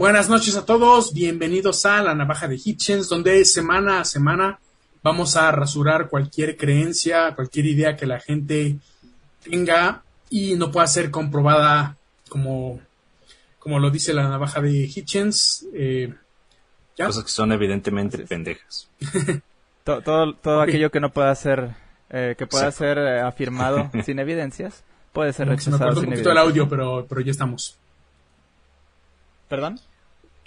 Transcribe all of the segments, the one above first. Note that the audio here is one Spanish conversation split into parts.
Buenas noches a todos, bienvenidos a la Navaja de Hitchens, donde semana a semana vamos a rasurar cualquier creencia, cualquier idea que la gente tenga y no pueda ser comprobada como, como lo dice la Navaja de Hitchens. Eh, Cosas que son evidentemente pendejas. todo, todo, aquello que no pueda ser, eh, que pueda ser eh, afirmado sin evidencias, puede ser rechazado. Se me cortó un poquito el audio, pero, pero ya estamos. ¿Perdón?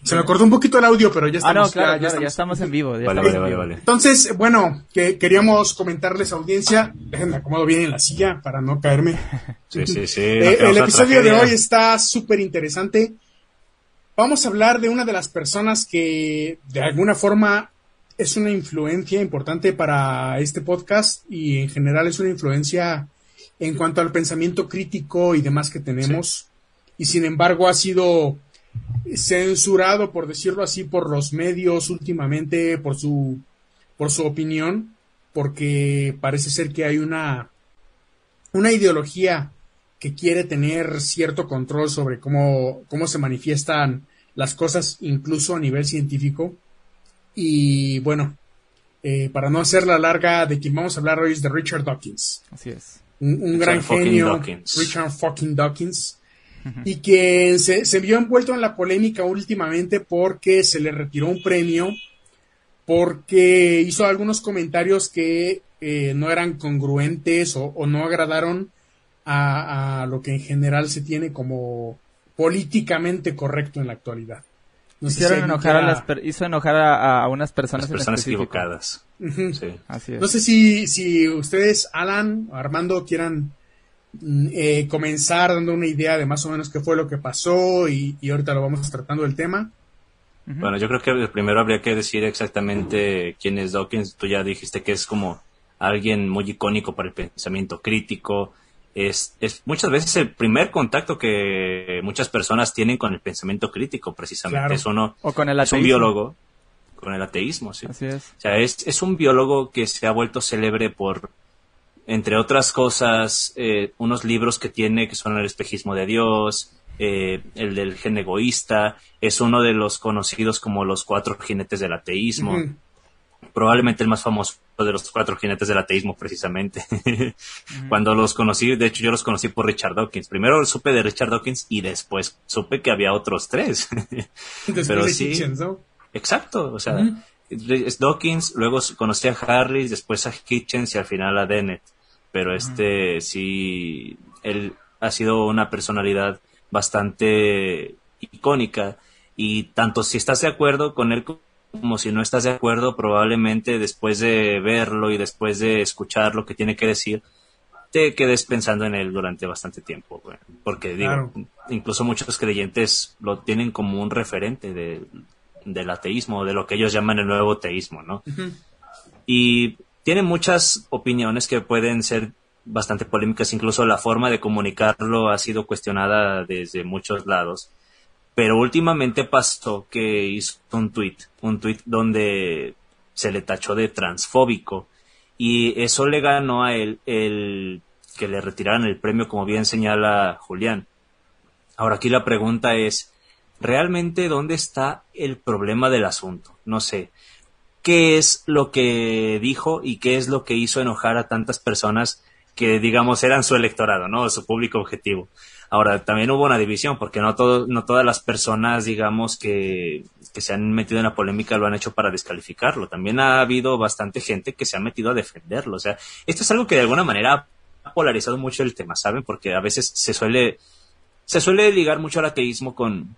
Se me cortó un poquito el audio, pero ya estamos. Ah, no, claro, ya, ya, estamos. en vivo. vale, vale, vale, vale, Entonces, bueno, que queríamos comentarles audiencia. Déjenme acomodo bien en la silla para no caerme. Sí, sí, sí. Eh, el episodio de hoy está súper interesante. Vamos a hablar de una de las personas que de alguna forma es una influencia importante para este podcast y en general es una influencia en cuanto al pensamiento crítico y demás que tenemos. Y sin embargo ha sido censurado, por decirlo así, por los medios últimamente, por su, por su opinión, porque parece ser que hay una, una ideología que quiere tener cierto control sobre cómo, cómo se manifiestan las cosas, incluso a nivel científico. Y bueno, eh, para no hacerla larga, de quien vamos a hablar hoy es de Richard Dawkins. Así es. Un, gran genio, Richard fucking Dawkins y que se, vio envuelto en la polémica últimamente porque se le retiró un premio porque hizo algunos comentarios que eh, no eran congruentes o, no agradaron a, lo que en general se tiene como políticamente correcto en la actualidad. No enojar a hizo enojar a, unas personas, personas equivocadas. No sé si, si ustedes, Alan o Armando, quieran eh, comenzar dando una idea de más o menos qué fue lo que pasó y, ahorita lo vamos tratando el tema. Bueno, yo creo que primero habría que decir exactamente quién es Dawkins. Tú ya dijiste que es como alguien muy icónico para el pensamiento crítico. Es, es muchas veces el primer contacto que muchas personas tienen con el pensamiento crítico, precisamente. Es uno, o con el es un biólogo, con el ateísmo, sí. Así es. O sea, es, es un biólogo que se ha vuelto célebre por entre otras cosas, eh, unos libros que tiene que son El espejismo de Dios, eh, el del gen egoísta, es uno de los conocidos como los cuatro jinetes del ateísmo. Probablemente el más famoso de los cuatro jinetes del ateísmo, precisamente. Cuando los conocí, de hecho yo los conocí por Richard Dawkins. Primero supe de Richard Dawkins y después supe que había otros tres. Pero sí. Exacto, o sea, Dawkins, luego conocí a Harris, después a Hitchens y al final a Dennett. Pero este sí, él ha sido una personalidad bastante icónica y tanto si estás de acuerdo con él como si no estás de acuerdo, probablemente después de verlo y después de escuchar lo que tiene que decir, te quedes pensando en él durante bastante tiempo. porque digo, incluso muchos creyentes lo tienen como un referente de, del ateísmo, de lo que ellos llaman el nuevo teísmo, ¿no? Y tiene muchas opiniones que pueden ser bastante polémicas, incluso la forma de comunicarlo ha sido cuestionada desde muchos lados. Pero últimamente pasó que hizo un tweet, un tweet donde se le tachó de transfóbico y eso le ganó a él el que le retiraran el premio, como bien señala Julián. Ahora aquí la pregunta es, realmente dónde está el problema del asunto. No sé. ¿Qué es lo que dijo y qué es lo que hizo enojar a tantas personas que, digamos, eran su electorado, ¿no? Su público objetivo. Ahora, también hubo una división, porque no, todo, no todas las personas, digamos, que, que se han metido en la polémica lo han hecho para descalificarlo. También ha habido bastante gente que se ha metido a defenderlo. O sea, esto es algo que de alguna manera ha polarizado mucho el tema, ¿saben? Porque a veces se suele, se suele ligar mucho al ateísmo con,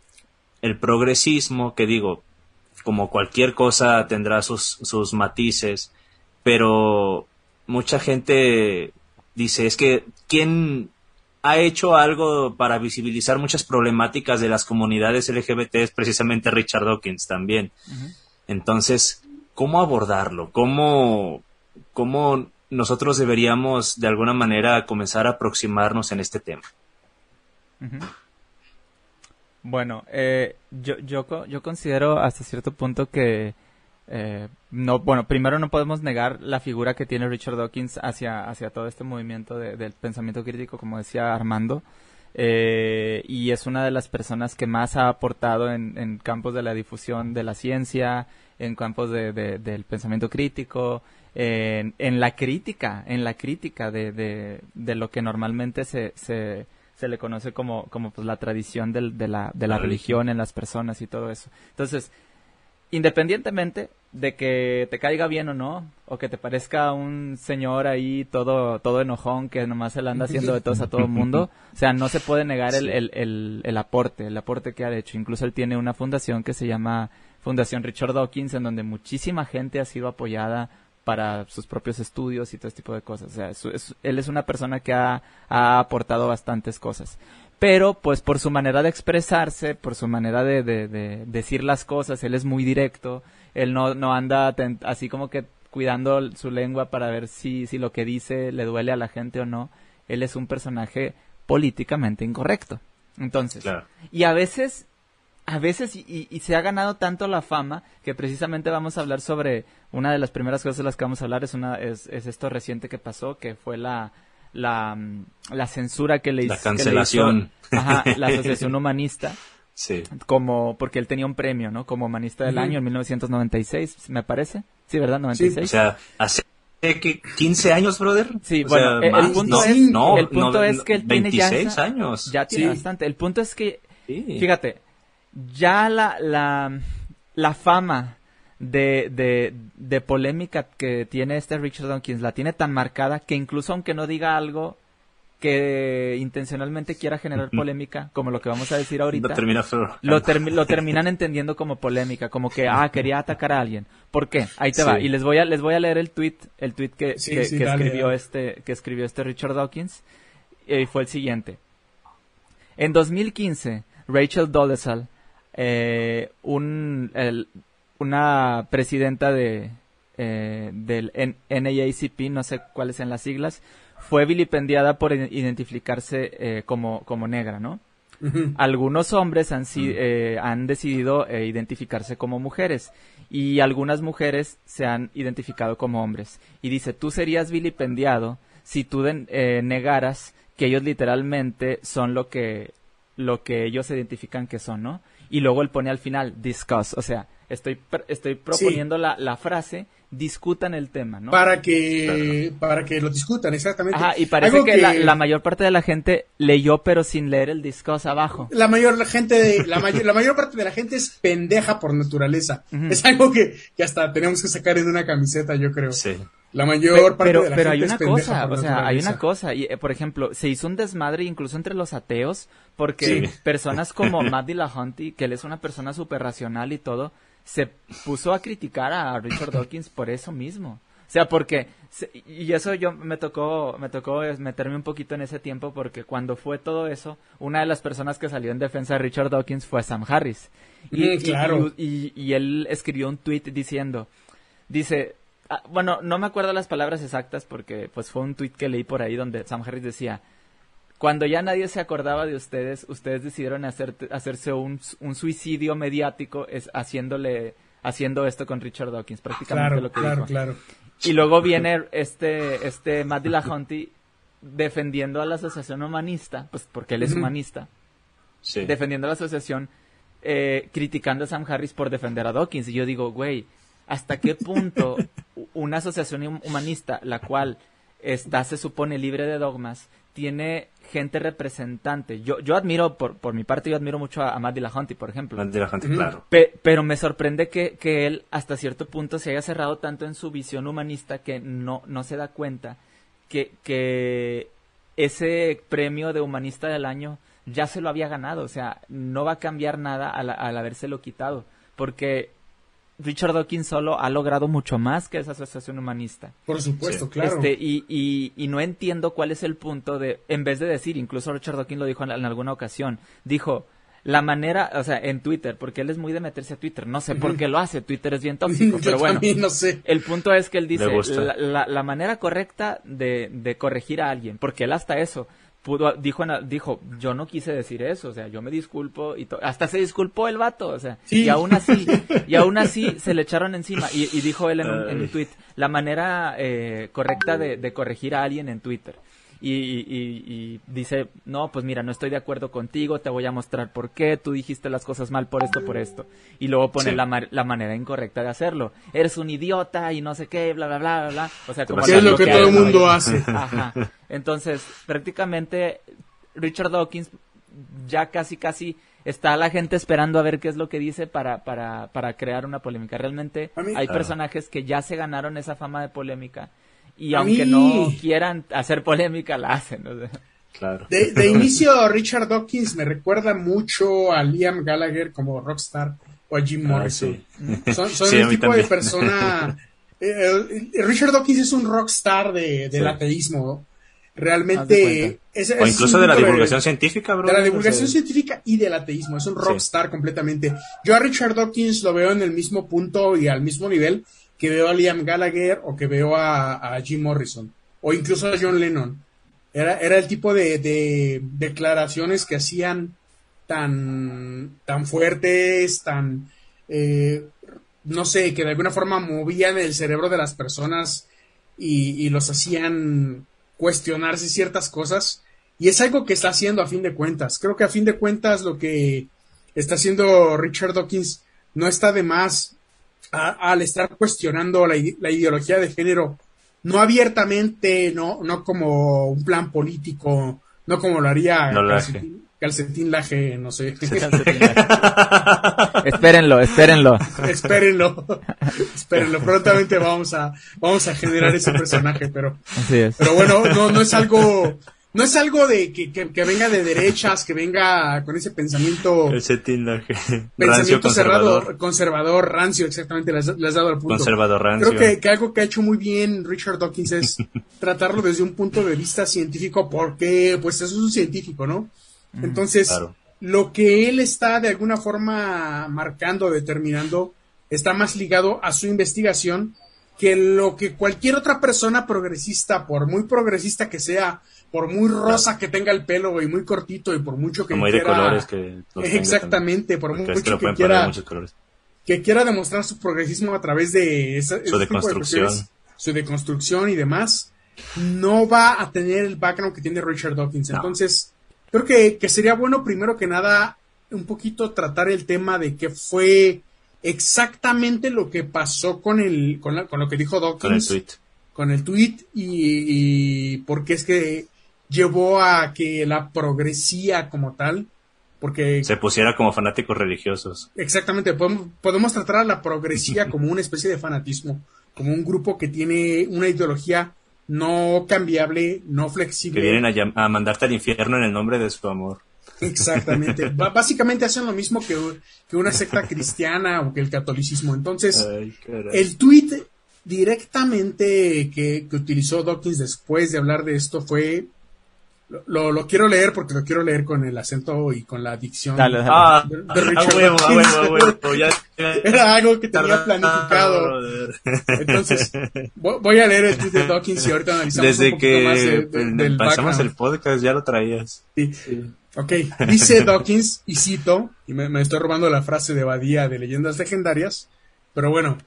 el progresismo, que digo, como cualquier cosa tendrá sus, sus matices, pero mucha gente dice, es que, ¿quién ha hecho algo para visibilizar muchas problemáticas de las comunidades LGBT? Es precisamente Richard Dawkins también. Entonces, ¿cómo abordarlo? ¿Cómo, ¿Cómo nosotros deberíamos de alguna manera comenzar a aproximarnos en este tema? Bueno, eh, yo, yo, yo considero hasta cierto punto que eh, no, bueno, primero no podemos negar la figura que tiene Richard Dawkins hacia, hacia todo este movimiento del pensamiento crítico, como decía Armando. eh, y es una de las personas que más ha aportado en, campos de la difusión de la ciencia, en campos de, del pensamiento crítico, en, la crítica, en la crítica de, de, lo que normalmente se, se, se le conoce como, como pues, la tradición del, de la, de la religión en las personas y todo eso. Entonces, independientemente de que te caiga bien o no, o que te parezca un señor ahí todo, todo enojón que nomás se le anda haciendo de todos a todo el mundo, o sea, no se puede negar el, el, el, aporte, el aporte que ha hecho. Incluso él tiene una fundación que se llama Fundación Richard Dawkins, en donde muchísima gente ha sido apoyada para sus propios estudios y todo este tipo de cosas. O sea, él es una persona que ha, ha aportado bastantes cosas pero pues por su manera de expresarse, por su manera de, de, decir las cosas, él es muy directo, él no, no anda así como que cuidando su lengua para ver si, si lo que dice le duele a la gente o no, él es un personaje políticamente incorrecto. Entonces, y a veces, a veces, y, y, se ha ganado tanto la fama que precisamente vamos a hablar sobre una de las primeras cosas de las que vamos a hablar es una, es, es esto reciente que pasó, que fue la, la, la censura que le hizo. La cancelación. ajá, la Asociación Humanista. Sí. Como, porque él tenía un premio, ¿no? Como humanista del año en 1996, me parece. Sí, ¿verdad? 96. O sea, hace que 15 años, brother. Sí, bueno, el, punto, es, el punto es que él tiene ya años. Ya tiene bastante. El punto es que, fíjate, ya la, la, la fama de, de, de, polémica que tiene este Richard Dawkins la tiene tan marcada que incluso aunque no diga algo que intencionalmente quiera generar polémica, como lo que vamos a decir ahorita, lo, lo, terminan entendiendo como polémica, como que, ah, quería atacar a alguien. ¿Por qué? Ahí te va. Y les voy a, les voy a leer el tweet, el tweet que, que, escribió este, que escribió este Richard Dawkins, y fue el siguiente. En 2015, Rachel Dolezal, eh, un, el, una presidenta de, eh, del NAACP, no sé cuáles son las siglas, fue vilipendiada por identificarse eh, como, como negra, ¿no? Algunos hombres han, eh, han decidido identificarse como mujeres y algunas mujeres se han identificado como hombres. Y dice, tú serías vilipendiado si tú negaras que ellos literalmente son lo que, lo que ellos identifican que son, ¿no? Y luego él pone al final, discuss, o sea, estoy, estoy proponiendo la, la, frase, discutan el tema, ¿no? Para que, para que lo discutan, exactamente. Ajá, y parece que, La, mayor parte de la gente leyó pero sin leer el discos abajo. La mayor la gente, la, mayor, la mayor parte de la gente es pendeja por naturaleza. Es algo que, que hasta tenemos que sacar en una camiseta, yo creo. Sí. La mayor parte de la pero hay una cosa, o sea, hay una cosa, y eh, por ejemplo, se hizo un desmadre incluso entre los ateos, porque personas como Matt Dillahunty, que él es una persona súper racional y todo, se puso a criticar a Richard Dawkins por eso mismo. O sea, porque y eso yo me tocó me tocó meterme un poquito en ese tiempo porque cuando fue todo eso, una de las personas que salió en defensa de Richard Dawkins fue Sam Harris. Y, mm, claro. y, él escribió un tweet diciendo, dice, ah, bueno, no me acuerdo las palabras exactas porque pues fue un tweet que leí por ahí donde Sam Harris decía, cuando ya nadie se acordaba de ustedes, ustedes decidieron hacer, hacerse un, un suicidio mediático es, haciéndole, haciendo esto con Richard Dawkins, prácticamente lo que claro, Claro. Y luego viene este, este Matt Dillahunty defendiendo a la asociación humanista, pues porque él es humanista, defendiendo a la asociación, eh, criticando a Sam Harris por defender a Dawkins. Y yo digo, güey, ¿hasta qué punto una asociación humanista, la cual está, se supone, libre de dogmas, tiene gente representante. Yo, yo admiro, por, por mi parte, yo admiro mucho a, a Matt Dillahunty, por ejemplo. Matt Dillahunty, claro. pero me sorprende que, que, él, hasta cierto punto, se haya cerrado tanto en su visión humanista que no, no se da cuenta que, que ese premio de humanista del año ya se lo había ganado. O sea, no va a cambiar nada al, al habérselo quitado. Porque Richard Dawkins solo ha logrado mucho más que esa asociación humanista. Por supuesto, claro. Este, y, y, y, no entiendo cuál es el punto de, en vez de decir, incluso Richard Dawkins lo dijo en, alguna ocasión, dijo, la manera, o sea, en Twitter, porque él es muy de meterse a Twitter, no sé por qué lo hace, Twitter es bien tóxico, pero bueno, no sé. el punto es que él dice, la, la, manera correcta de, de corregir a alguien, porque él hasta eso, dijo, dijo, yo no quise decir eso, o sea, yo me disculpo y hasta se disculpó el vato, o sea, y aún así, y aún así se le echaron encima. Y, dijo él en un, tweet, la manera eh, correcta de, corregir a alguien en Twitter. Y, dice, no, pues mira, no estoy de acuerdo contigo, te voy a mostrar por qué, tú dijiste las cosas mal por esto, por esto. Y luego pone la, la manera incorrecta de hacerlo. Eres un idiota y no sé qué, bla, bla, bla, bla. O sea, como... es lo que, todo el mundo hace. Ajá. Entonces, prácticamente, Richard Dawkins ya casi, casi está la gente esperando a ver qué es lo que dice para, para, para crear una polémica. Realmente hay personajes que ya se ganaron esa fama de polémica y aunque no quieran hacer polémica, la hacen. Claro. De, inicio, Richard Dawkins me recuerda mucho a Liam Gallagher como rockstar o a Jim ah, Morrison. Son, el tipo de persona... Eh, Richard Dawkins es un rockstar de, del ateísmo. Realmente... o incluso de la divulgación científica, bro. De la divulgación científica y del ateísmo. Es un rockstar completamente. Yo a Richard Dawkins lo veo en el mismo punto y al mismo nivel que veo a Liam Gallagher o que veo a, Jim Morrison o incluso a John Lennon. Era, era el tipo de, declaraciones que hacían tan, tan fuertes, tan, eh, no sé, que de alguna forma movían el cerebro de las personas y, los hacían cuestionarse ciertas cosas. Y es algo que está haciendo a fin de cuentas. Creo que a fin de cuentas lo que está haciendo Richard Dawkins no está de más al estar cuestionando la, ideología de género, no abiertamente, no, no como un plan político, no como lo haría calcetín, Laje, no sé. espérenlo, espérenlo. espérenlo. espérenlo. Prontamente vamos a, vamos a generar ese personaje, pero, pero bueno, no, no es algo, no es algo de que, que, venga de derechas, que venga con ese pensamiento. Ese pensamiento cerrado, conservador, rancio, exactamente, le has, dado al punto. Conservador, rancio. Creo que, algo que ha hecho muy bien Richard Dawkins es tratarlo desde un punto de vista científico, porque pues eso es un científico, ¿no? Entonces, lo que él está de alguna forma marcando, determinando, está más ligado a su investigación que lo que cualquier otra persona progresista, por muy progresista que sea, por muy rosa que tenga el pelo, y muy cortito y por mucho que quiera... de colores que... Exactamente, por mucho que, quiera... Que quiera demostrar su progresismo a través de esa, su deconstrucción. su deconstrucción y demás, no va a tener el background que tiene Richard Dawkins. Entonces, creo que, que sería bueno primero que nada un poquito tratar el tema de qué fue exactamente lo que pasó con el con, con lo que dijo Dawkins con el tweet con el tweet y, y porque es que llevó a que la progresía como tal, porque... Se pusiera como fanáticos religiosos. Exactamente, podemos, tratar a la progresía como una especie de fanatismo, como un grupo que tiene una ideología no cambiable, no flexible. Que vienen a, mandarte al infierno en el nombre de su amor. Exactamente. básicamente hacen lo mismo que, una secta cristiana o que el catolicismo. Entonces, el tweet directamente que, que, utilizó Dawkins después de hablar de esto fue lo, lo, quiero leer porque lo quiero leer con el acento y con la dicción de, ah, Richard Era algo que tenía planificado. Entonces, voy a leer el tweet de Dawkins y ahorita analizamos Desde un poquito que más de, pasamos el podcast ya lo traías. Sí. Ok, dice Dawkins, y cito, y me, me estoy robando la frase de Badía de Leyendas Legendarias, pero bueno,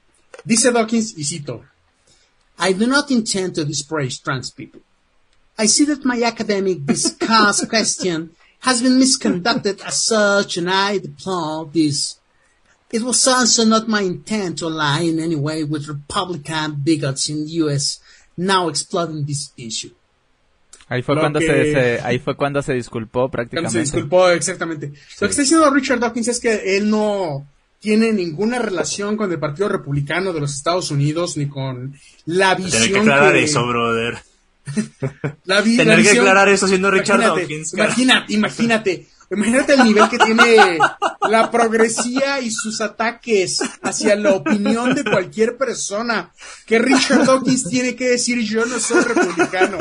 dice Dawkins, y cito, I do not intend to dispraise trans people. I see that my academic discuss question has been misconducted as such, and I deplore this. It was also not my intent to align in any way with Republican bigots in the U.S. now exploiting this issue. Ahí fue, cuando se, se, ahí fue cuando se disculpó prácticamente. Cuando se disculpó, exactamente. Sí. Lo que está diciendo Richard Dawkins es que él no tiene ninguna relación con el Partido Republicano de los Estados Unidos ni con la visión. Tiene que aclarar que... eso, brother. La Tener que aclarar eso siendo Richard Dawkins. Imagínate, imagínate. Imagínate el nivel que tiene la progresía y sus ataques hacia la opinión de cualquier persona. Que Richard Dawkins tiene que decir yo no soy republicano.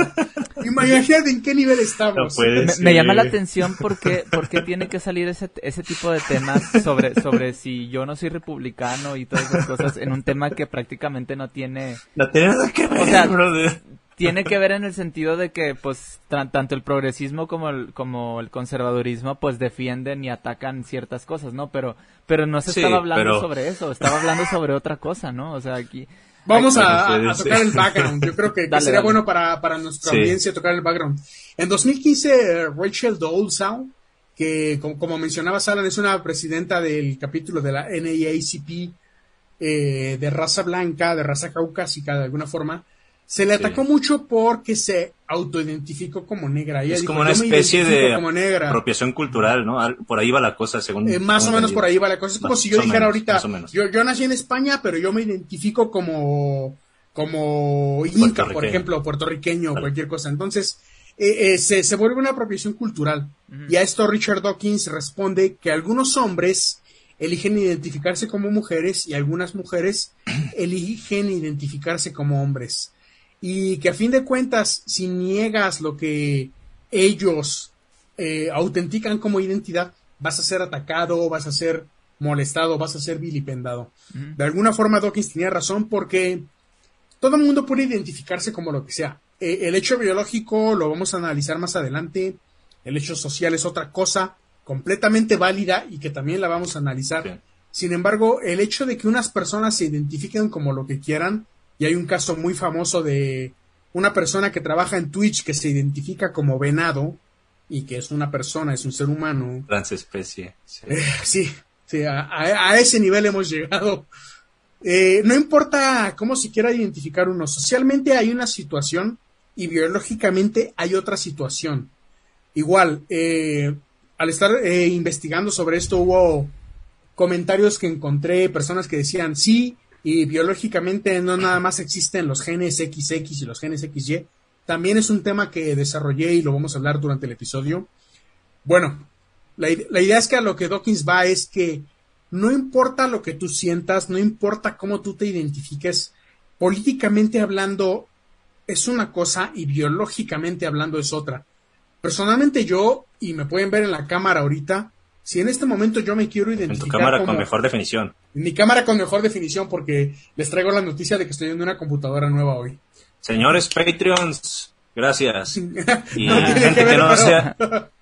Imagínate en qué nivel estamos. me, llama la atención porque, porque tiene que salir ese, ese tipo de temas sobre, sobre si yo no soy republicano y todas esas cosas en un tema que prácticamente no tiene... No tiene nada que ver, brother tiene que ver en el sentido de que pues tanto el progresismo como el, como el conservadurismo pues defienden y atacan ciertas cosas, ¿no? Pero pero no se estaba hablando sobre eso, estaba hablando sobre otra cosa, ¿no? O sea, aquí Vamos a, tocar el background. Yo creo que, sería bueno para, para nuestra audiencia tocar el background. En 2015, Rachel Dolezal, que como, mencionaba Alan, es una presidenta del capítulo de la NAACP eh, de raza blanca, de raza caucásica, de alguna forma, se le atacó mucho porque se autoidentificó como negra. es como una especie de apropiación cultural, ¿no? Por ahí va la cosa, según. Eh, más o menos por ahí va la cosa. Es como si yo dijera ahorita, yo, yo nací en España, pero yo me identifico como, como inca, por ejemplo, puertorriqueño, o cualquier cosa. Entonces, eh, eh, se, se, vuelve una apropiación cultural. Y a esto Richard Dawkins responde que algunos hombres eligen identificarse como mujeres y algunas mujeres eligen identificarse como hombres y que a fin de cuentas, si niegas lo que ellos eh, autentican como identidad, vas a ser atacado, vas a ser molestado, vas a ser vilipendado. De alguna forma Dawkins tenía razón porque todo el mundo puede identificarse como lo que sea. Eh, el hecho biológico lo vamos a analizar más adelante, el hecho social es otra cosa completamente válida y que también la vamos a analizar. Sin embargo, el hecho de que unas personas se identifiquen como lo que quieran, y hay un caso muy famoso de una persona que trabaja en Twitch que se identifica como venado y que es una persona, es un ser humano. Transespecie. Sí, eh, sí, a, ese nivel hemos llegado. Eh, no importa cómo se quiera identificar uno, socialmente hay una situación y biológicamente hay otra situación. Igual, eh, al estar investigando sobre esto hubo comentarios que encontré, personas que decían, sí, y biológicamente no nada más existen los genes XX y los genes XY. También es un tema que desarrollé y lo vamos a hablar durante el episodio. Bueno, la, idea es que a lo que Dawkins va es que no importa lo que tú sientas, no importa cómo tú te identifiques, políticamente hablando es una cosa y biológicamente hablando es otra. Personalmente yo, y me pueden ver en la cámara ahorita, si en este momento yo me quiero identificar. En tu cámara con mejor definición. Mi cámara con mejor definición, porque les traigo la noticia de que estoy en una computadora nueva hoy. Señores Patreons, gracias. Y gente que, no sea,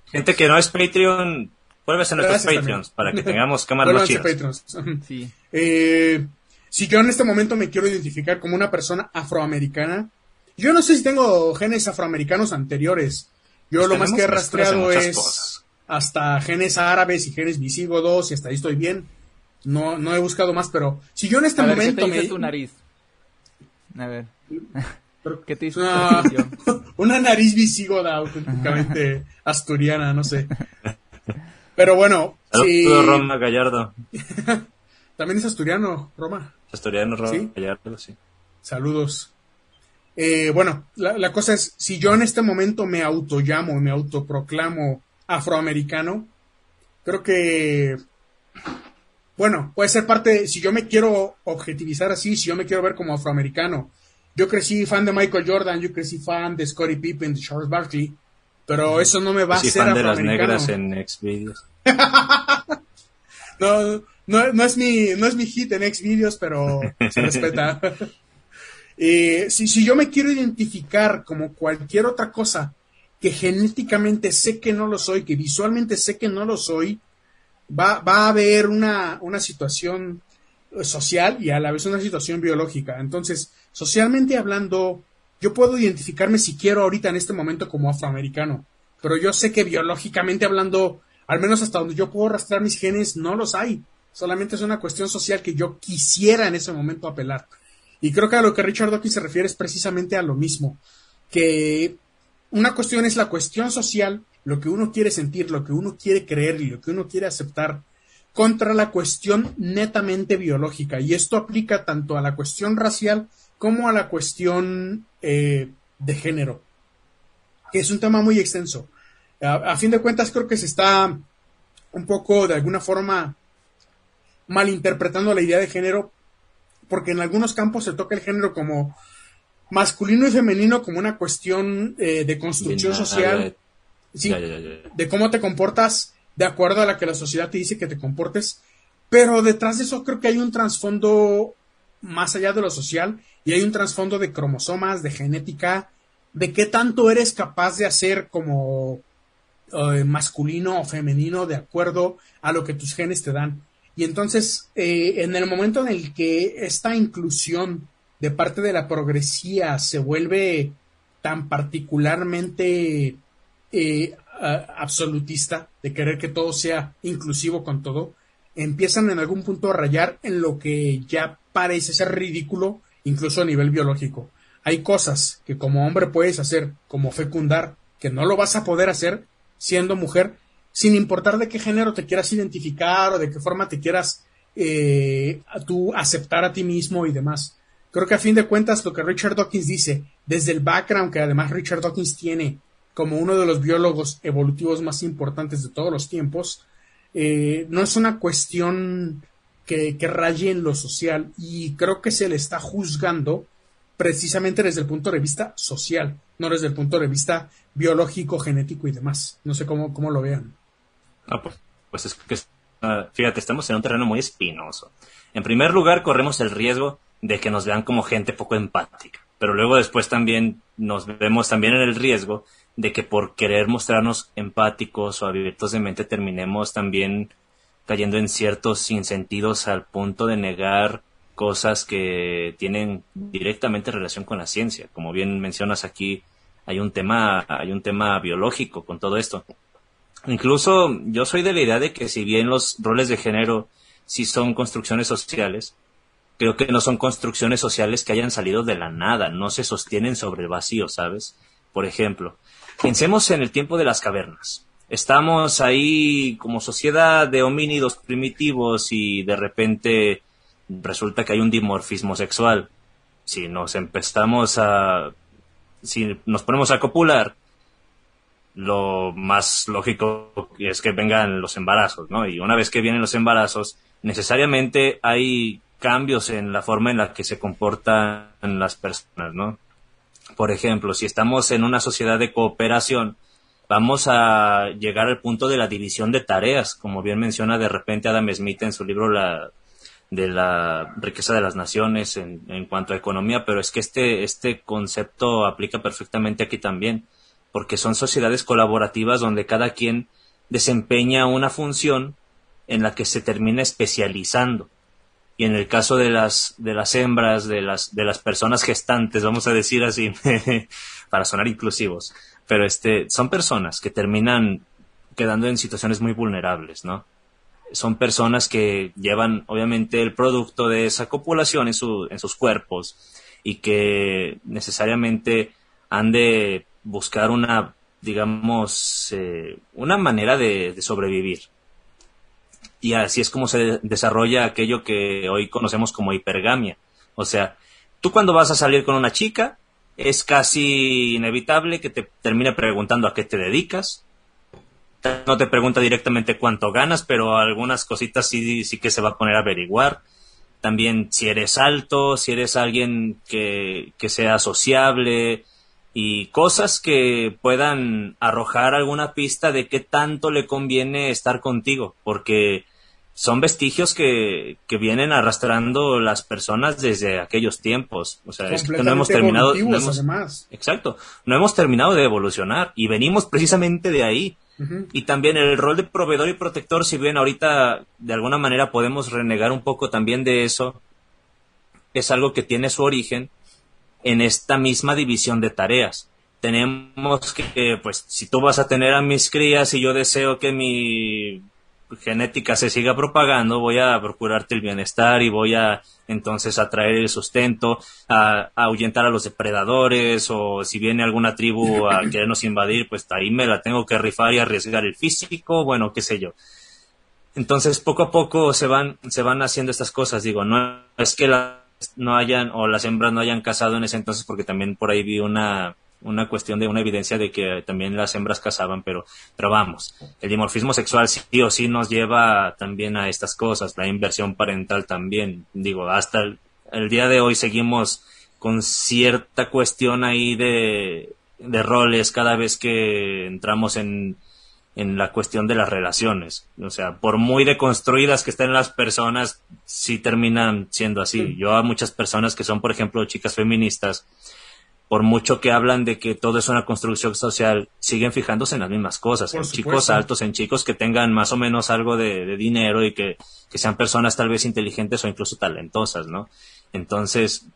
gente que no es Patreon, vuélvese a nuestros Patreons para que tengamos cámaras más chidas. Sí. Eh, si yo en este momento me quiero identificar como una persona afroamericana, yo no sé si tengo genes afroamericanos anteriores. Yo pues lo más que he rastreado es hasta genes árabes y genes visigodos y hasta ahí estoy bien. No, no he buscado más, pero si yo en este momento ¿qué te me... tu nariz? A ver. ¿Qué te hizo una, una nariz visigoda auténticamente asturiana, no sé. Pero bueno, sí. Roma Gallardo. También es asturiano, Roma. Asturiano, Roma Gallardo, sí. Saludos. Eh, bueno, la, la, cosa es, si yo en este momento me autollamo, me autoproclamo afroamericano, creo que, bueno, puede ser parte, si yo me quiero objetivizar así, si yo me quiero ver como afroamericano, yo crecí fan de Michael Jordan, yo crecí fan de Scottie Pippen, de Charles Barkley, pero eso no me va a hacer fan de las negras en Xvideos. no, no, no, es mi, no es mi hit en Xvideos, pero se respeta. eh, si, si yo me quiero identificar como cualquier otra cosa que genéticamente sé que no lo soy, que visualmente sé que no lo soy, va, va a haber una, una situación social y a la vez una situación biológica. Entonces, socialmente hablando, yo puedo identificarme si quiero ahorita en este momento como afroamericano, pero yo sé que biológicamente hablando, al menos hasta donde yo puedo rastrear mis genes, no los hay. Solamente es una cuestión social que yo quisiera en ese momento apelar. Y creo que a lo que Richard Dawkins se refiere es precisamente a lo mismo, que una cuestión es la cuestión social, lo que uno quiere sentir, lo que uno quiere creer y lo que uno quiere aceptar, contra la cuestión netamente biológica. Y esto aplica tanto a la cuestión racial como a la cuestión eh, de género, que es un tema muy extenso. A, fin de cuentas, creo que se está un poco, de alguna forma, malinterpretando la idea de género, porque en algunos campos se toca el género como masculino y femenino como una cuestión eh, de construcción social, de cómo te comportas de acuerdo a la que la sociedad te dice que te comportes, pero detrás de eso creo que hay un trasfondo más allá de lo social y hay un trasfondo de cromosomas, de genética, de qué tanto eres capaz de hacer como eh, masculino o femenino de acuerdo a lo que tus genes te dan. Y entonces, eh, en el momento en el que esta inclusión de parte de la progresía se vuelve tan particularmente eh, absolutista, de querer que todo sea inclusivo con todo, empiezan en algún punto a rayar en lo que ya parece ser ridículo, incluso a nivel biológico. Hay cosas que como hombre puedes hacer, como fecundar, que no lo vas a poder hacer siendo mujer, sin importar de qué género te quieras identificar o de qué forma te quieras eh, tú aceptar a ti mismo y demás. Creo que a fin de cuentas lo que Richard Dawkins dice, desde el background que además Richard Dawkins tiene como uno de los biólogos evolutivos más importantes de todos los tiempos, eh, no es una cuestión que, raye en lo social y creo que se le está juzgando precisamente desde el punto de vista social, no desde el punto de vista biológico, genético y demás. No sé cómo, cómo lo vean. Ah, pues, pues, es que, fíjate, estamos en un terreno muy espinoso. En primer lugar, corremos el riesgo de que nos vean como gente poco empática, pero luego después también nos vemos también en el riesgo de que por querer mostrarnos empáticos o abiertos de mente terminemos también cayendo en ciertos sinsentidos al punto de negar cosas que tienen directamente relación con la ciencia. Como bien mencionas aquí, hay un tema, hay un tema biológico con todo esto. Incluso yo soy de la idea de que si bien los roles de género sí son construcciones sociales, creo que no son construcciones sociales que hayan salido de la nada, no se sostienen sobre el vacío, ¿sabes? Por ejemplo, Pensemos en el tiempo de las cavernas. Estamos ahí como sociedad de homínidos primitivos y de repente resulta que hay un dimorfismo sexual. Si nos empezamos a... si nos ponemos a copular, lo más lógico es que vengan los embarazos, ¿no? Y una vez que vienen los embarazos, necesariamente hay cambios en la forma en la que se comportan las personas, ¿no? Por ejemplo, si estamos en una sociedad de cooperación, vamos a llegar al punto de la división de tareas, como bien menciona de repente Adam Smith en su libro la, de la riqueza de las naciones en, en, cuanto a economía, pero es que este, este concepto aplica perfectamente aquí también, porque son sociedades colaborativas donde cada quien desempeña una función en la que se termina especializando y en el caso de las de las hembras de las de las personas gestantes vamos a decir así para sonar inclusivos pero este son personas que terminan quedando en situaciones muy vulnerables no son personas que llevan obviamente el producto de esa copulación en su en sus cuerpos y que necesariamente han de buscar una digamos eh, una manera de sobrevivir y así es como se desarrolla aquello que hoy conocemos como hipergamia. O sea, tú cuando vas a salir con una chica, es casi inevitable que te termine preguntando a qué te dedicas. No te pregunta directamente cuánto ganas, pero algunas cositas sí, sí que se va a poner a averiguar. También si eres alto, si eres alguien que, que sea sociable, y cosas que puedan arrojar alguna pista de qué tanto le conviene estar contigo, porque son vestigios que, que vienen arrastrando las personas desde aquellos tiempos. O sea, es que no hemos terminado. exacto, no hemos terminado de evolucionar y venimos precisamente de ahí. Y también el rol de proveedor y protector, si bien ahorita de alguna manera podemos renegar un poco también de eso, es algo que tiene su origen en esta misma división de tareas. Tenemos que, pues, si tú vas a tener a mis crías y yo deseo que mi genética se siga propagando, voy a procurarte el bienestar y voy a entonces atraer el sustento, a, ahuyentar a los depredadores o si viene alguna tribu a querernos invadir, pues ahí me la tengo que rifar y arriesgar el físico, bueno, qué sé yo. Entonces, poco a poco se van, se van haciendo estas cosas. Digo, no es que las no hayan, o las hembras no hayan casado en ese entonces, porque también por ahí vi una, una cuestión de una evidencia de que también las hembras cazaban, pero, pero vamos, el dimorfismo sexual sí o sí nos lleva también a estas cosas, la inversión parental también, digo, hasta el, día de hoy seguimos con cierta cuestión ahí de, de roles cada vez que entramos en, en la cuestión de las relaciones. O sea, por muy deconstruidas que estén las personas, sí terminan siendo así. Yo a muchas personas que son, por ejemplo, chicas feministas, por mucho que hablan de que todo es una construcción social, siguen fijándose en las mismas cosas, en chicos altos, en chicos que tengan más o menos algo de, dinero y que, sean personas tal vez inteligentes o incluso talentosas, ¿no? Entonces,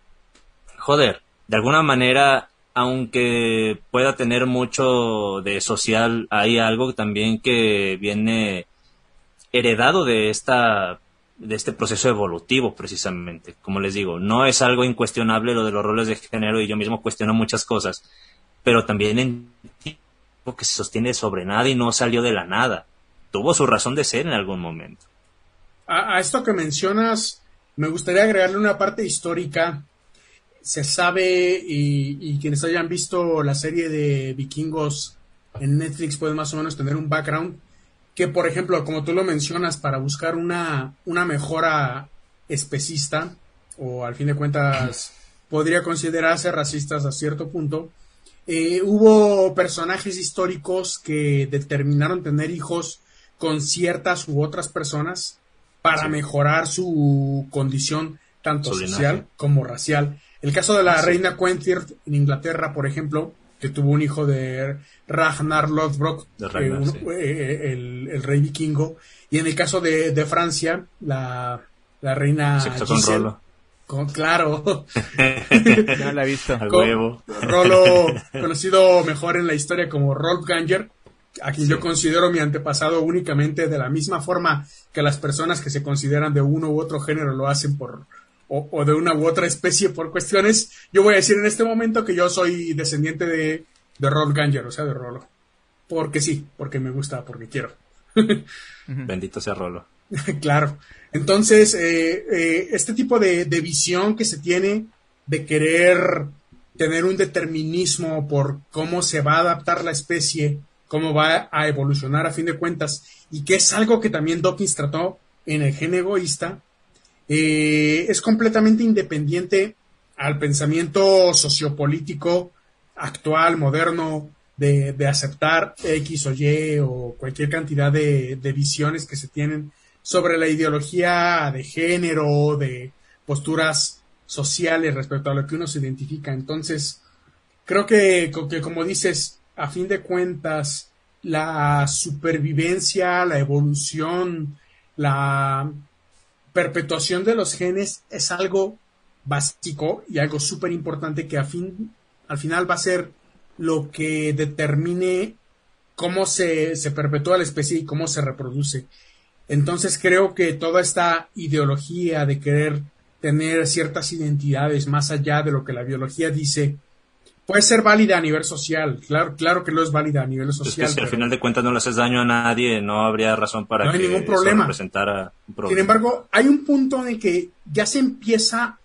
joder, de alguna manera, aunque pueda tener mucho de social, hay algo también que viene heredado de esta de este proceso evolutivo precisamente. Como les digo, no es algo incuestionable lo de los roles de género y yo mismo cuestiono muchas cosas, pero también en que se sostiene sobre nada y no salió de la nada. Tuvo su razón de ser en algún momento. A, esto que mencionas, me gustaría agregarle una parte histórica. Se sabe, y, y, quienes hayan visto la serie de vikingos en Netflix pueden más o menos tener un background que, por ejemplo, como tú lo mencionas, para buscar una, una mejora especista, o al fin de cuentas podría considerarse racistas a cierto punto, eh, hubo personajes históricos que determinaron tener hijos con ciertas u otras personas para mejorar su condición tanto social como racial. El caso de la reina Quenthirt en Inglaterra, por ejemplo, que tuvo un hijo de Ragnar Lothbrok, eh, eh, el, rey vikingo, y en el caso de, Francia, la, reina con claro. no la he visto. huevo. Rolo, conocido mejor en la historia como Rolf Ganger, a quien yo considero mi antepasado únicamente de la misma forma que las personas que se consideran de uno u otro género lo hacen por, o, de una u otra especie por cuestiones, yo voy a decir en este momento que yo soy descendiente de, de Rolf Ganger, o sea, de Rolo. Porque sí, porque me gusta, porque quiero. Bendito sea Rolo. claro. Entonces, eh, eh, este tipo de, de, visión que se tiene de querer tener un determinismo por cómo se va a adaptar la especie, cómo va a evolucionar a fin de cuentas, y que es algo que también Dawkins trató en el gen egoísta, eh, es completamente independiente al pensamiento sociopolítico actual, moderno, de, de, aceptar X o Y o cualquier cantidad de, de, visiones que se tienen sobre la ideología de género, de posturas sociales respecto a lo que uno se identifica. Entonces, creo que, que como dices, a fin de cuentas, la supervivencia, la evolución, la perpetuación de los genes es algo básico y algo súper importante que a fin, al final va a ser lo que determine cómo se, se perpetúa la especie y cómo se reproduce. Entonces creo que toda esta ideología de querer tener ciertas identidades más allá de lo que la biología dice, puede ser válida a nivel social. Claro, claro que lo es válida a nivel social. si al final de cuentas no le haces daño a nadie, no habría razón para no hay que ningún problema. representara un problema. Sin embargo, hay un punto en el que ya se empieza,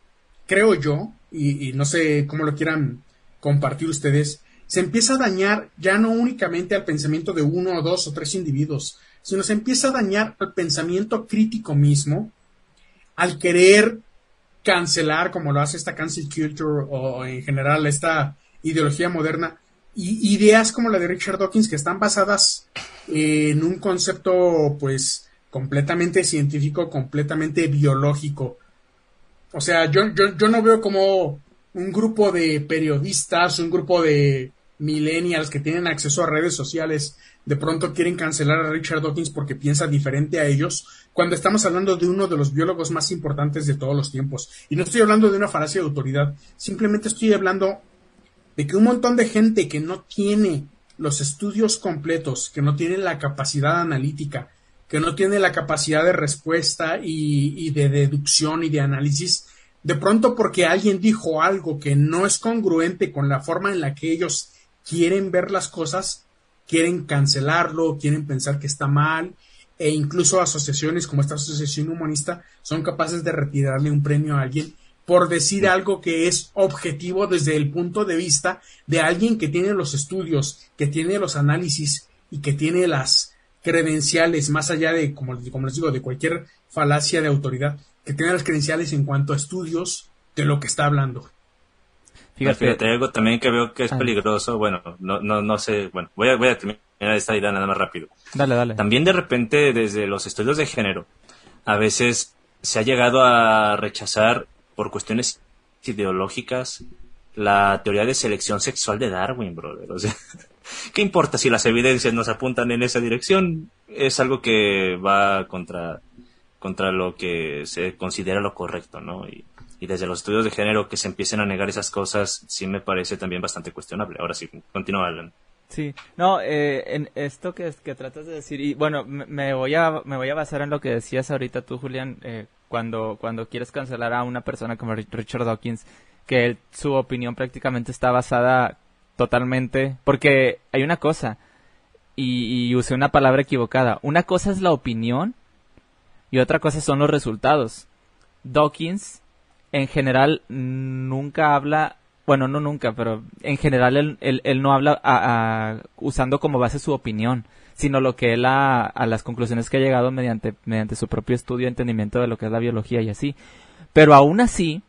creo yo, y, y no sé cómo lo quieran compartir ustedes, se empieza a dañar ya no únicamente al pensamiento de uno o dos o tres individuos, sino se empieza a dañar al pensamiento crítico mismo, al querer cancelar, como lo hace esta cancel culture o en general esta ideología moderna, y ideas como la de Richard Dawkins que están basadas en un concepto pues completamente científico, completamente biológico. O sea, yo, yo, yo no veo como un grupo de periodistas, un grupo de millennials que tienen acceso a redes sociales de pronto quieren cancelar a Richard Dawkins porque piensa diferente a ellos, cuando estamos hablando de uno de los biólogos más importantes de todos los tiempos. Y no estoy hablando de una falacia de autoridad, simplemente estoy hablando de que un montón de gente que no tiene los estudios completos, que no tiene la capacidad analítica, que no tiene la capacidad de respuesta y, de deducción y de análisis, de pronto porque alguien dijo algo que no es congruente con la forma en la que ellos quieren ver las cosas, quieren cancelarlo, quieren pensar que está mal, e incluso asociaciones como esta asociación humanista son capaces de retirarle un premio a alguien por decir algo que es objetivo desde el punto de vista de alguien que tiene los estudios, que tiene los análisis y que tiene las credenciales, más allá de, como, como les digo, de cualquier falacia de autoridad, que tiene las credenciales en cuanto a estudios de lo que está hablando. Fíjate, algo también que veo que es ah. peligroso. Bueno, no, no, no sé. Bueno, voy a, voy a terminar esta idea nada más rápido. Dale, dale. También de repente, desde los estudios de género, a veces se ha llegado a rechazar por cuestiones ideológicas la teoría de selección sexual de Darwin, brother. O ¿qué importa si las evidencias nos apuntan en esa dirección? Es algo que va contra, contra lo que se considera lo correcto, ¿no? Y, y desde los estudios de género que se empiecen a negar esas cosas, sí me parece también bastante cuestionable. Ahora sí, continúa, Alan. Sí, no, eh, en esto que, que tratas de decir, y bueno, me, voy a, me voy a basar en lo que decías ahorita tú, Julián, eh, cuando, cuando quieres cancelar a una persona como Richard Dawkins, que su opinión prácticamente está basada totalmente, porque hay una cosa, y, y usé una palabra equivocada, una cosa es la opinión y otra cosa son los resultados. Dawkins, en general, nunca habla bueno, no nunca, pero en general él, él, no habla usando como base su opinión, sino lo que él a, a, las conclusiones que ha llegado mediante, mediante su propio estudio, entendimiento de lo que es la biología y así. Pero aún así,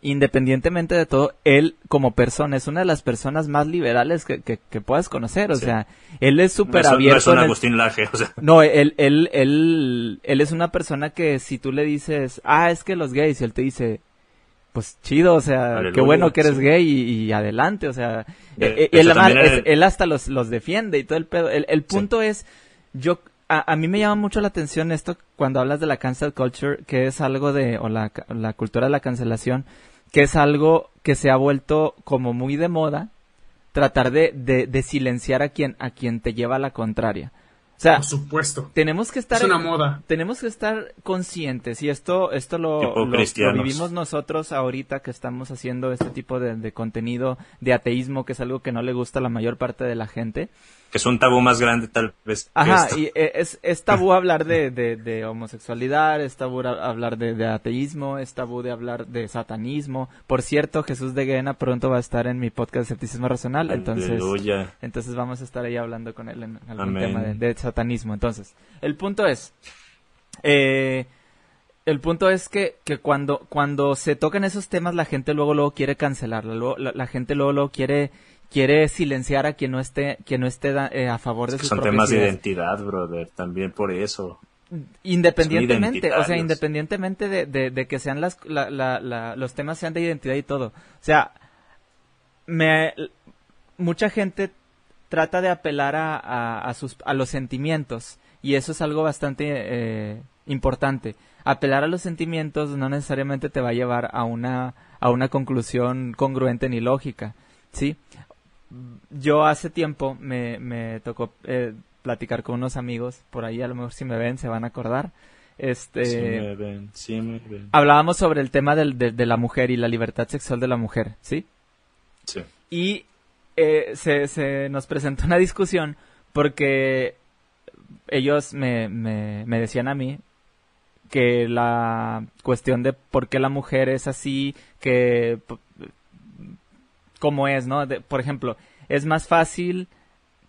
independientemente de todo, él como persona es una de las personas más liberales que, que, puedas conocer. O sea, él es súper abierto. No es un Agustín Laje, o sea. No, él, él, él, él es una persona que si tú le dices, ah, es que los gays, y él te dice, pues chido, o sea, qué bueno que eres gay y, adelante, o sea, eh, eh, él, hasta los, los defiende y todo el pedo. El, punto es, yo, a, mí me llama mucho la atención esto cuando hablas de la cancel culture, que es algo de, o la, la cultura de la cancelación, que es algo que se ha vuelto como muy de moda, tratar de, de, de silenciar a quien, a quien te lleva a la contraria. O sea, por supuesto. Tenemos que estar. Es una moda. Tenemos que estar conscientes y esto, esto lo, vivimos nosotros ahorita que estamos haciendo este tipo de, contenido de ateísmo, que es algo que no le gusta a la mayor parte de la gente que es un tabú más grande tal vez. Ajá, y eh, es, es tabú hablar de, de, homosexualidad, es tabú hablar de, ateísmo, es tabú de hablar de satanismo. Por cierto, Jesús de Guena pronto va a estar en mi podcast Escepticismo Racional, entonces, entonces vamos a estar ahí hablando con él en algún tema de, satanismo. Entonces, el punto es, eh, el punto es que, que cuando, cuando se tocan esos temas la gente luego luego quiere cancelarlo, la, la gente luego luego quiere quiere silenciar a quien no esté, quien no esté eh, a favor de es sus Son temas de identidad, brother, también por eso. Independientemente, o sea, independientemente de, de, que sean las, los temas sean de identidad y todo. O sea, me, mucha gente trata de apelar a, a, sus, a los sentimientos y eso es algo bastante eh, importante. Apelar a los sentimientos no necesariamente te va a llevar a una, a una conclusión congruente ni lógica, ¿sí? Yo hace tiempo me, me tocó eh, platicar con unos amigos, por ahí a lo mejor si me ven se van a acordar. Este, sí me ven, sí me ven. Hablábamos sobre el tema del, de, la mujer y la libertad sexual de la mujer, ¿sí? Sí. Y eh, se, se nos presentó una discusión porque ellos me, me, me decían a mí que la cuestión de por qué la mujer es así, que como es, ¿no? por ejemplo, es más fácil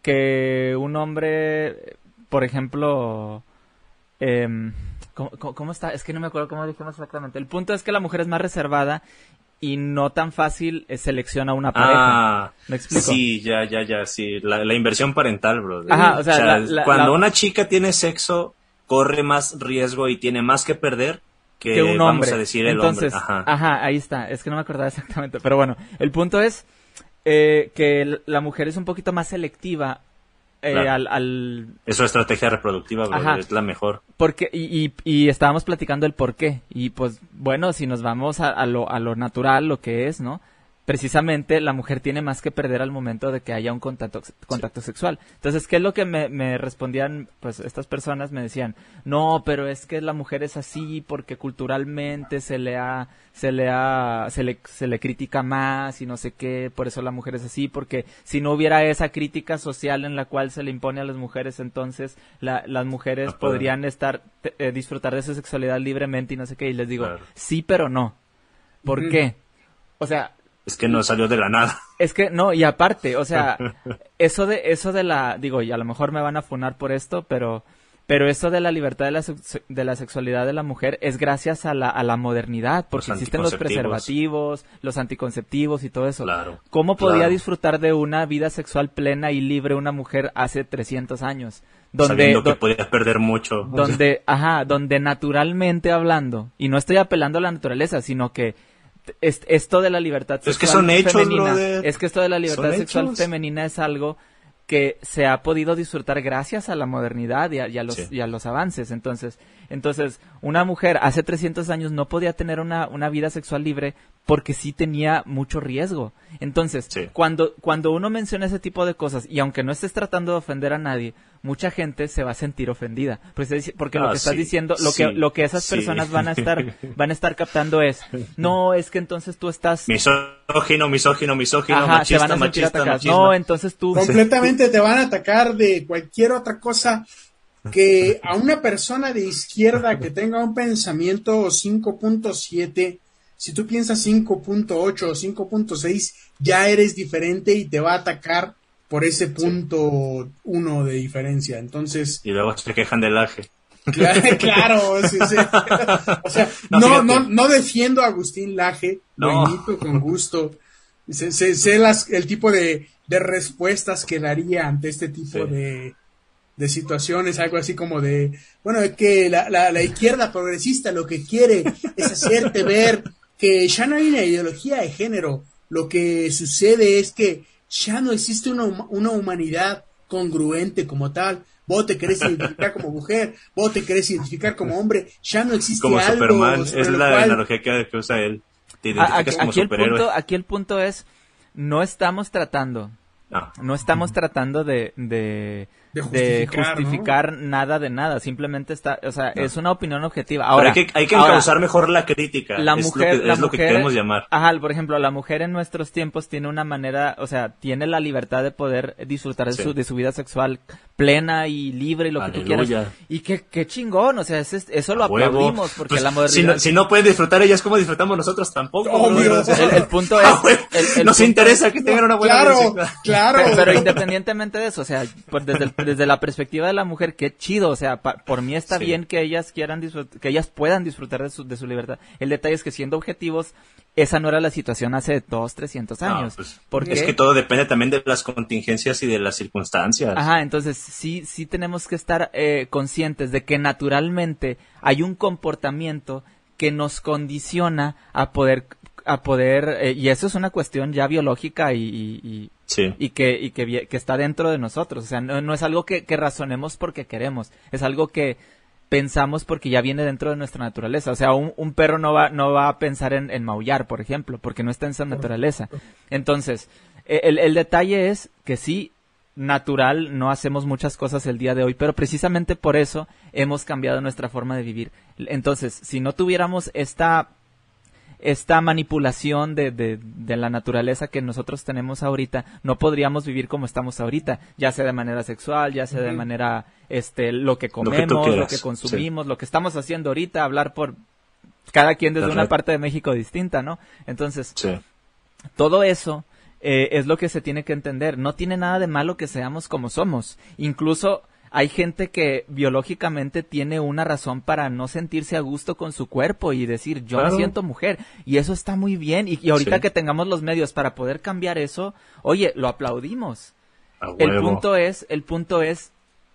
que un hombre, por ejemplo, eh, ¿cómo, está? Es que no me acuerdo cómo dijimos exactamente. El punto es que la mujer es más reservada y no tan fácil selecciona una pareja. Ah, ¿Me explico? Sí, ya, ya, ya, sí. La, inversión parental, bro. Ajá, o sea, cuando una chica tiene sexo, corre más riesgo y tiene más que perder que, un hombre. Vamos a decir el Entonces, Ajá. ajá. ahí está. Es que no me acordaba exactamente. Pero bueno, el punto es eh, que la mujer es un poquito más selectiva eh, al, al... Es su estrategia reproductiva, es la mejor. Porque, y, y, y, estábamos platicando el por qué. Y pues, bueno, si nos vamos a, a, lo, a lo natural, lo que es, ¿no? Precisamente la mujer tiene más que perder al momento de que haya un contacto, contacto sexual. Entonces, ¿qué es lo que me, respondían? Pues estas personas me decían, no, pero es que la mujer es así porque culturalmente se le ha, se le ha, se le, se le critica más y no sé qué, por eso la mujer es así, porque si no hubiera esa crítica social en la cual se le impone a las mujeres, entonces las mujeres podrían estar, eh, disfrutar de su sexualidad libremente y no sé qué, y les digo, sí, pero no. ¿Por qué? O sea, es que no salió de la nada. Es que no, y aparte, o sea, eso de eso de la digo, y a lo mejor me van a funar por esto, pero pero eso de la libertad de la, de la sexualidad de la mujer es gracias a la, a la modernidad, porque existen los preservativos, los anticonceptivos y todo eso. Claro. ¿Cómo podía disfrutar de una vida sexual plena y libre una mujer hace 300 años? Donde, Sabiendo que podías perder mucho. Donde, ajá, donde naturalmente hablando, y no estoy apelando a la naturaleza, sino que esto de la libertad sexual es que son hechos, femenina, es que esto de la libertad sexual femenina es algo que se ha podido disfrutar gracias a la modernidad y a, los, y a los avances. Entonces, entonces, una mujer hace 300 años no podía tener una, una vida sexual libre porque sí tenía mucho riesgo. Entonces, cuando, cuando uno menciona ese tipo de cosas, y aunque no estés tratando de ofender a nadie, mucha gente se va a sentir ofendida. Pues, porque lo ah, que estás diciendo, lo que, lo que esas personas van a estar, van a estar captando es, no, es que entonces tú estás... Misógino, misógino, misógino, machista, machista, machista, No, entonces tú... Completamente te van a atacar de cualquier otra cosa que a una persona de izquierda que tenga un pensamiento 5.7 si tú piensas 5.8 o 5.6, ya eres diferente y te va a atacar por ese punto uno de diferencia. Entonces. Y luego se quejan del aje. Claro, sí, sí. O sea, no, no, no, defiendo a Agustín Laje, lo invito con gusto. Sé, sé, las, el tipo de, de, respuestas que daría ante este tipo de, de situaciones, algo así como de, bueno, es que la, la, la izquierda progresista lo que quiere es hacerte ver que ya no hay una ideología de género. Lo que sucede es que ya no existe una, una humanidad congruente como tal. Vos te querés identificar como mujer, vos te querés identificar como hombre, ya no existe como algo. Superman, es la analogía que, usa él. Te aquí, como El punto, aquí el punto es, no estamos tratando, no, no estamos tratando de, de de justificar, nada de nada, simplemente está, o sea, es una opinión objetiva. Ahora, hay que, hay que encauzar mejor la crítica. La mujer, es lo que, queremos llamar. Ajá, por ejemplo, la mujer en nuestros tiempos tiene una manera, o sea, tiene la libertad de poder disfrutar de, su, de su vida sexual plena y libre y lo que tú quieras. Y qué, qué chingón, o sea, eso lo aplaudimos porque pues, la modernidad... Si no, pueden disfrutar ellas, ¿cómo disfrutamos nosotros tampoco? el, punto es... Nos interesa que tengan una buena Claro, claro. Pero, independientemente de eso, o sea, pues desde, desde la perspectiva de la mujer, qué chido, o sea, por mí está bien que ellas quieran que ellas puedan disfrutar de su, de su libertad. El detalle es que siendo objetivos, esa no era la situación hace dos, trescientos años. Pues, porque es que todo depende también de las contingencias y de las circunstancias. Ajá, entonces sí, sí tenemos que estar eh, conscientes de que naturalmente hay un comportamiento que nos condiciona a poder a poder eh, y eso es una cuestión ya biológica y, y, que y que, que, está dentro de nosotros. O sea no, es algo que, que, razonemos porque queremos. Es algo que pensamos porque ya viene dentro de nuestra naturaleza. O sea un, un perro no va no va a pensar en, en, maullar por ejemplo porque no está en su naturaleza. Entonces e, el, el detalle es que sí natural, no hacemos muchas cosas el día de hoy, pero precisamente por eso hemos cambiado nuestra forma de vivir. Entonces, si no tuviéramos esta esta manipulación de, de, de, la naturaleza que nosotros tenemos ahorita, no podríamos vivir como estamos ahorita, ya sea de manera sexual, ya sea de manera, este, lo que comemos, lo que, consumimos, lo que estamos haciendo ahorita, hablar por cada quien desde una parte de México distinta, ¿no? Entonces, todo eso eh, es lo que se tiene que entender. No tiene nada de malo que seamos como somos. Incluso hay gente que biológicamente tiene una razón para no sentirse a gusto con su cuerpo y decir yo me siento mujer y eso está muy bien. Y, ahorita que tengamos los medios para poder cambiar eso, oye, lo aplaudimos. El punto es, el punto es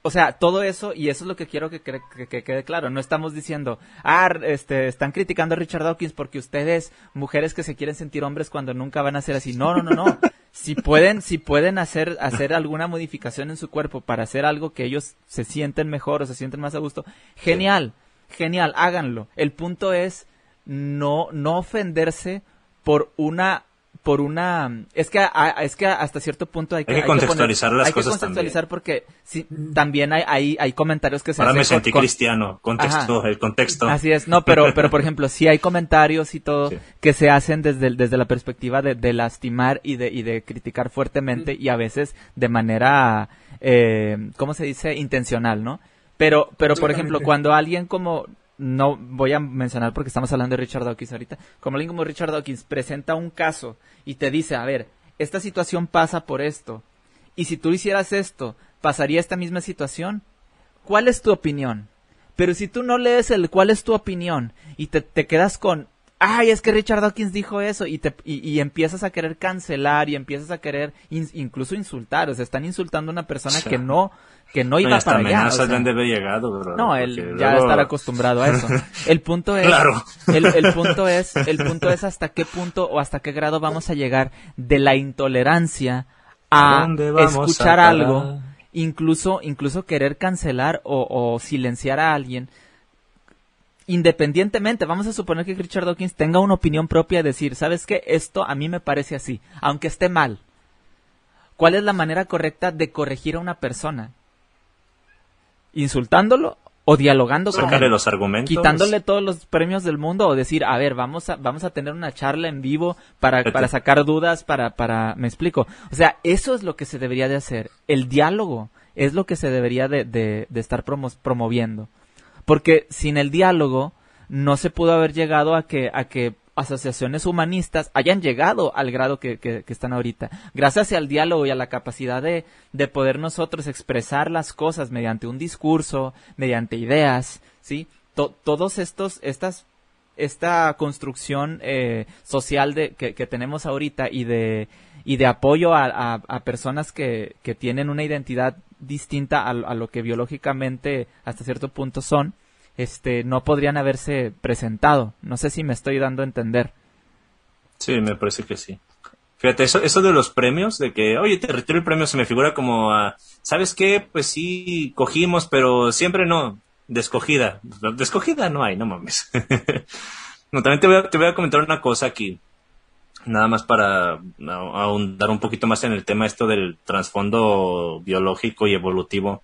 o sea, todo eso, y eso es lo que quiero que, quede claro. No estamos diciendo, ah, este, están criticando a Richard Dawkins porque ustedes, mujeres que se quieren sentir hombres cuando nunca van a ser así. No, no, no, no. si pueden, si pueden hacer, hacer alguna modificación en su cuerpo para hacer algo que ellos se sienten mejor o se sienten más a gusto, genial, genial, háganlo. El punto es no, no ofenderse por una por una es que es que hasta cierto punto hay que, hay que contextualizar las hay cosas que contextualizar porque sí, también hay, hay, hay comentarios que se ahora me sentí cristiano. Contexto el contexto. Así es. No pero pero por ejemplo sí hay comentarios y todo que se hacen desde desde la perspectiva de, de, lastimar y de y de criticar fuertemente y a veces de manera eh, cómo se dice intencional no pero pero por ejemplo cuando alguien como no voy a mencionar porque estamos hablando de Richard Dawkins ahorita, como alguien como Richard Dawkins presenta un caso y te dice, a ver, esta situación pasa por esto, y si tú hicieras esto, ¿pasaría esta misma situación? ¿Cuál es tu opinión? Pero si tú no lees el cuál es tu opinión y te, te quedas con, ay, es que Richard Dawkins dijo eso y, te, y, empiezas a querer cancelar y empiezas a querer incluso insultar, o sea, están insultando a una persona que no que no iba para allá. llegado, No, él ya estar acostumbrado a eso. El punto es, claro. el, el, punto es, el punto es hasta qué punto o hasta qué grado vamos a llegar de la intolerancia a escuchar algo, incluso, incluso querer cancelar o, silenciar a alguien, independientemente, vamos a suponer que Richard Dawkins tenga una opinión propia de decir, ¿sabes qué? Esto a mí me parece así, aunque esté mal. ¿Cuál es la manera correcta de corregir a una persona? ¿Insultándolo o dialogando con él, los argumentos. quitándole todos los premios del mundo o decir, a ver, vamos a, vamos a tener una charla en vivo para, para sacar dudas, para, para, me explico. O sea, eso es lo que se debería de hacer. El diálogo es lo que se debería de, de, de estar promoviendo. Porque sin el diálogo no se pudo haber llegado a que, a que asociaciones humanistas hayan llegado al grado que, que, están ahorita. Gracias al diálogo y a la capacidad de, de poder nosotros expresar las cosas mediante un discurso, mediante ideas, ¿sí? todos estos, estas, esta construcción eh, social de, que, que, tenemos ahorita y de, y de apoyo a, a, personas que, que, tienen una identidad distinta a, a lo que biológicamente hasta cierto punto son, este, no podrían haberse presentado. No sé si me estoy dando a entender. Sí, me parece que sí. Fíjate, eso, eso de los premios, de que, oye, te retiro el premio, se me figura como, ¿sabes qué? Pues sí, cogimos, pero siempre no, descogida. Descogida no hay, no mames. no, también te voy a comentar una cosa aquí, nada más para ahondar un poquito más en el tema esto del trasfondo biológico y evolutivo.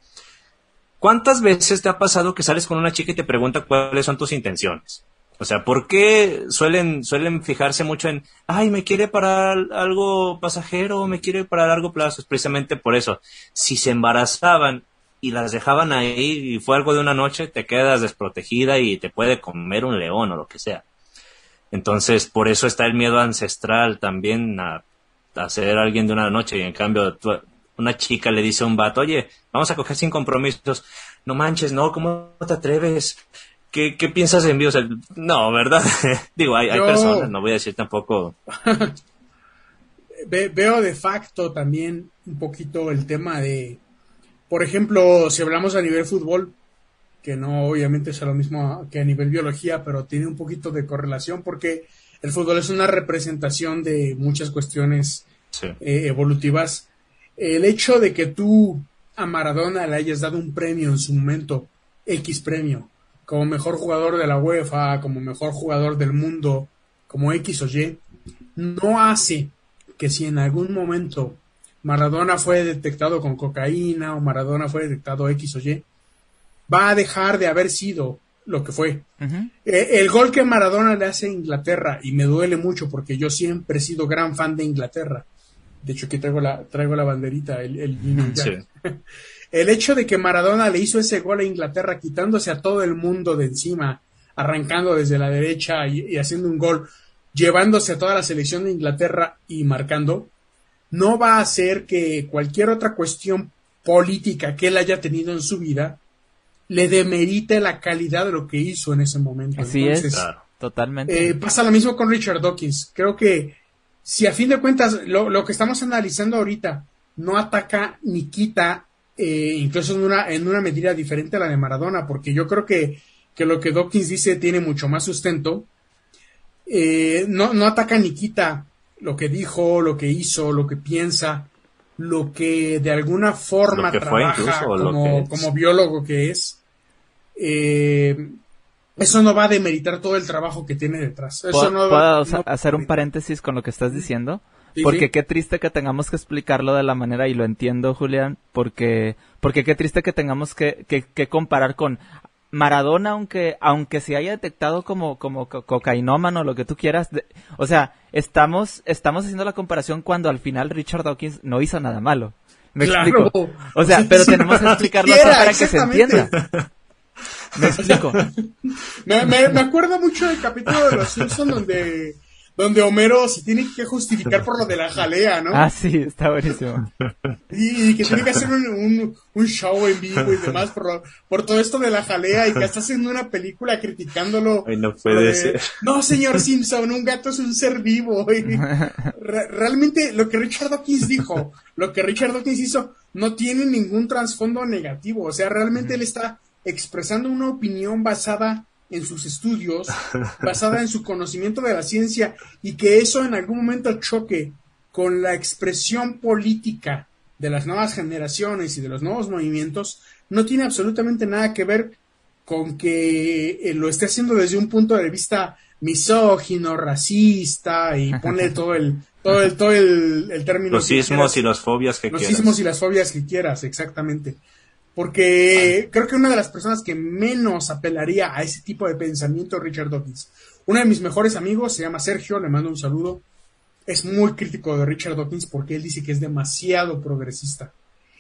¿Cuántas veces te ha pasado que sales con una chica y te pregunta cuáles son tus intenciones? O sea, ¿por qué suelen, suelen fijarse mucho en, ay, me quiere para algo pasajero, me quiere para largo plazo? Es precisamente por eso. Si se embarazaban y las dejaban ahí y fue algo de una noche, te quedas desprotegida y te puede comer un león o lo que sea. Entonces, por eso está el miedo ancestral también a, a ser alguien de una noche y en cambio una chica le dice a un vato, oye, vamos a coger sin compromisos. No manches, no, ¿cómo te atreves? ¿Qué, qué piensas de envíos? No, ¿verdad? Digo, hay, hay personas, no voy a decir tampoco. veo de facto también un poquito el tema de, por ejemplo, si hablamos a nivel fútbol, que no obviamente es lo mismo que a nivel biología, pero tiene un poquito de correlación porque el fútbol es una representación de muchas cuestiones eh, evolutivas. El hecho de que tú a Maradona le hayas dado un premio en su momento, X premio, como mejor jugador de la UEFA, como mejor jugador del mundo, como X o Y, no hace que si en algún momento Maradona fue detectado con cocaína o Maradona fue detectado X o Y, va a dejar de haber sido lo que fue. Eh, el gol que Maradona le hace a Inglaterra, y me duele mucho porque yo siempre he sido gran fan de Inglaterra, de hecho, aquí traigo la, traigo la banderita, el, el, el hecho de que Maradona le hizo ese gol a Inglaterra quitándose a todo el mundo de encima, arrancando desde la derecha y, haciendo un gol, llevándose a toda la selección de Inglaterra y marcando, no va a hacer que cualquier otra cuestión política que él haya tenido en su vida le demerite la calidad de lo que hizo en ese momento. Así es, totalmente. Eh, pasa lo mismo con Richard Dawkins. Creo que si a fin de cuentas lo, que estamos analizando ahorita no ataca ni quita, eh, incluso en una, en una medida diferente a la de Maradona, porque yo creo que, que lo que Dawkins dice tiene mucho más sustento, eh, no, no ataca ni quita lo que dijo, lo que hizo, lo que piensa, lo que de alguna forma trabaja como, como biólogo que es. Eh, eso no va a demeritar todo el trabajo que tiene detrás. Eso no ¿Puedo hacer un paréntesis con lo que estás diciendo? porque qué triste que tengamos que explicarlo de la manera, y lo entiendo, Julián, porque, porque qué triste que tengamos que, que, comparar con Maradona, aunque, aunque se haya detectado como, como cocainómano, lo que tú quieras, o sea, estamos, estamos haciendo la comparación cuando al final Richard Dawkins no hizo nada malo. ¿Me explico? O sea, pero tenemos que explicarlo para que se entienda. Me explico. me, me, acuerdo mucho del capítulo de Los Simpsons donde, donde Homero se tiene que justificar por lo de la jalea, ¿no? Ah, sí, está buenísimo. Y, que tiene que hacer un, un, show en vivo y demás por, por todo esto de la jalea y que está haciendo una película criticándolo. Ay, no puede ser. No, señor Simpson, un gato es un ser vivo. realmente lo que Richard Dawkins dijo, lo que Richard Dawkins hizo, no tiene ningún trasfondo negativo. O sea, realmente él está expresando una opinión basada en sus estudios, basada en su conocimiento de la ciencia y que eso en algún momento choque con la expresión política de las nuevas generaciones y de los nuevos movimientos no tiene absolutamente nada que ver con que eh, lo esté haciendo desde un punto de vista misógino, racista y pone todo el todo el todo el, término los sismos y las fobias que los quieras. sismos y las fobias que quieras, exactamente. Porque creo que una de las personas que menos apelaría a ese tipo de pensamiento es Richard Dawkins. Uno de mis mejores amigos se llama Sergio, le mando un saludo. Es muy crítico de Richard Dawkins porque él dice que es demasiado progresista.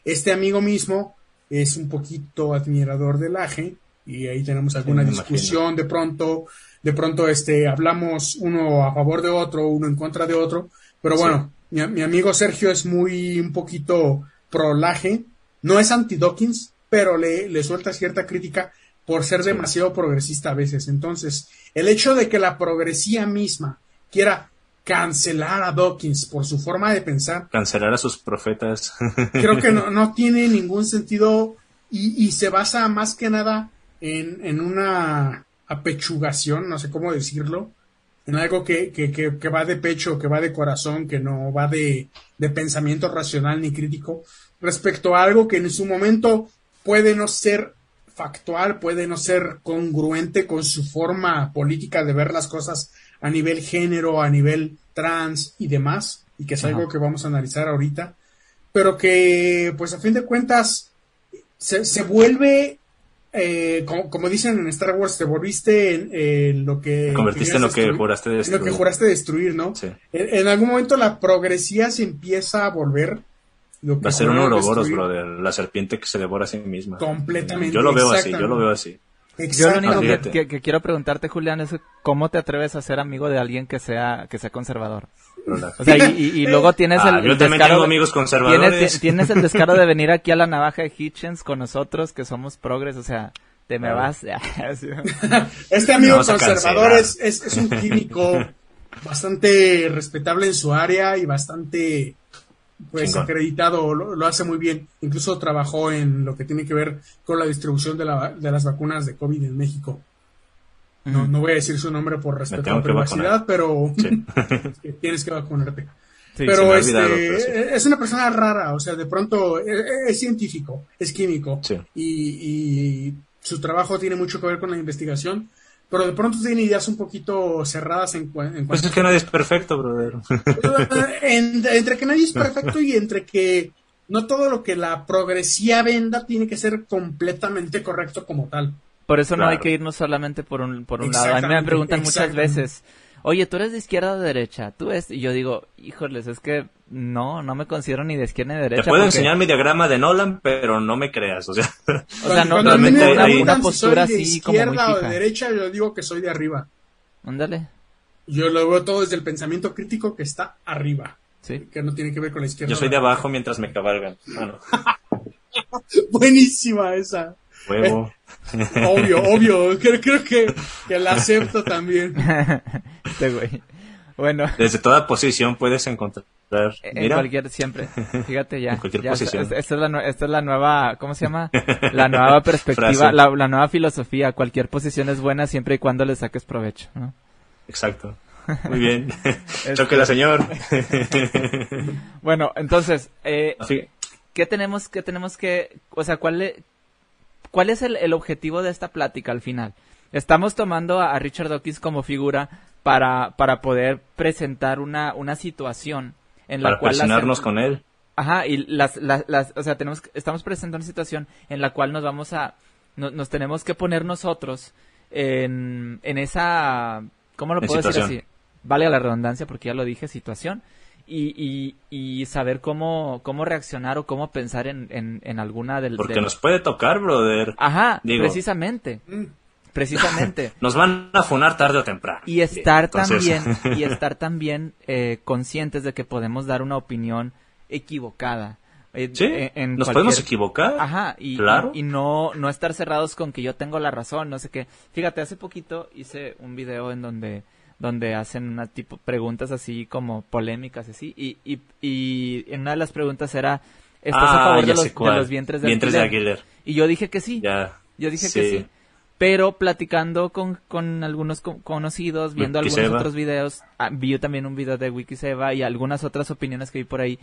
Este amigo mismo es un poquito admirador del AGE y ahí tenemos alguna discusión de pronto, de pronto este hablamos uno a favor de otro, uno en contra de otro, pero bueno, mi, mi, amigo Sergio es muy un poquito pro Laje, no es anti-Dawkins, pero le, le suelta cierta crítica por ser demasiado progresista a veces. Entonces, el hecho de que la progresía misma quiera cancelar a Dawkins por su forma de pensar. Cancelar a sus profetas. creo que no, no tiene ningún sentido y, y, se basa más que nada en, en, una apechugación, no sé cómo decirlo, en algo que, que, que, que, va de pecho, que va de corazón, que no va de, de pensamiento racional ni crítico, respecto a algo que en su momento puede no ser factual, puede no ser congruente con su forma política de ver las cosas a nivel género, a nivel trans y demás, y que es Ajá. algo que vamos a analizar ahorita, pero que pues a fin de cuentas se, se vuelve, eh, como, como, dicen en Star Wars, te volviste en, en lo que... Te convertiste en lo que juraste destruir. En lo que juraste destruir, ¿no? Sí. En, en, algún momento la progresía se empieza a volver... Lo que Va a ser un Ouroboros, brother, la serpiente que se devora a sí misma. Completamente. Yo lo veo así, yo lo veo así. Yo lo único que, que, que, quiero preguntarte, Julián, es cómo te atreves a ser amigo de alguien que sea que sea conservador. O sea, y, y, y luego tienes el, ah, yo el también tengo amigos conservadores. Tienes, tienes, el descaro de venir aquí a la navaja de Hitchens con nosotros, que somos progres, o sea, te me vas. este amigo conservador es, es, es un químico bastante respetable en su área y bastante pues Chingón. acreditado, lo, lo, hace muy bien. Incluso trabajó en lo que tiene que ver con la distribución de, la, de las vacunas de COVID en México. No, no voy a decir su nombre por respeto a la privacidad, pero sí. tienes que vacunarte. Sí, pero este, pero sí. es una persona rara, o sea, de pronto es, es científico, es químico y, y su trabajo tiene mucho que ver con la investigación, pero de pronto tiene ideas un poquito cerradas en, en Pues es que nadie es perfecto, brother. en, entre que nadie es perfecto y entre que no todo lo que la progresía venda tiene que ser completamente correcto como tal. Por eso claro. no hay que irnos solamente por un, por un lado. A mí me preguntan muchas veces, oye, ¿tú eres de izquierda o de derecha? ¿Tú es? Y yo digo, híjoles, es que no, no me considero ni de izquierda ni de derecha. Te puedo porque... enseñar mi diagrama de Nolan, pero no me creas, o sea. O sea, no, realmente hay una, una postura si así como muy fija. o de derecha, yo digo que soy de arriba. Ándale. Yo lo veo todo desde el pensamiento crítico que está arriba. Sí. Que no tiene que ver con la izquierda. Yo soy de abajo mientras me cabalgan. Ah, no. Buenísima esa. Huevo. Obvio, obvio. Creo, creo que, que la acepto también. este güey. Bueno. Desde toda posición puedes encontrar. Mira. En cualquier, siempre. Fíjate ya. En cualquier ya, posición. Esta, esta, es la, esta es la nueva, ¿cómo se llama? La nueva perspectiva, la, la, nueva filosofía. Cualquier posición es buena siempre y cuando le saques provecho, ¿no? Exacto. Muy bien. este... Choquela, señor. bueno, entonces, eh, sí. ¿qué tenemos, qué tenemos que, o sea, cuál, le, cuál es el, el objetivo de esta plática al final? Estamos tomando a, a Richard Dawkins como figura para, para poder presentar una, una situación en la para cual... Para con él. Ajá, y las, las, las, o sea, tenemos, estamos presentando una situación en la cual nos vamos a, no, nos tenemos que poner nosotros en, en esa, ¿cómo lo en puedo situación. decir así? Vale la redundancia porque ya lo dije, situación. Y, y, y, saber cómo, cómo reaccionar o cómo pensar en, en, en alguna del... Porque del... nos puede tocar, brother. Ajá, Digo, precisamente. Precisamente. Nos van a funar tarde o temprano. Y estar Entonces... también, y estar también eh, conscientes de que podemos dar una opinión equivocada. Eh, sí, en, en nos cualquier... podemos equivocar. Ajá, y, claro. y, y, no, no estar cerrados con que yo tengo la razón, no sé qué. Fíjate, hace poquito hice un video en donde donde hacen una tipo preguntas así como polémicas así y, y, y en una de las preguntas era ¿estás ah, a favor de los, de los, vientres de vientres alquiler? de alquiler? Y yo dije que sí. Ya. Yo dije sí. que sí. pero platicando con, con algunos conocidos, viendo algunos otros videos, ah, vi también un video de Wikiseba y algunas otras opiniones que vi por ahí,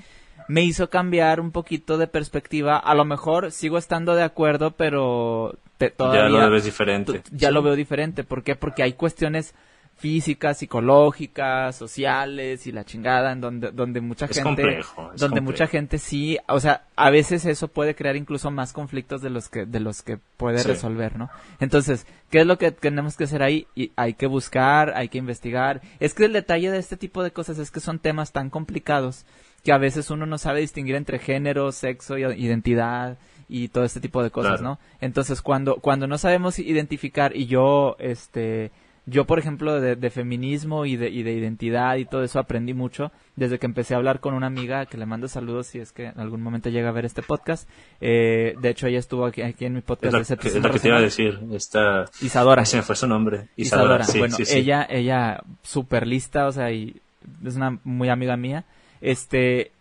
me hizo cambiar un poquito de perspectiva. A lo mejor sigo estando de acuerdo, pero todavía... Ya lo ves diferente. Ya lo veo diferente. ¿Por qué? Porque hay cuestiones físicas, psicológicas, sociales y la chingada en donde donde mucha gente donde mucha gente sí, o sea, a veces eso puede crear incluso más conflictos de los que de los que puede resolver, ¿no? Entonces, ¿qué es lo que tenemos que hacer ahí? Y hay que buscar, hay que investigar. Es que el detalle de este tipo de cosas es que son temas tan complicados que a veces uno no sabe distinguir entre género, sexo, identidad y todo este tipo de cosas, ¿no? Entonces, cuando cuando no sabemos identificar y yo este yo, por ejemplo, de, feminismo y de, identidad y todo eso aprendí mucho desde que empecé a hablar con una amiga que le mando saludos si es que en algún momento llega a ver este podcast. Eh, de hecho, ella estuvo aquí, aquí en mi podcast. Es lo, que, es que te iba a decir. Esta... Isadora. Se me fue su nombre. Isadora. bueno, ella, ella súper lista, o sea, y es una muy amiga mía. Este,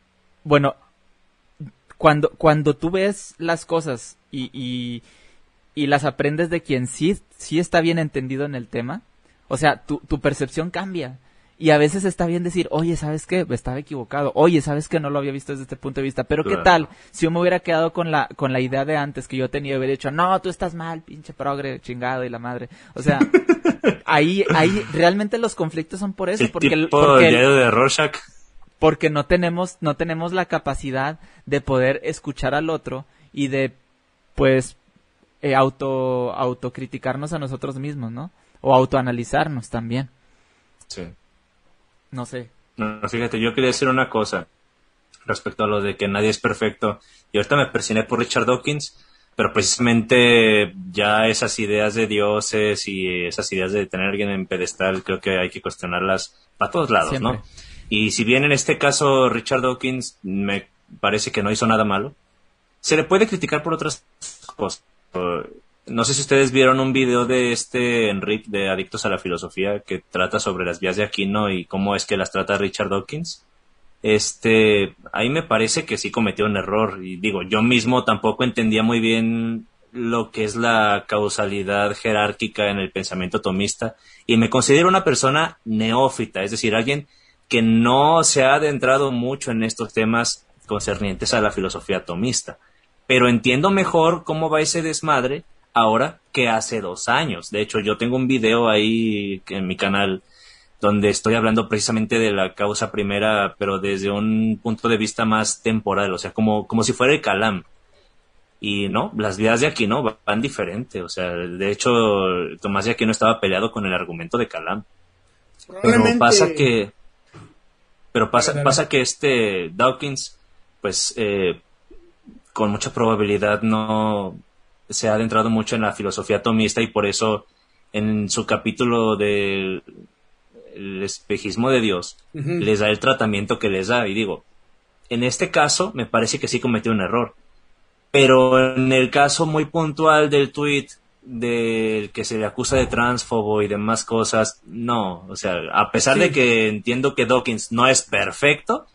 bueno, cuando, cuando tú ves las cosas y, y, y las aprendes de quien sí, sí está bien entendido en el tema, o sea, tu, tu percepción cambia. Y a veces está bien decir, oye, ¿sabes qué? Estaba equivocado. Oye, ¿sabes qué? No lo había visto desde este punto de vista. Pero ¿qué tal si yo me hubiera quedado con la, con la idea de antes que yo tenía hubiera dicho, no, tú estás mal, pinche progre, chingado y la madre? O sea, ahí, ahí, realmente los conflictos son por eso. porque, porque, de Rorschach. porque no tenemos, no tenemos la capacidad de poder escuchar al otro y de, pues, eh, auto, autocriticarnos a nosotros mismos, ¿no? O autoanalizarnos también. Sí. No sé. No, fíjate, yo quería decir una cosa respecto a lo de que nadie es perfecto. Y ahorita me presioné por Richard Dawkins, pero precisamente ya esas ideas de dioses y esas ideas de tener a alguien en pedestal, creo que hay que cuestionarlas para todos lados, ¿no? Y si bien en este caso Richard Dawkins me parece que no hizo nada malo, se le puede criticar por otras cosas. No sé si ustedes vieron un video de este Enrique de Adictos a la Filosofía que trata sobre las vías de Aquino y cómo es que las trata Richard Dawkins. Este, ahí me parece que sí cometió un error y digo, yo mismo tampoco entendía muy bien lo que es la causalidad jerárquica en el pensamiento tomista y me considero una persona neófita, es decir, alguien que no se ha adentrado mucho en estos temas concernientes a la filosofía tomista, pero entiendo mejor cómo va ese desmadre ahora que hace dos años. De hecho, yo tengo un video ahí en mi canal donde estoy hablando precisamente de la causa primera, pero desde un punto de vista más temporal, o sea, como, como si fuera el Calam. Y no, las vidas de aquí no van diferente, o sea, de hecho, Tomás de Aquino estaba peleado con el argumento de Calam. Pero pasa que, pero pasa, pasa que este Dawkins, pues, eh, con mucha probabilidad no, se ha adentrado mucho en la filosofía tomista y por eso en su capítulo del espejismo de Dios les da el tratamiento que les da. Y digo, en este caso me parece que sí cometió un error, pero en el caso muy puntual del tweet del que se le acusa de transfobo y demás cosas, no, o sea, a pesar de que entiendo que Dawkins no es perfecto,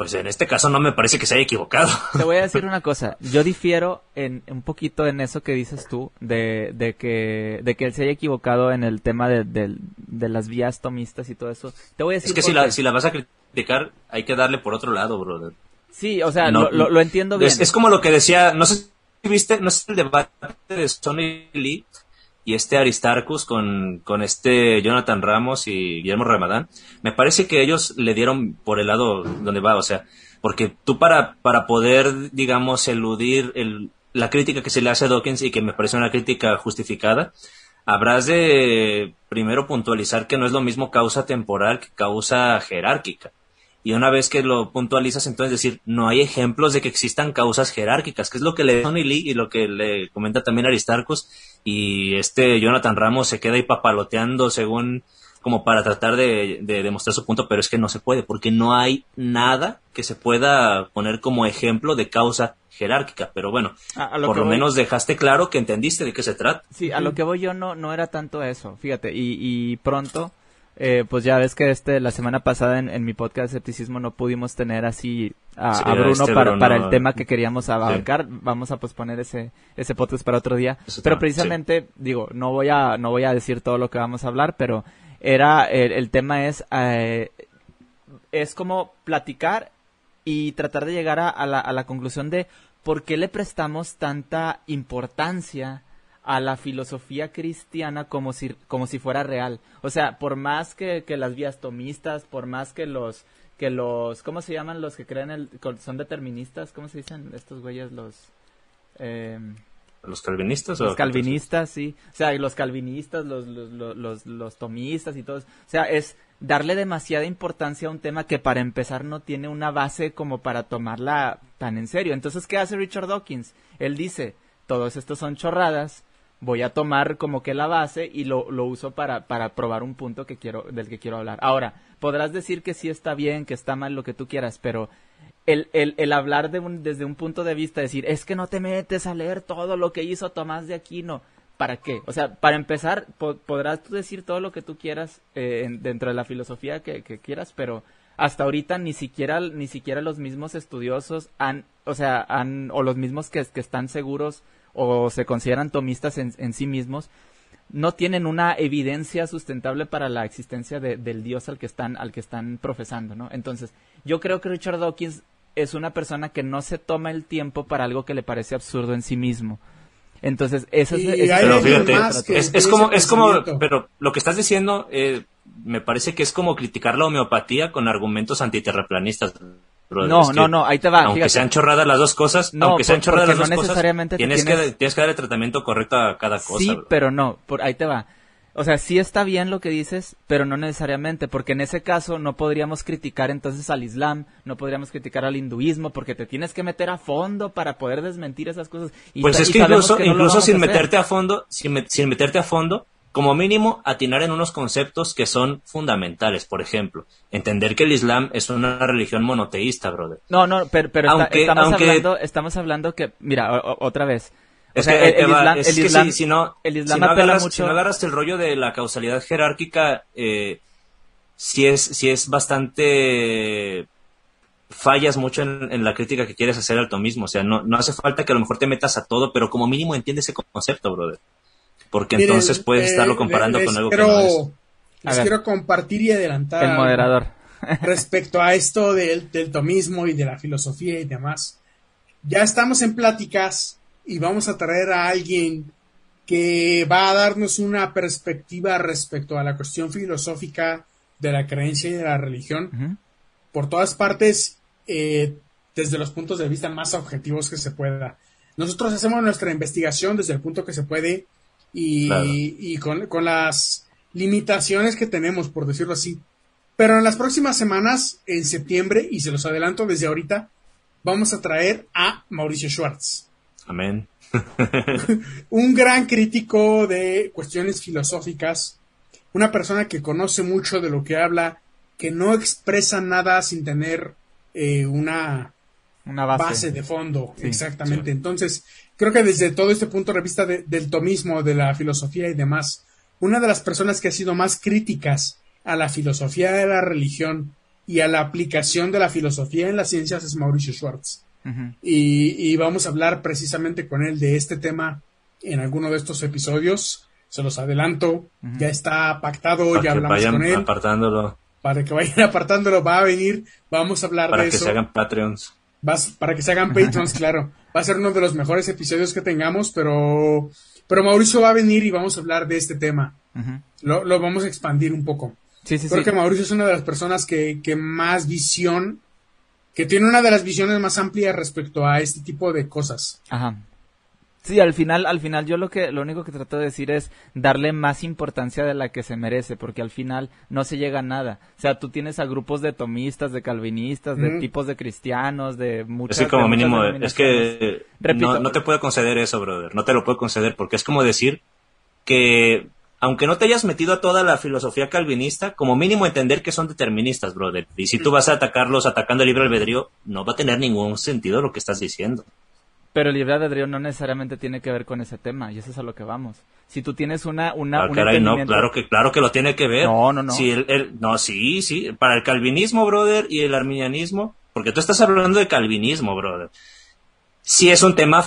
pues en este caso no me parece que se haya equivocado. Te voy a decir una cosa, yo difiero en un poquito en eso que dices tú, de, de, que, de que él se haya equivocado en el tema de, de, las vías tomistas y todo eso. Te voy a decir es que si la, si la vas a criticar, hay que darle por otro lado, brother. Sí, o sea, lo, lo, entiendo bien. Es, es, como lo que decía, no sé si viste, no sé el debate de Sony Lee y este Aristarchus con, con este Jonathan Ramos y Guillermo Ramadán, me parece que ellos le dieron por el lado donde va, o sea, porque tú para, para poder, digamos, eludir el, la crítica que se le hace a Dawkins y que me parece una crítica justificada, habrás de primero puntualizar que no es lo mismo causa temporal que causa jerárquica. Y una vez que lo puntualizas, entonces decir, no hay ejemplos de que existan causas jerárquicas, que es lo que le Tony Lee y lo que le comenta también Aristarcos, y este Jonathan Ramos se queda ahí papaloteando según como para tratar de, demostrar su punto, pero es que no se puede, porque no hay nada que se pueda poner como ejemplo de causa jerárquica. Pero bueno, por lo menos dejaste claro que entendiste de qué se trata. Sí, a lo que voy yo no, no era tanto eso, fíjate, y, y pronto eh, pues ya ves que este la semana pasada en, mi podcast de escepticismo no pudimos tener así a, Bruno, este para, para, el tema que queríamos abarcar. Vamos a posponer ese ese podcast para otro día. pero precisamente digo no voy a no voy a decir todo lo que vamos a hablar, pero era el, tema es eh, es como platicar y tratar de llegar a, la, a la conclusión de por qué le prestamos tanta importancia a la filosofía cristiana como si, como si fuera real. O sea, por más que, que las vías tomistas, por más que los, que los, ¿cómo se llaman los que creen el, son deterministas? ¿Cómo se dicen estos güeyes los? Eh, ¿Los calvinistas? Los calvinistas, sí. O sea, los calvinistas, los, los, los, los, tomistas y todo. O sea, es darle demasiada importancia a un tema que para empezar no tiene una base como para tomarla tan en serio. Entonces, ¿qué hace Richard Dawkins? Él dice, todos estos son chorradas, voy a tomar como que la base y lo, lo uso para, para probar un punto que quiero, del que quiero hablar. Ahora, podrás decir que sí está bien, que está mal, lo que tú quieras, pero el, el, el hablar de un, desde un punto de vista, decir, es que no te metes a leer todo lo que hizo Tomás de Aquino. ¿Para qué? O sea, para empezar, podrás tú decir todo lo que tú quieras eh, dentro de la filosofía que, que, quieras, pero hasta ahorita ni siquiera, ni siquiera los mismos estudiosos han, o sea, han, o los mismos que, que están seguros o se consideran tomistas en, en sí mismos, no tienen una evidencia sustentable para la existencia del Dios al que están, al que están profesando, ¿no? Entonces, yo creo que Richard Dawkins es una persona que no se toma el tiempo para algo que le parece absurdo en sí mismo. Entonces, eso es, es, como, es como, pero lo que estás diciendo, eh, me parece que es como criticar la homeopatía con argumentos antiterraplanistas. No, no, no, ahí te va. Aunque sean chorradas las dos cosas, aunque sean chorradas las dos cosas, tienes, que, tienes que dar el tratamiento correcto a cada cosa. Sí, pero no, por, ahí te va. O sea, sí está bien lo que dices, pero no necesariamente, porque en ese caso no podríamos criticar entonces al Islam, no podríamos criticar al hinduismo, porque te tienes que meter a fondo para poder desmentir esas cosas. pues es que incluso, incluso sin meterte a fondo, sin, sin meterte a fondo, como mínimo, atinar en unos conceptos que son fundamentales. Por ejemplo, entender que el Islam es una religión monoteísta, brother. No, no, pero, estamos, hablando, estamos hablando que, mira, otra vez. Es que, el, Islam, es que si, no, el Islam si no agarras, mucho... si no agarras el rollo de la causalidad jerárquica, eh, si es, si es bastante fallas mucho en, en, la crítica que quieres hacer al mismo. O sea, no, no hace falta que a lo mejor te metas a todo, pero como mínimo entiende ese concepto, brother porque entonces puedes estarlo comparando con algo que no es. Les quiero compartir y adelantar. El moderador. respecto a esto del, del tomismo y de la filosofía y demás. Ya estamos en pláticas y vamos a traer a alguien que va a darnos una perspectiva respecto a la cuestión filosófica de la creencia y de la religión por todas partes eh, desde los puntos de vista más objetivos que se pueda. Nosotros hacemos nuestra investigación desde el punto que se puede y, con, las limitaciones que tenemos, por decirlo así. Pero en las próximas semanas, en septiembre, y se los adelanto desde ahorita, vamos a traer a Mauricio Schwartz. Amén. un gran crítico de cuestiones filosóficas, una persona que conoce mucho de lo que habla, que no expresa nada sin tener eh, una, una base. de fondo. Exactamente. Entonces, creo que desde todo este punto de vista del tomismo, de la filosofía y demás, una de las personas que ha sido más críticas a la filosofía de la religión y a la aplicación de la filosofía en las ciencias es Mauricio Schwartz. y, vamos a hablar precisamente con él de este tema en alguno de estos episodios. Se los adelanto, ya está pactado, ya hablamos con él. Apartándolo. Para que vayan apartándolo, va a venir, vamos a hablar de eso. Para que se hagan Patreons. Vas, para que se hagan Patreons, claro va a ser uno de los mejores episodios que tengamos, pero, pero Mauricio va a venir y vamos a hablar de este tema. lo, lo, vamos a expandir un poco. Sí, sí, Creo que Mauricio es una de las personas que, que más visión, que tiene una de las visiones más amplias respecto a este tipo de cosas. Ajá. Sí, al final, al final yo lo que, lo único que trato de decir es darle más importancia de la que se merece, porque al final no se llega a nada. O sea, tú tienes a grupos de tomistas, de calvinistas, de tipos de cristianos, de muchas. Es como mínimo, es que no, te puedo conceder eso, brother. No te lo puedo conceder porque es como decir que aunque no te hayas metido a toda la filosofía calvinista, como mínimo entender que son deterministas, brother. Y si tú vas a atacarlos atacando el libre albedrío, no va a tener ningún sentido lo que estás diciendo. Pero el libre albedrío no necesariamente tiene que ver con ese tema, y eso es a lo que vamos. Si tú tienes una... una ah, caray, no, claro que, claro que lo tiene que ver. No, no, no. Si el, no, sí, sí. Para el calvinismo, brother, y el arminianismo, porque tú estás hablando de calvinismo, brother. Sí es un tema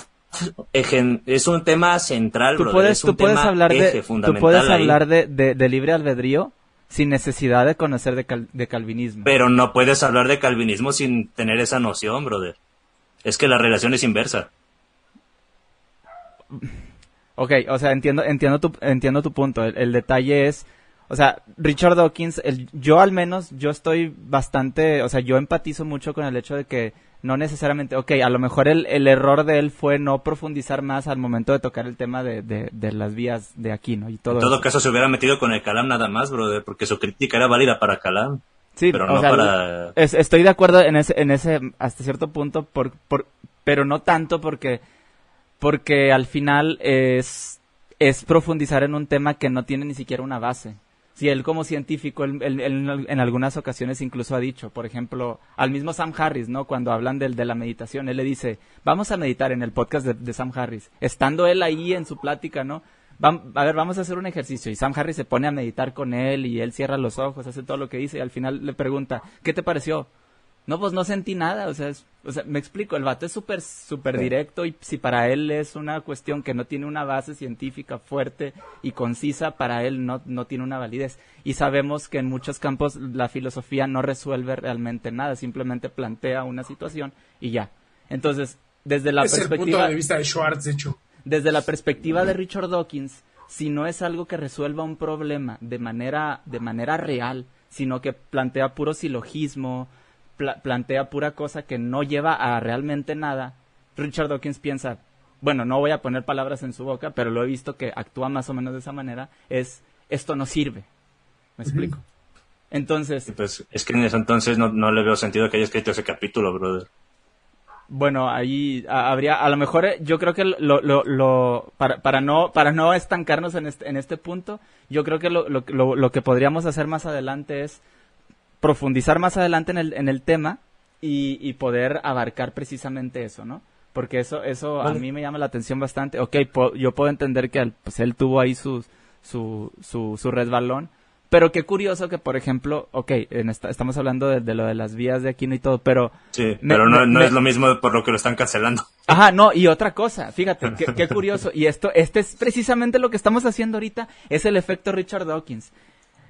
es un tema central, tú puedes, tú puedes hablar de, Tú puedes hablar de, de, libre albedrío sin necesidad de conocer de, de, calvinismo. Pero no puedes hablar de calvinismo sin tener esa noción, brother. Es que la relación es inversa. Ok, o sea, entiendo, entiendo, tu, entiendo tu punto. El, detalle es, o sea, Richard Dawkins, el, yo al menos, yo estoy bastante, o sea, yo empatizo mucho con el hecho de que no necesariamente, ok, a lo mejor el, el error de él fue no profundizar más al momento de tocar el tema de, de, las vías de aquí, ¿no? Y todo en todo caso se hubiera metido con el Calam nada más, brother, porque su crítica era válida para Calam. Sí, pero no para... estoy de acuerdo en ese, en ese, hasta cierto punto, por, por, pero no tanto porque porque al final es, es profundizar en un tema que no tiene ni siquiera una base. Si él como científico, él, en algunas ocasiones incluso ha dicho, por ejemplo, al mismo Sam Harris, ¿no? Cuando hablan del, de la meditación, él le dice, vamos a meditar en el podcast de, Sam Harris. Estando él ahí en su plática, ¿no? A ver, vamos a hacer un ejercicio. Y Sam Harris se pone a meditar con él y él cierra los ojos, hace todo lo que dice y al final le pregunta, ¿qué te pareció? No, pues no sentí nada, o sea, o sea me explico, el vato es súper, súper directo y si para él es una cuestión que no tiene una base científica fuerte y concisa, para él no, no tiene una validez. Y sabemos que en muchos campos la filosofía no resuelve realmente nada, simplemente plantea una situación y ya. Entonces, desde la perspectiva... de vista de Schwartz, de hecho. Desde la perspectiva de Richard Dawkins, si no es algo que resuelva un problema de manera, de manera real, sino que plantea puro silogismo, plantea pura cosa que no lleva a realmente nada, Richard Dawkins piensa, bueno, no voy a poner palabras en su boca, pero lo he visto que actúa más o menos de esa manera, es, esto no sirve. ¿Me explico? Entonces... Pues es que en ese entonces no, le veo sentido que haya escrito ese capítulo, brother. Bueno, ahí habría, a lo mejor eh, yo creo que lo, lo, lo para, para, no, para no estancarnos en este, en este punto, yo creo que lo, lo, lo que podríamos hacer más adelante es profundizar más adelante en el, en el tema y, poder abarcar precisamente eso, ¿no? Porque eso, eso a mí me llama la atención bastante. Ok, yo puedo entender que pues, él tuvo ahí su, su, su, su resbalón, pero qué curioso que, por ejemplo, ok, en estamos hablando de, lo de las vías de Aquino y todo, pero... Sí, pero no, no es lo mismo por lo que lo están cancelando. Ajá, no, y otra cosa, fíjate, qué, qué, curioso, y esto, este es precisamente lo que estamos haciendo ahorita, es el efecto Richard Dawkins.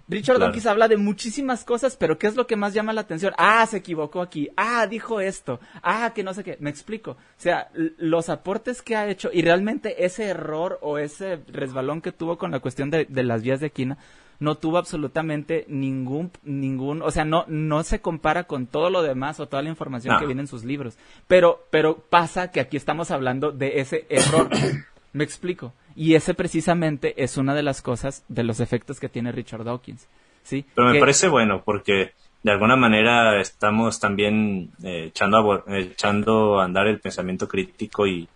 Richard Dawkins habla de muchísimas cosas, pero ¿qué es lo que más llama la atención? Ah, se equivocó aquí. Ah, dijo esto. Ah, que no sé qué. Me explico. O sea, los aportes que ha hecho y realmente ese error o ese resbalón que tuvo con la cuestión de, las vías de Aquina no tuvo absolutamente ningún, ningún, o sea, no, no se compara con todo lo demás o toda la información que viene en sus libros. Pero, pero pasa que aquí estamos hablando de ese error. Me explico. Y ese precisamente es una de las cosas, de los efectos que tiene Richard Dawkins. ¿sí? Pero me parece bueno porque de alguna manera estamos también eh, echando, a, echando a andar el pensamiento crítico y,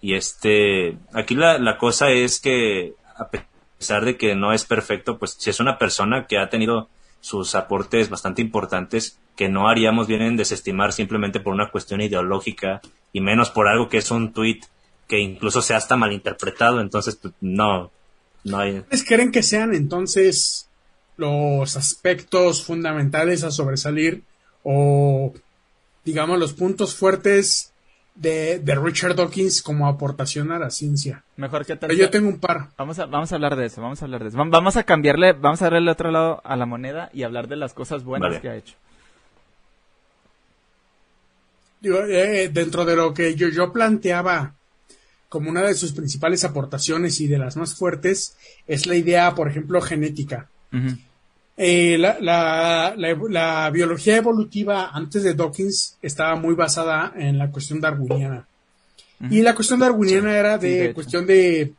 y este, aquí la, la cosa es que a pesar de que no es perfecto, pues si es una persona que ha tenido sus aportes bastante importantes que no haríamos bien en desestimar simplemente por una cuestión ideológica y menos por algo que es un tweet que incluso sea hasta malinterpretado, entonces pues, no, no hay... creen que sean entonces los aspectos fundamentales a sobresalir o digamos los puntos fuertes de, Richard Dawkins como aportación a la ciencia. Mejor que tal. Pero yo tengo un par. Vamos a, vamos a hablar de eso, vamos a hablar de eso. Vamos a cambiarle, vamos a darle el otro lado a la moneda y hablar de las cosas buenas que ha hecho. Eh, dentro de lo que yo, yo planteaba como una de sus principales aportaciones y de las más fuertes es la idea, por ejemplo, genética. Eh, la, biología evolutiva antes de Dawkins estaba muy basada en la cuestión darwiniana. Y la cuestión darwiniana era de, cuestión de,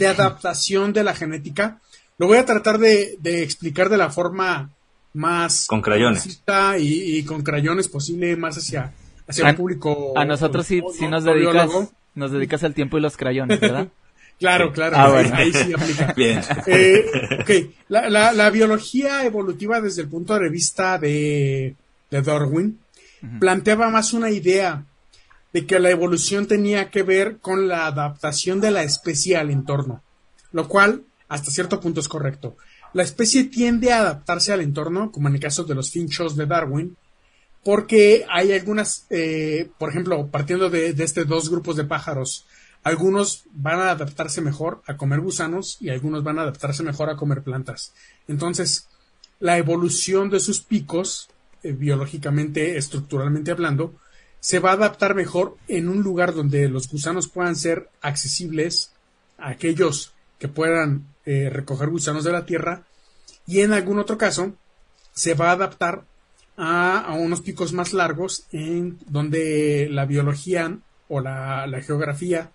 adaptación de la genética. Lo voy a tratar de, explicar de la forma más con crayones y, con crayones posible más hacia, hacia el público. A nosotros sí, nos dedicas nos dedicas el tiempo y los crayones, ¿verdad? claro, claro. Ah, ahí, sí aplica. Bien. Eh, ok, la, la, biología evolutiva desde el punto de vista de, de Darwin planteaba más una idea de que la evolución tenía que ver con la adaptación de la especie al entorno, lo cual hasta cierto punto es correcto. La especie tiende a adaptarse al entorno, como en el caso de los finchos de Darwin, porque hay algunas, eh, por ejemplo, partiendo de, de estos dos grupos de pájaros, algunos van a adaptarse mejor a comer gusanos y algunos van a adaptarse mejor a comer plantas. Entonces, la evolución de sus picos, eh, biológicamente, estructuralmente hablando, se va a adaptar mejor en un lugar donde los gusanos puedan ser accesibles a aquellos que puedan eh, recoger gusanos de la tierra y en algún otro caso se va a adaptar a, unos picos más largos en donde la biología o la, la geografía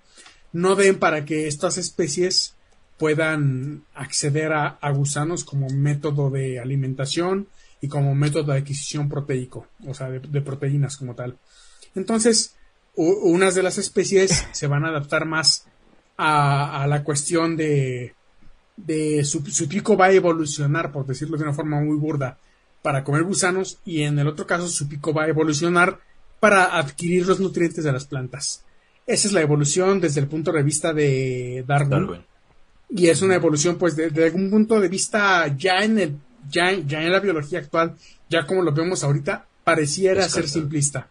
no den para que estas especies puedan acceder a, gusanos como método de alimentación y como método de adquisición proteico, o sea, de, proteínas como tal. Entonces, unas de las especies se van a adaptar más a, la cuestión de, de su, su, pico va a evolucionar, por decirlo de una forma muy burda, para comer gusanos y en el otro caso su pico va a evolucionar para adquirir los nutrientes de las plantas. Esa es la evolución desde el punto de vista de Darwin. Y es una evolución, pues, desde algún punto de vista ya en el, ya, ya en la biología actual, ya como lo vemos ahorita, pareciera ser simplista.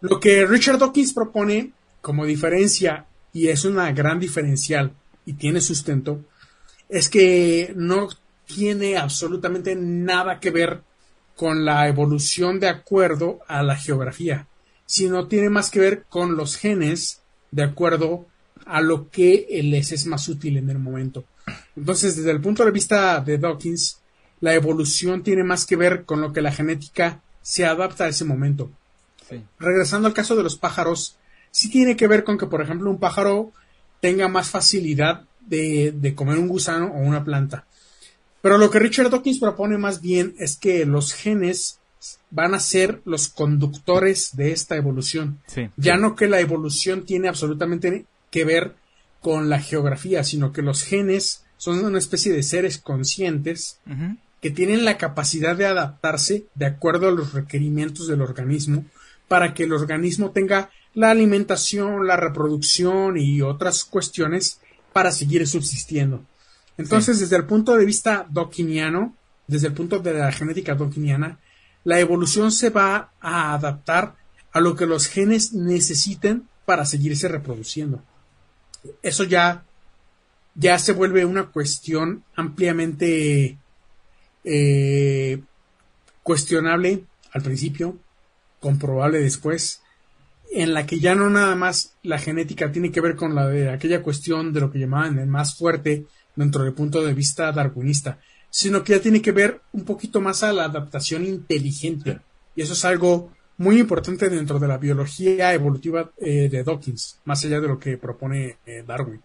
Lo que Richard Dawkins propone como diferencia, y es una gran diferencial y tiene sustento, es que no tiene absolutamente nada que ver con la evolución de acuerdo a la geografía sino tiene más que ver con los genes de acuerdo a lo que les es más útil en el momento. Entonces, desde el punto de vista de Dawkins, la evolución tiene más que ver con lo que la genética se adapta a ese momento. Regresando al caso de los pájaros, sí tiene que ver con que, por ejemplo, un pájaro tenga más facilidad de, de comer un gusano o una planta. Pero lo que Richard Dawkins propone más bien es que los genes van a ser los conductores de esta evolución. ya no que la evolución tiene absolutamente que ver con la geografía, sino que los genes son una especie de seres conscientes que tienen la capacidad de adaptarse de acuerdo a los requerimientos del organismo para que el organismo tenga la alimentación, la reproducción y otras cuestiones para seguir subsistiendo. Entonces, desde el punto de vista doquiniano, desde el punto de la genética doquiniana, la evolución se va a adaptar a lo que los genes necesiten para seguirse reproduciendo. Eso ya, ya se vuelve una cuestión ampliamente eh, cuestionable al principio, comprobable después, en la que ya no nada más la genética tiene que ver con la de aquella cuestión de lo que llamaban el más fuerte dentro del punto de vista darwinista, sino que ya tiene que ver un poquito más a la adaptación inteligente. Y eso es algo muy importante dentro de la biología evolutiva eh, de Dawkins, más allá de lo que propone eh, Darwin.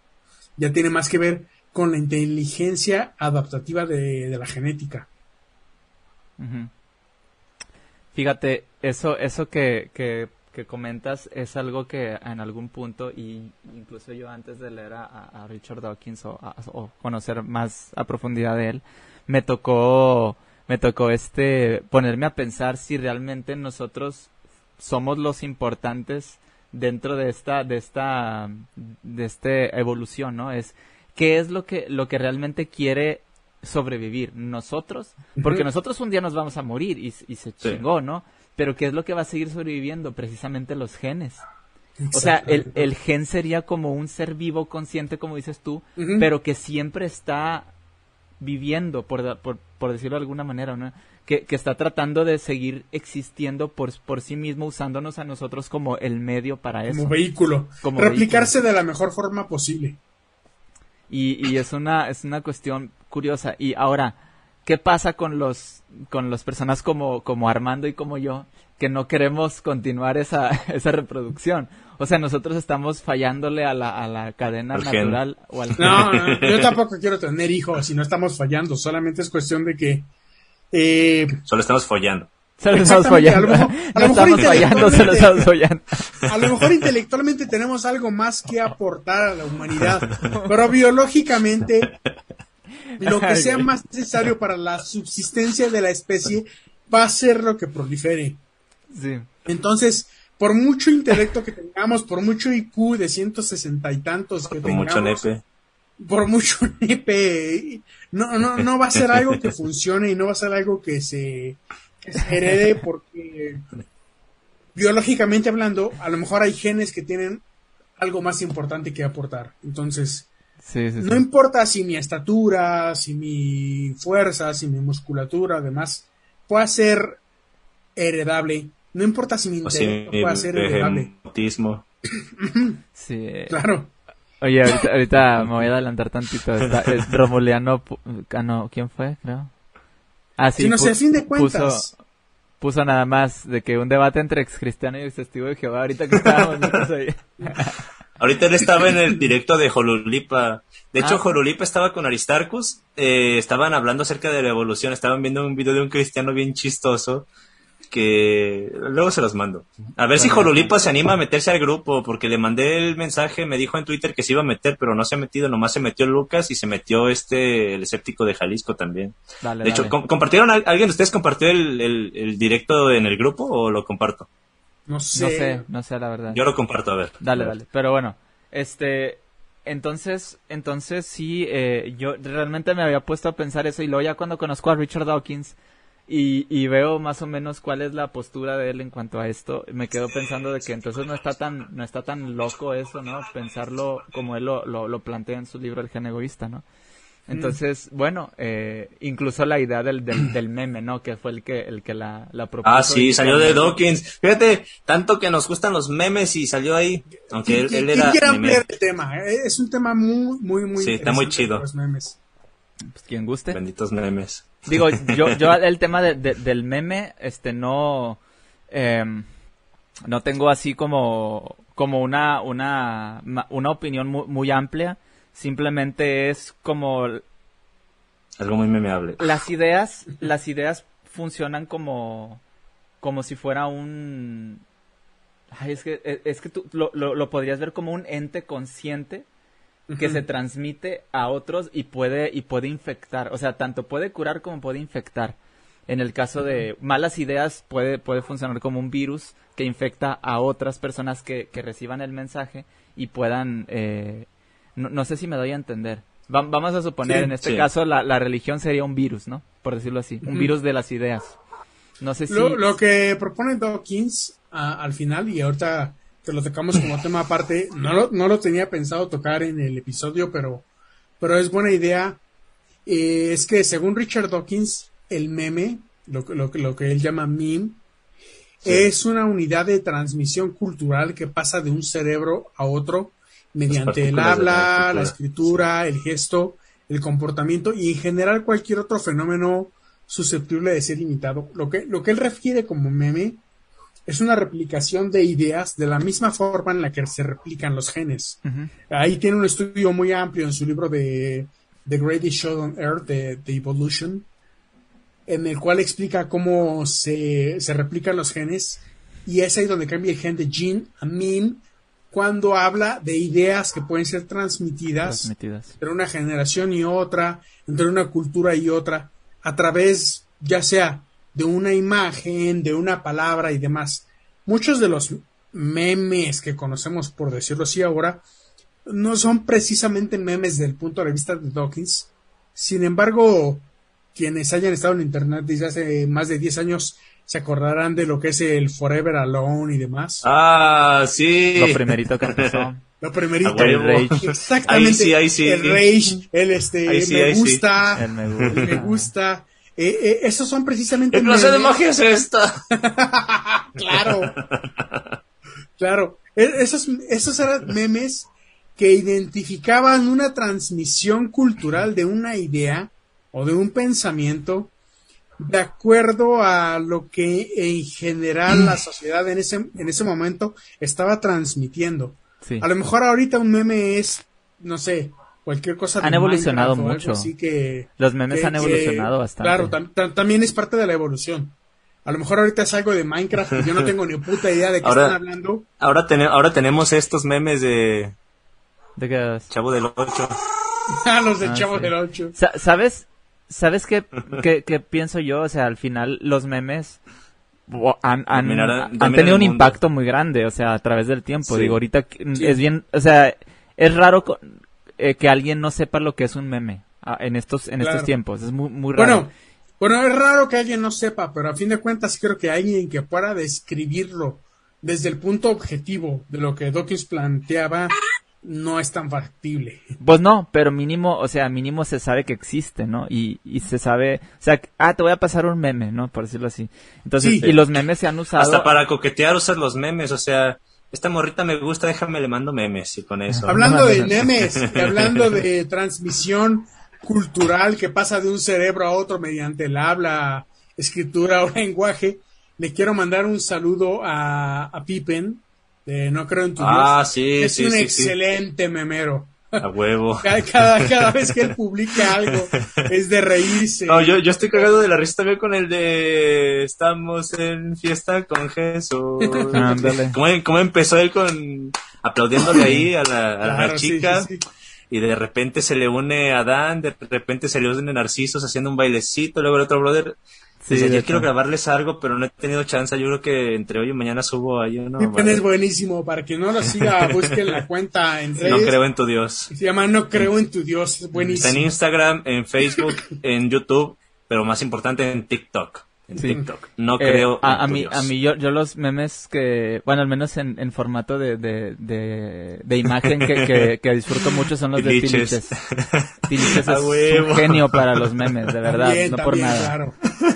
Ya tiene más que ver con la inteligencia adaptativa de, la genética. Fíjate, eso, eso que, que, comentas es algo que en algún punto, y incluso yo antes de leer a, Richard Dawkins o, o, conocer más a profundidad de él, me tocó, me tocó este, ponerme a pensar si realmente nosotros somos los importantes dentro de esta, de esta, de este evolución, ¿no? Es, ¿qué es lo que, lo que realmente quiere sobrevivir? ¿Nosotros? Porque nosotros un día nos vamos a morir y, y se chingó, ¿no? Pero ¿qué es lo que va a seguir sobreviviendo? Precisamente los genes. O sea, el, el, gen sería como un ser vivo consciente, como dices tú, pero que siempre está viviendo, por, por, por decirlo de alguna manera, ¿no? Que, que, está tratando de seguir existiendo por, por sí mismo, usándonos a nosotros como el medio para eso. Como vehículo. Como Replicarse de la mejor forma posible. Y, y es una, es una cuestión curiosa. Y ahora, ¿qué pasa con los, con las personas como, como Armando y como yo, que no queremos continuar esa, esa reproducción? O sea, nosotros estamos fallándole a la, a la cadena natural o al... No, no, yo tampoco quiero tener hijos y no estamos fallando, solamente es cuestión de que... Eh... Solo estamos follando. Solo estamos follando. A lo, estamos fallando, solo estamos follando. A lo mejor intelectualmente tenemos algo más que aportar a la humanidad, pero biológicamente lo que sea más necesario para la subsistencia de la especie va a ser lo que prolifere. Sí. Entonces, por mucho intelecto que tengamos, por mucho IQ de 160 y tantos que Por tengamos, mucho nepe. por mucho nepe, no, no, no va a ser algo que funcione y no va a ser algo que se, que se herede porque biológicamente hablando, a lo mejor hay genes que tienen algo más importante que aportar. Entonces, Sí, sí, sí. no importa si mi estatura, si mi fuerza, si mi musculatura, además, pueda ser heredable. No importa si mi si intelecto mi pueda ser heredable. autismo. Sí, Claro. Oye, ahorita, ahorita me voy a adelantar tantito. Está- es Romuliano. Ah, no, ¿quién fue? Creo. Ah, sí. si no pu- sé, a fin de puso, cuentas, puso nada más de que un debate entre ex cristiano y ex testigo de Jehová. Ahorita que estábamos. Ahorita él estaba en el directo de Jolulipa. De hecho, Ah. Jolulipa estaba con Aristarchus. eh, estaban hablando acerca de la evolución. Estaban viendo un video de un cristiano bien chistoso. Que luego se los mando. A ver si. Jolulipa se anima a meterse al grupo. Porque le mandé el mensaje. Me dijo en Twitter que se iba a meter, pero no se ha metido. Nomás se metió Lucas y se metió este, el escéptico de Jalisco también. Dale, De hecho, dale. com- ¿compartieron? al- ¿Alguien de ustedes compartió el, el- el directo en el grupo o lo comparto? No sé. No sé, no sé la verdad. Yo lo comparto, a ver. Dale, A ver. dale. Pero bueno, este, entonces, entonces sí, eh, yo realmente me había puesto a pensar eso y luego ya cuando conozco a Richard Dawkins y, y veo más o menos cuál es la postura de él en cuanto a esto, me quedo pensando de que entonces no está tan, no está tan loco eso, ¿no? Pensarlo como él lo, lo, lo plantea en su libro El gen egoísta, ¿no? Entonces, bueno, eh, incluso la idea del, del, del meme, ¿no? Que fue el que, el que la, la propuso. Ah, sí, salió de Dawkins. Fíjate, tanto que nos gustan los memes y salió ahí. Aunque él, Y- él y era quiere ampliar el tema. eh, Es un tema muy, muy, muy Sí, está muy chido. Los memes. Pues quien guste. Benditos memes. Digo, yo, yo el tema de- de- del meme, este, no, em, no tengo así como, como una, una, una opinión muy, muy amplia. Simplemente es como Algo muy memeable. las ideas, las ideas funcionan como, como si fuera un, ay, es que, es, es que tú lo, lo, lo podrías ver como un ente consciente que se transmite a otros y puede y puede infectar, o sea, tanto puede curar como puede infectar. En el caso de malas ideas puede puede funcionar como un virus que infecta a otras personas que, que reciban el mensaje y puedan eh, no, no sé si me doy a entender. Va- vamos a suponer Sí, en este sí. caso la, la religión sería un virus, ¿no? Por decirlo así, un virus de las ideas. No sé si Lo, lo que propone Dawkins a- al final, y ahorita que lo tocamos como tema aparte, no lo, no lo tenía pensado tocar en el episodio, pero, pero es buena idea. Eh, es que según Richard Dawkins, el meme, lo, que- lo, que- lo que él llama meme, Sí. es una unidad de transmisión cultural que pasa de un cerebro a otro mediante el la habla, la escritura, el gesto, el comportamiento y en general cualquier otro fenómeno susceptible de ser imitado. Lo que, lo que él refiere como meme es una replicación de ideas de la misma forma en la que se replican los genes. Ahí tiene un estudio muy amplio en su libro de The Greatest Show on Earth, de, de Evolution, en el cual explica cómo se, se replican los genes y es ahí donde cambia el gen de gene a meme cuando habla de ideas que pueden ser transmitidas transmitidas. entre una generación y otra, entre una cultura y otra, a través ya sea de una imagen, de una palabra y demás. Muchos de los memes que conocemos, por decirlo así ahora, no son precisamente memes desde el punto de vista de Dawkins. Sin embargo, quienes hayan estado en Internet desde hace más de 10 años se acordarán de lo que es el Forever Alone y demás. Ah, sí. Lo primerito que empezó. Lo primerito. A huevo. El rage. Exactamente. Ahí sí, ahí sí. El rage, el este, Ahí sí, me ahí sí. gusta, El me el gusta. me gusta. Eh, eh, esos son precisamente ¿Qué clase de memes- magia es esta? claro. Claro. E- Esos, esos eran memes que identificaban una transmisión cultural de una idea o de un pensamiento de acuerdo a lo que en general la sociedad en ese, en ese momento estaba transmitiendo. Sí. A lo mejor ahorita un meme es, no sé, cualquier cosa. de Han evolucionado mucho. Así que, Los memes que- han que- evolucionado bastante. Claro, tam- tam- también es parte de la evolución. A lo mejor ahorita es algo de Minecraft y yo no tengo ni puta idea de qué Ahora- están hablando. Ahora, tene- ahora tenemos estos memes de ¿De qué? Chavo del 8. Ah, los del Ah, Chavo sí. del 8. Sa- ¿Sabes? ¿Sabes qué, qué, qué pienso yo? O sea, al final los memes han, han, tenido un impacto muy grande, o sea, a través del tiempo. Digo, ahorita es bien, o sea, es raro eh, que alguien no sepa lo que es un meme ah, en estos en estos tiempos. Es muy, muy raro. Bueno, bueno, es raro que alguien no sepa, pero a fin de cuentas creo que alguien que pueda describirlo desde el punto objetivo de lo que Dawkins planteaba no es tan factible. Pues no, pero mínimo, o sea, mínimo se sabe que existe, ¿no? Y, y se sabe, o sea, ah, te voy a pasar un meme, ¿no? Por decirlo así. Entonces, y los memes se han usado. Hasta para coquetear usas los memes, o sea, esta morrita me gusta, déjame le mando memes y con eso. Hablando de memes, hablando de transmisión cultural que pasa de un cerebro a otro mediante el habla, escritura o lenguaje, le quiero mandar un saludo a, a Pippen, de No Creo en tu ah, sí, es un excelente memero. A huevo. Cada, cada, vez que él publica algo es de reírse. No, yo, yo estoy cagado de la risa también con el de Estamos en fiesta con Jesús. ¿Cómo, ¿Cómo, empezó él con aplaudiéndole ahí a la, a la chica? y de repente se le une a Dan, de repente se le une Narcisos haciendo un bailecito, luego el otro brother Sí, yo quiero grabarles algo, pero no he tenido chance. Yo creo que entre hoy y mañana subo ahí uno. es buenísimo. Para que no lo siga, busquen la cuenta en redes. No creo en tu Dios. Se llama No creo en tu Dios. Es buenísimo. Está en Instagram, en Facebook, en YouTube, pero más importante en TikTok en TikTok. No eh, creo. A, a mí, a mí yo, yo los memes que, bueno, al menos en, en formato de, de, de, imagen que, que, disfruto mucho son los de Tiliches. Tiliches es un genio para los memes, de verdad, no por nada.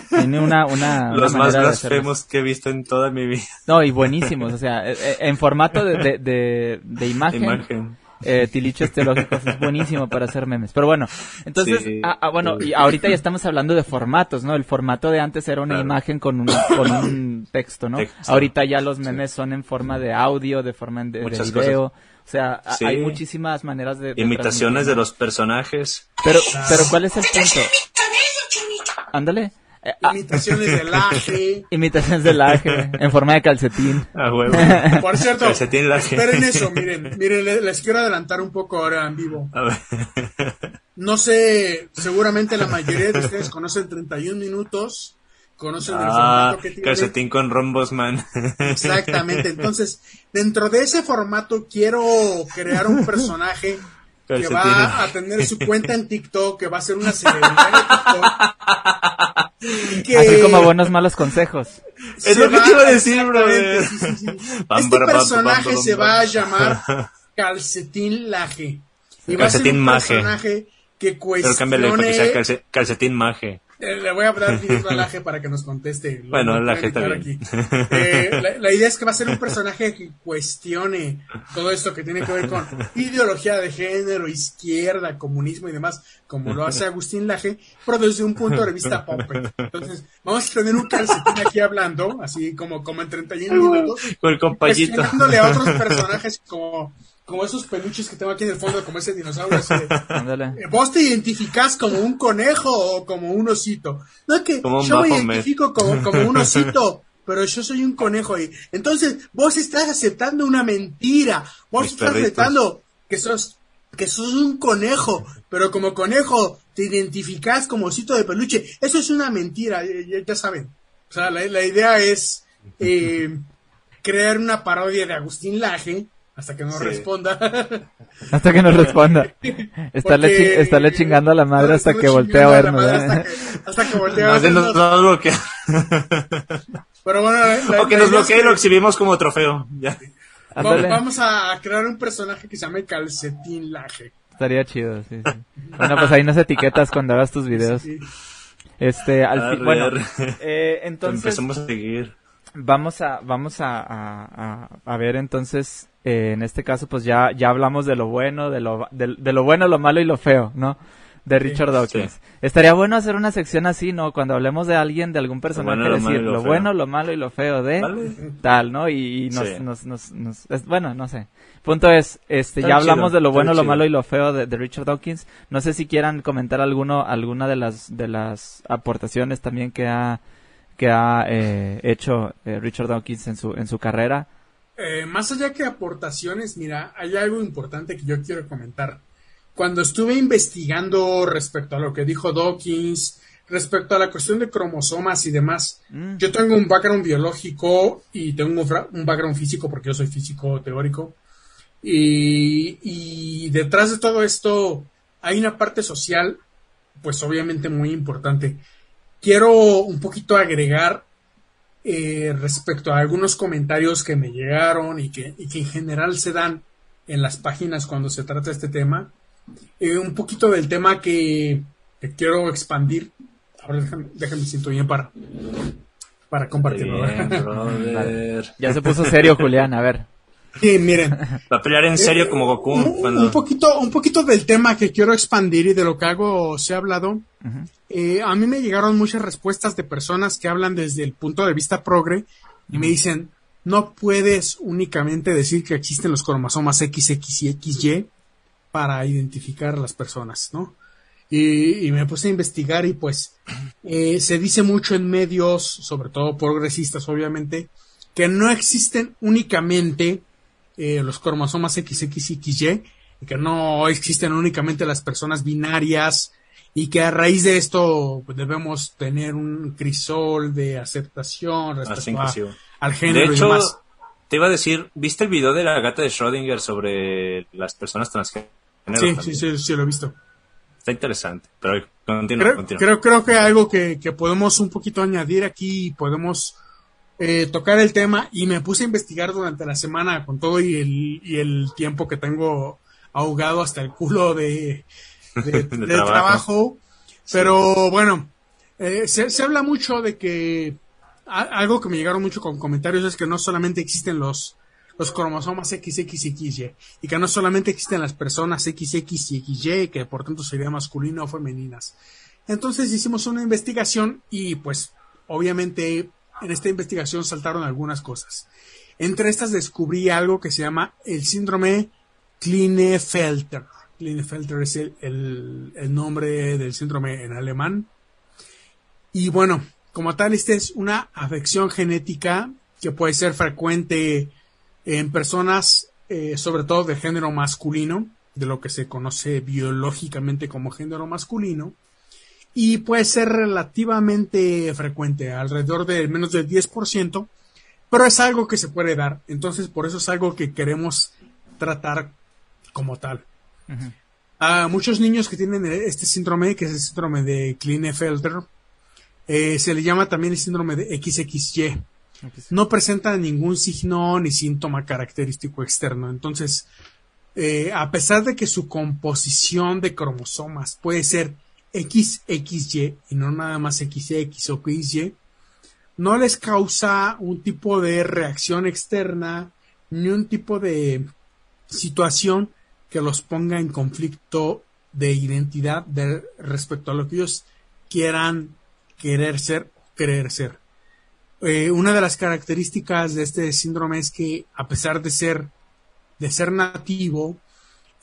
Tiene una, una, los más blasfemos que he visto en toda mi vida. No, y buenísimos, o sea, eh, eh, en formato de, de, de, imagen. imagen eh, tilichos teológicos es buenísimo para hacer memes. Pero bueno, entonces, ah, ah, bueno, y ahorita ya estamos hablando de formatos, ¿no? El formato de antes era una imagen con un, con un texto, ¿no? Ahorita ya los memes son en forma de audio, de forma de, video. O sea, hay muchísimas maneras de... Imitaciones de los personajes. Pero, pero ¿cuál es el punto? Ándale. Ah. Imitaciones del aje. Imitaciones del aje, en forma de calcetín. Ah, huevo. Por cierto, calcetín esperen eso, miren, miren, les, quiero adelantar un poco ahora en vivo. A ver. No sé, seguramente la mayoría de ustedes conocen 31 minutos, conocen el ah, formato que tiene. Calcetín con rombos, man. Exactamente, entonces, dentro de ese formato quiero crear un personaje que va a tener su cuenta en TikTok, que va a ser una celebridad de TikTok Así como buenos malos consejos. Es lo que te iba a decir, bro. Este personaje se va a llamar Calcetín Laje. Y va a ser un personaje que cuestione... Pero cámbiale para que sea calcetín maje. Eh, le voy a dar a Laje para que nos conteste. Bueno, Laje está bien. Eh, la, idea es que va a ser un personaje que cuestione todo esto que tiene que ver con ideología de género, izquierda, comunismo y demás, como lo hace Agustín Laje, pero desde un punto de vista pop. Entonces, vamos a tener un calcetín aquí hablando, así como, como en 31 minutos. Con el. Cuestionándole a otros personajes como como esos peluches que tengo aquí en el fondo, como ese dinosaurio. Eh, vos te identificás como un conejo o como un osito. No es que yo me identifico como, como un osito, pero yo soy un conejo. Y entonces vos estás aceptando una mentira. Vos estás aceptando que sos que sos un conejo, pero como conejo te identificás como osito de peluche. Eso es una mentira, ya, saben. O sea, la, idea es eh, crear una parodia de Agustín Laje hasta que nos responda. hasta que nos responda. Estarle, estarle chingando a la madre hasta que voltee a vernos. Hasta, que, hasta que voltee a vernos. Nos, bloquea. Pero bueno, o que nos bloquee y lo exhibimos como trofeo. Ya. Vamos, a crear un personaje que se llame Calcetín Laje. Estaría chido, sí, sí. Bueno, pues ahí nos etiquetas cuando hagas tus videos. Este, al fin, bueno, eh, entonces... Empezamos a seguir. Vamos a, vamos a, a, a ver entonces eh, en este caso, pues ya, ya hablamos de lo bueno, de lo, de, lo bueno, lo malo y lo feo, ¿no? De Richard Dawkins. Estaría bueno hacer una sección así, ¿no? Cuando hablemos de alguien, de algún personaje, decir lo, bueno, lo malo y lo feo de tal, ¿no? Y, nos, nos, nos, bueno, no sé. Punto es, este, ya hablamos de lo bueno, lo malo y lo feo de, Richard Dawkins. No sé si quieran comentar alguno, alguna de las, de las aportaciones también que ha, que ha eh, hecho eh, Richard Dawkins en su, en su carrera. Eh, más allá que aportaciones, mira, hay algo importante que yo quiero comentar. Cuando estuve investigando respecto a lo que dijo Dawkins, respecto a la cuestión de cromosomas y demás, mm. yo tengo un background biológico y tengo un, background físico porque yo soy físico teórico. Y, y, detrás de todo esto hay una parte social, pues obviamente muy importante. Quiero un poquito agregar eh, respecto a algunos comentarios que me llegaron y que, y que en general se dan en las páginas cuando se trata este tema. Eh, un poquito del tema que, quiero expandir. Ahora déjame, déjame siento bien para, para compartirlo. ya se puso serio, Julián, a ver. Sí, miren. Va a pelear en serio como Goku. Un, poquito, un poquito del tema que quiero expandir y de lo que hago se ha hablado. Eh, a mí me llegaron muchas respuestas de personas que hablan desde el punto de vista progre y me dicen, no puedes únicamente decir que existen los cromosomas XX y XY para identificar a las personas, ¿no? Y, me puse a investigar y pues eh, se dice mucho en medios, sobre todo progresistas obviamente, que no existen únicamente eh, los cromosomas XX y XY, y que no existen únicamente las personas binarias, y que a raíz de esto pues, debemos tener un crisol de aceptación respecto al género de hecho, Te iba a decir, ¿viste el video de la gata de Schrödinger sobre las personas transgénero? Sí, sí, sí, sí, lo he visto. Está interesante, pero continúa, creo, Creo, que algo que, que, podemos un poquito añadir aquí, podemos eh, tocar el tema y me puse a investigar durante la semana con todo y el, y el tiempo que tengo ahogado hasta el culo de, de, trabajo. Pero bueno, eh, se, se, habla mucho de que algo que me llegaron mucho con comentarios es que no solamente existen los, los cromosomas XX y XY, y que no solamente existen las personas XX y XY, que por tanto sería masculino o femeninas. Entonces hicimos una investigación y pues obviamente en esta investigación saltaron algunas cosas. Entre estas descubrí algo que se llama el síndrome Klinefelter. Klinefelter es el, nombre del síndrome en alemán. Y bueno, como tal, esta es una afección genética que puede ser frecuente en personas, eh, sobre todo de género masculino, de lo que se conoce biológicamente como género masculino, y puede ser relativamente frecuente, alrededor de menos del 10%, pero es algo que se puede dar, entonces por eso es algo que queremos tratar como tal. A muchos niños que tienen este síndrome, que es el síndrome de Klinefelter, eh, se le llama también el síndrome de XXY. No presenta ningún signo ni síntoma característico externo. Entonces, eh, a pesar de que su composición de cromosomas puede ser XXY y no nada más XX o XY, no les causa un tipo de reacción externa ni un tipo de situación que los ponga en conflicto de identidad de, respecto a lo que ellos quieran querer ser o querer ser. Eh, una de las características de este síndrome es que a pesar de ser de ser nativo,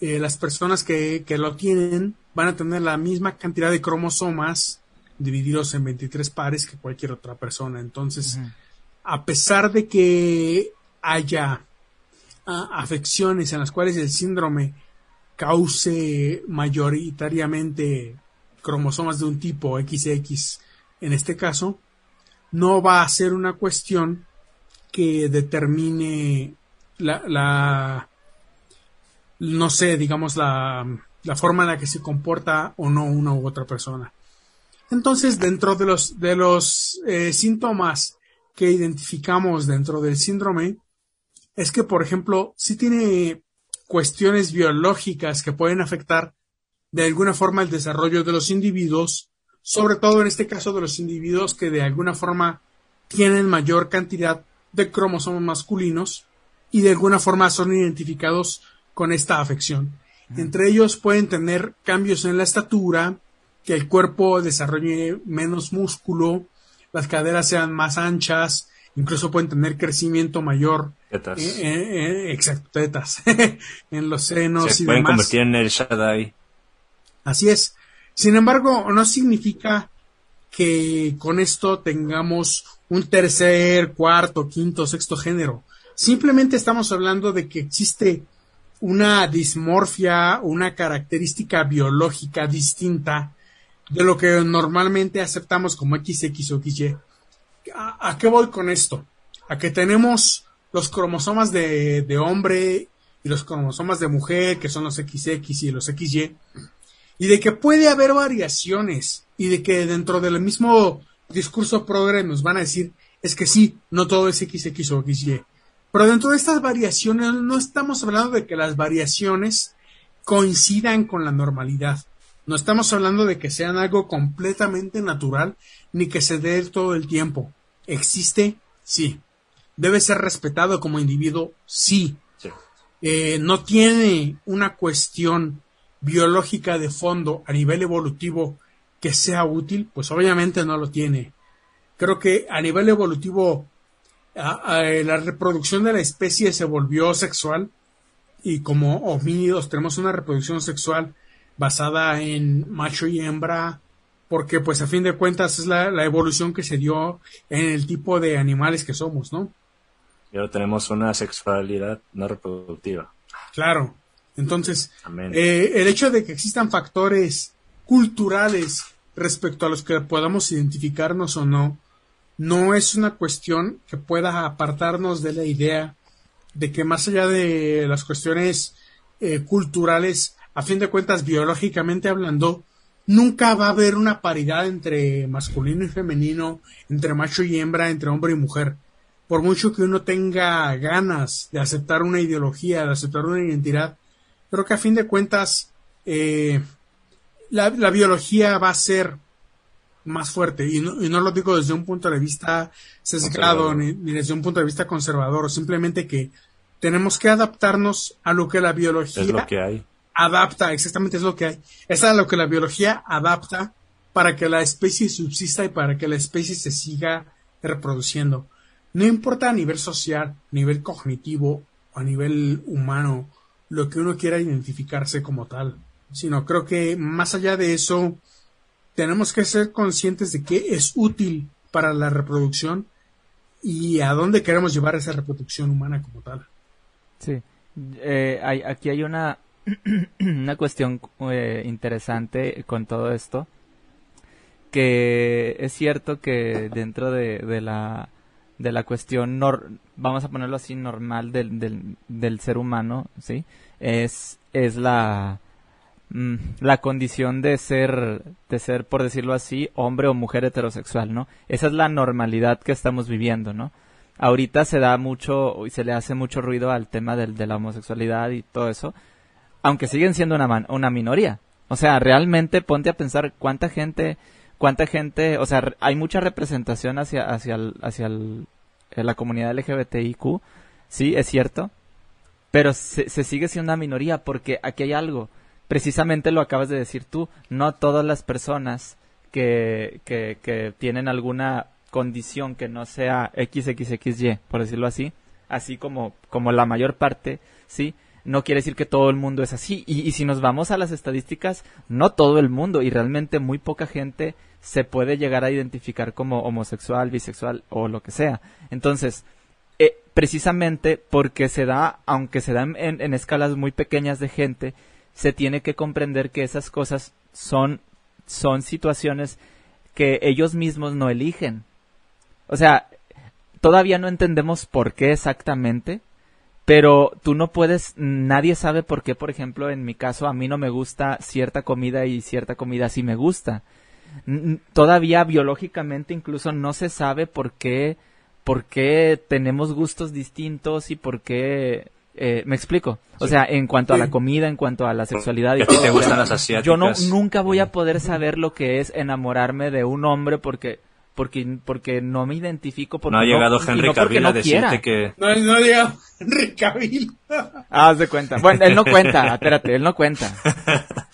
eh, las personas que, que, lo tienen van a tener la misma cantidad de cromosomas divididos en 23 pares que cualquier otra persona. Entonces, a pesar de que haya afecciones en las cuales el síndrome cause mayoritariamente cromosomas de un tipo XX en este caso, no va a ser una cuestión que determine la, la no sé, digamos, la, la, forma en la que se comporta o no una u otra persona. Entonces, dentro de los, de los eh, síntomas que identificamos dentro del síndrome, es que, por ejemplo, si tiene cuestiones biológicas que pueden afectar de alguna forma el desarrollo de los individuos, sobre todo en este caso de los individuos que de alguna forma tienen mayor cantidad de cromosomas masculinos y de alguna forma son identificados con esta afección. Entre ellos pueden tener cambios en la estatura, que el cuerpo desarrolle menos músculo, las caderas sean más anchas, incluso pueden tener crecimiento mayor. Tetas. Eh, eh, eh, exacto, tetas. en los senos Se pueden convertir en el Shaddai. Así es. Sin embargo, no significa que con esto tengamos un tercer, cuarto, quinto, sexto género. Simplemente estamos hablando de que existe una dismorfia, una característica biológica distinta de lo que normalmente aceptamos como XX o XY. ¿A, qué voy con esto? A que tenemos los cromosomas de, de hombre y los cromosomas de mujer, que son los XX y los XY, y de que puede haber variaciones y de que dentro del mismo discurso progre nos van a decir es que sí, no todo es XX o XY. Pero dentro de estas variaciones no estamos hablando de que las variaciones coincidan con la normalidad. No estamos hablando de que sean algo completamente natural ni que se dé todo el tiempo. ¿Existe? Sí. ¿Debe ser respetado como individuo? Sí. Eh, no tiene una cuestión biológica de fondo a nivel evolutivo que sea útil, pues obviamente no lo tiene. Creo que a nivel evolutivo la reproducción de la especie se volvió sexual y como homínidos tenemos una reproducción sexual basada en macho y hembra porque pues a fin de cuentas es la, evolución que se dio en el tipo de animales que somos, ¿no? Y ahora tenemos una sexualidad no reproductiva. Claro. Entonces, eh, el hecho de que existan factores culturales respecto a los que podamos identificarnos o no, no es una cuestión que pueda apartarnos de la idea de que más allá de las cuestiones eh, culturales, a fin de cuentas, biológicamente hablando, nunca va a haber una paridad entre masculino y femenino, entre macho y hembra, entre hombre y mujer. Por mucho que uno tenga ganas de aceptar una ideología, de aceptar una identidad, creo que a fin de cuentas eh, la, biología va a ser más fuerte y no, y no, lo digo desde un punto de vista sesgado ni, desde un punto de vista conservador, simplemente que tenemos que adaptarnos a lo que la biología es lo que hay. adapta, exactamente es lo que hay. Es a lo que la biología adapta para que la especie subsista y para que la especie se siga reproduciendo. No importa a nivel social, a nivel cognitivo o a nivel humano lo que uno quiera identificarse como tal, sino creo que más allá de eso tenemos que ser conscientes de qué es útil para la reproducción y a dónde queremos llevar esa reproducción humana como tal. Sí, eh, aquí hay una, una cuestión eh, interesante con todo esto, que es cierto que dentro de, de la de la cuestión, vamos a ponerlo así, normal del, del, del ser humano, ¿sí? Es, es la, la condición de ser, de ser, por decirlo así, hombre o mujer heterosexual, ¿no? Esa es la normalidad que estamos viviendo, ¿no? Ahorita se da mucho, y se le hace mucho ruido al tema del, de la homosexualidad y todo eso, aunque siguen siendo una, una minoría. O sea, realmente ponte a pensar cuánta gente cuánta gente, o sea, hay mucha representación hacia, hacia, hacia la comunidad LGBTIQ, sí, es cierto, pero se, sigue siendo una minoría porque aquí hay algo, precisamente lo acabas de decir tú, no todas las personas que, que, que tienen alguna condición que no sea XXXY, por decirlo así, así como, como la mayor parte, sí, no quiere decir que todo el mundo es así. Y, si nos vamos a las estadísticas, no todo el mundo y realmente muy poca gente se puede llegar a identificar como homosexual, bisexual o lo que sea. Entonces, eh, precisamente porque se da, aunque se dan en, escalas muy pequeñas de gente, se tiene que comprender que esas cosas son, son situaciones que ellos mismos no eligen. O sea, todavía no entendemos por qué exactamente, pero tú no puedes, nadie sabe por qué, por ejemplo, en mi caso, a mí no me gusta cierta comida y cierta comida sí me gusta todavía biológicamente incluso no se sabe por qué, por qué tenemos gustos distintos y por qué eh, me explico. O sea, en cuanto a la comida, en cuanto a la sexualidad y te gustan las asiáticas? Yo no nunca voy a poder saber lo que es enamorarme de un hombre porque porque porque no me identifico porque no ha llegado Henry Cavill a decirte que no, no ha llegado Henry Cavill haz de cuenta. Bueno él no cuenta espérate él no cuenta.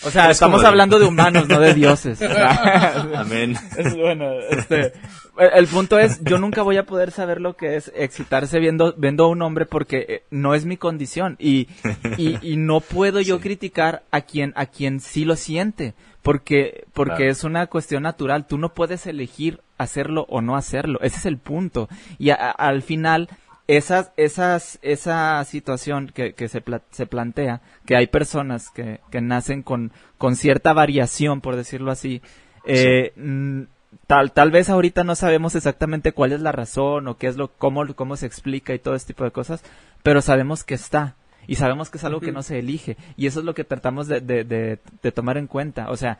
O sea estamos hablando de humanos no de dioses. Amén. Es bueno este el punto es yo nunca voy a poder saber lo que es excitarse viendo viendo a un hombre porque eh, no es mi condición. Y y, y no puedo yo criticar a quien a quien sí lo siente porque porque es una cuestión natural. Tú no puedes elegir hacerlo o no hacerlo. Ese es el punto. Y al final esas esas esa situación que, que se, se plantea que hay personas que, que nacen con con cierta variación por decirlo así Eh, mm, tal, tal vez ahorita no sabemos exactamente cuál es la razón o qué es lo, cómo, cómo se explica y todo este tipo de cosas, pero sabemos que está. Y sabemos que es algo que no se elige. Y eso es lo que tratamos de, de, de, tomar en cuenta. O sea,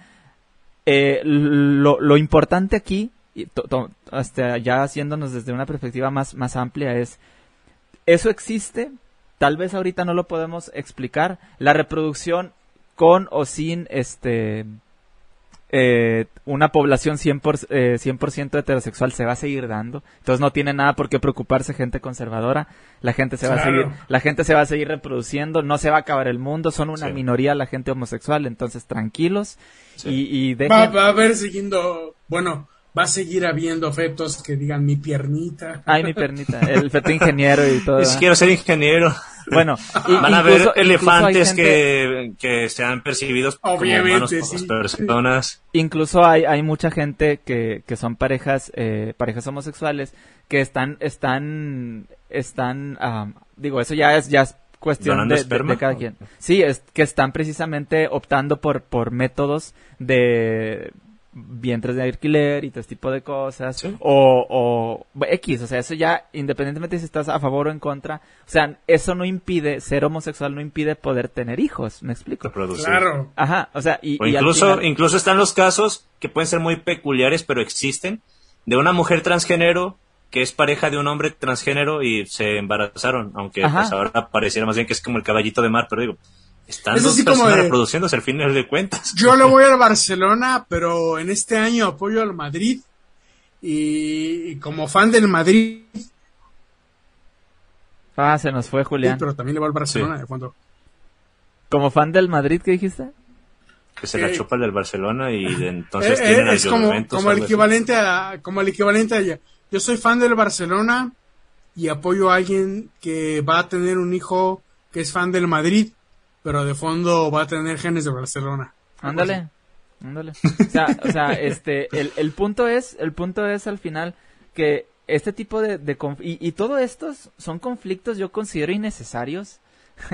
eh, lo, lo, importante aquí, hasta ya haciéndonos desde una perspectiva más, más amplia, es, eso existe, tal vez ahorita no lo podemos explicar. La reproducción con o sin este eh, una población 100%, eh, 100 heterosexual se va a seguir dando. Entonces no tiene nada por qué preocuparse gente conservadora. La gente se va a seguir, la gente se va a seguir reproduciendo, no se va a acabar el mundo, son una minoría la gente homosexual, entonces tranquilos y, y va, va, a haber siguiendo, bueno, va a seguir habiendo fetos que digan mi piernita. Ay, mi piernita, el feto ingeniero y todo. quiero ser ingeniero. Bueno, van a haber elefantes que, que sean percibidos Obviamente, como personas. Incluso hay, hay mucha gente que, que son parejas, eh, parejas homosexuales que están, están, están, digo, eso ya es, ya es cuestión de, de, cada quien. Sí, es que están precisamente optando por, por métodos de vientres de alquiler y todo este tipo de cosas. O, o X, o sea, eso ya, independientemente si estás a favor o en contra, o sea, eso no impide, ser homosexual no impide poder tener hijos, ¿me explico? Claro. Ajá, o sea, y... incluso, incluso están los casos que pueden ser muy peculiares, pero existen, de una mujer transgénero que es pareja de un hombre transgénero y se embarazaron, aunque pues, ahora pareciera más bien que es como el caballito de mar, pero digo, están dos personas reproduciéndose al final de cuentas. Yo le voy al Barcelona, pero en este año apoyo al Madrid. Y, como fan del Madrid. Ah, se nos fue Julián. pero también le voy al Barcelona de cuando. ¿Como fan del Madrid qué dijiste? Que se la eh, chupa el del Barcelona y entonces eh, tienen eh, Es como, como el equivalente a, como el equivalente a ella. Yo soy fan del Barcelona y apoyo a alguien que va a tener un hijo que es fan del Madrid pero de fondo va a tener genes de Barcelona. Ándale, ándale. O sea, o sea, este, el, el punto es, el punto es al final que este tipo de, de y, y todo estos son conflictos yo considero innecesarios.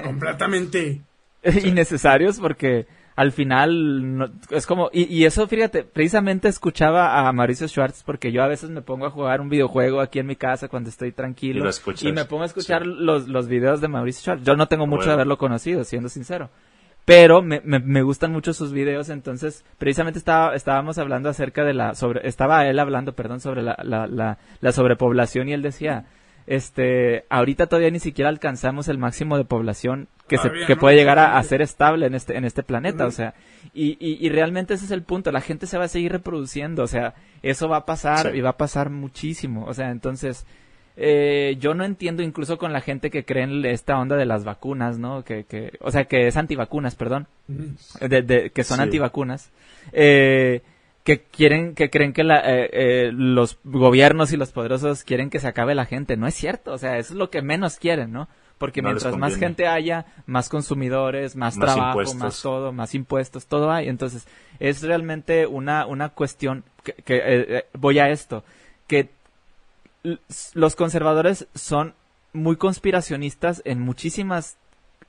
Completamente. innecesarios porque al final es como y, y, eso fíjate precisamente escuchaba a Mauricio Schwartz porque yo a veces me pongo a jugar un videojuego aquí en mi casa cuando estoy tranquilo y, me pongo a escuchar los, los videos de Mauricio Schwartz. Yo no tengo mucho de haberlo conocido siendo sincero. Pero me, me, me, gustan mucho sus videos entonces precisamente estaba estábamos hablando acerca de la sobre estaba él hablando perdón sobre la, la, la, la sobrepoblación y él decía este, ahorita todavía ni siquiera alcanzamos el máximo de población que, se, que puede llegar a, ser estable en este, en este planeta, o sea, y, y, realmente ese es el punto, la gente se va a seguir reproduciendo, o sea, eso va a pasar y va a pasar muchísimo, o sea, entonces, eh, yo no entiendo incluso con la gente que cree en esta onda de las vacunas, ¿no? Que, que, o sea, que es antivacunas, perdón, de, que son antivacunas. Eh, que quieren, que creen que la, eh, eh, los gobiernos y los poderosos quieren que se acabe la gente. No es cierto, o sea, eso es lo que menos quieren, ¿no? Porque mientras más gente haya, más consumidores, más, trabajo, más todo, más impuestos, todo hay. Entonces, es realmente una, una cuestión que, que eh, voy a esto, que los conservadores son muy conspiracionistas en muchísimas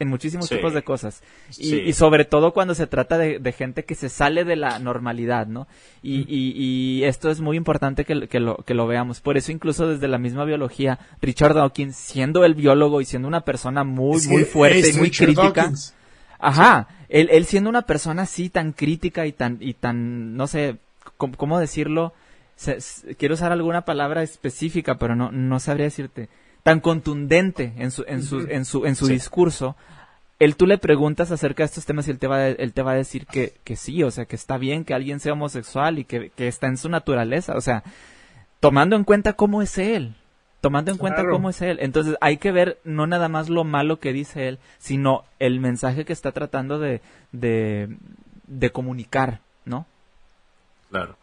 en muchísimos tipos de cosas. Y, sobre todo cuando se trata de, gente que se sale de la normalidad, ¿no? Y, y, esto es muy importante que, que, lo, que lo veamos. Por eso incluso desde la misma biología, Richard Dawkins, siendo el biólogo y siendo una persona muy, muy fuerte y muy crítica. Ajá, él, él siendo una persona así tan crítica y tan, y tan, no sé, ¿cómo, decirlo? quiero usar alguna palabra específica, pero no, no sabría decirte tan contundente en su, en su, en su, en su discurso, él tú le preguntas acerca de estos temas y él te va, él te va a decir que, que sí, o sea, que está bien que alguien sea homosexual y que, que está en su naturaleza, o sea, tomando en cuenta cómo es él, tomando en cuenta cómo es él. Entonces hay que ver no nada más lo malo que dice él, sino el mensaje que está tratando de, de, de comunicar, ¿no? Claro.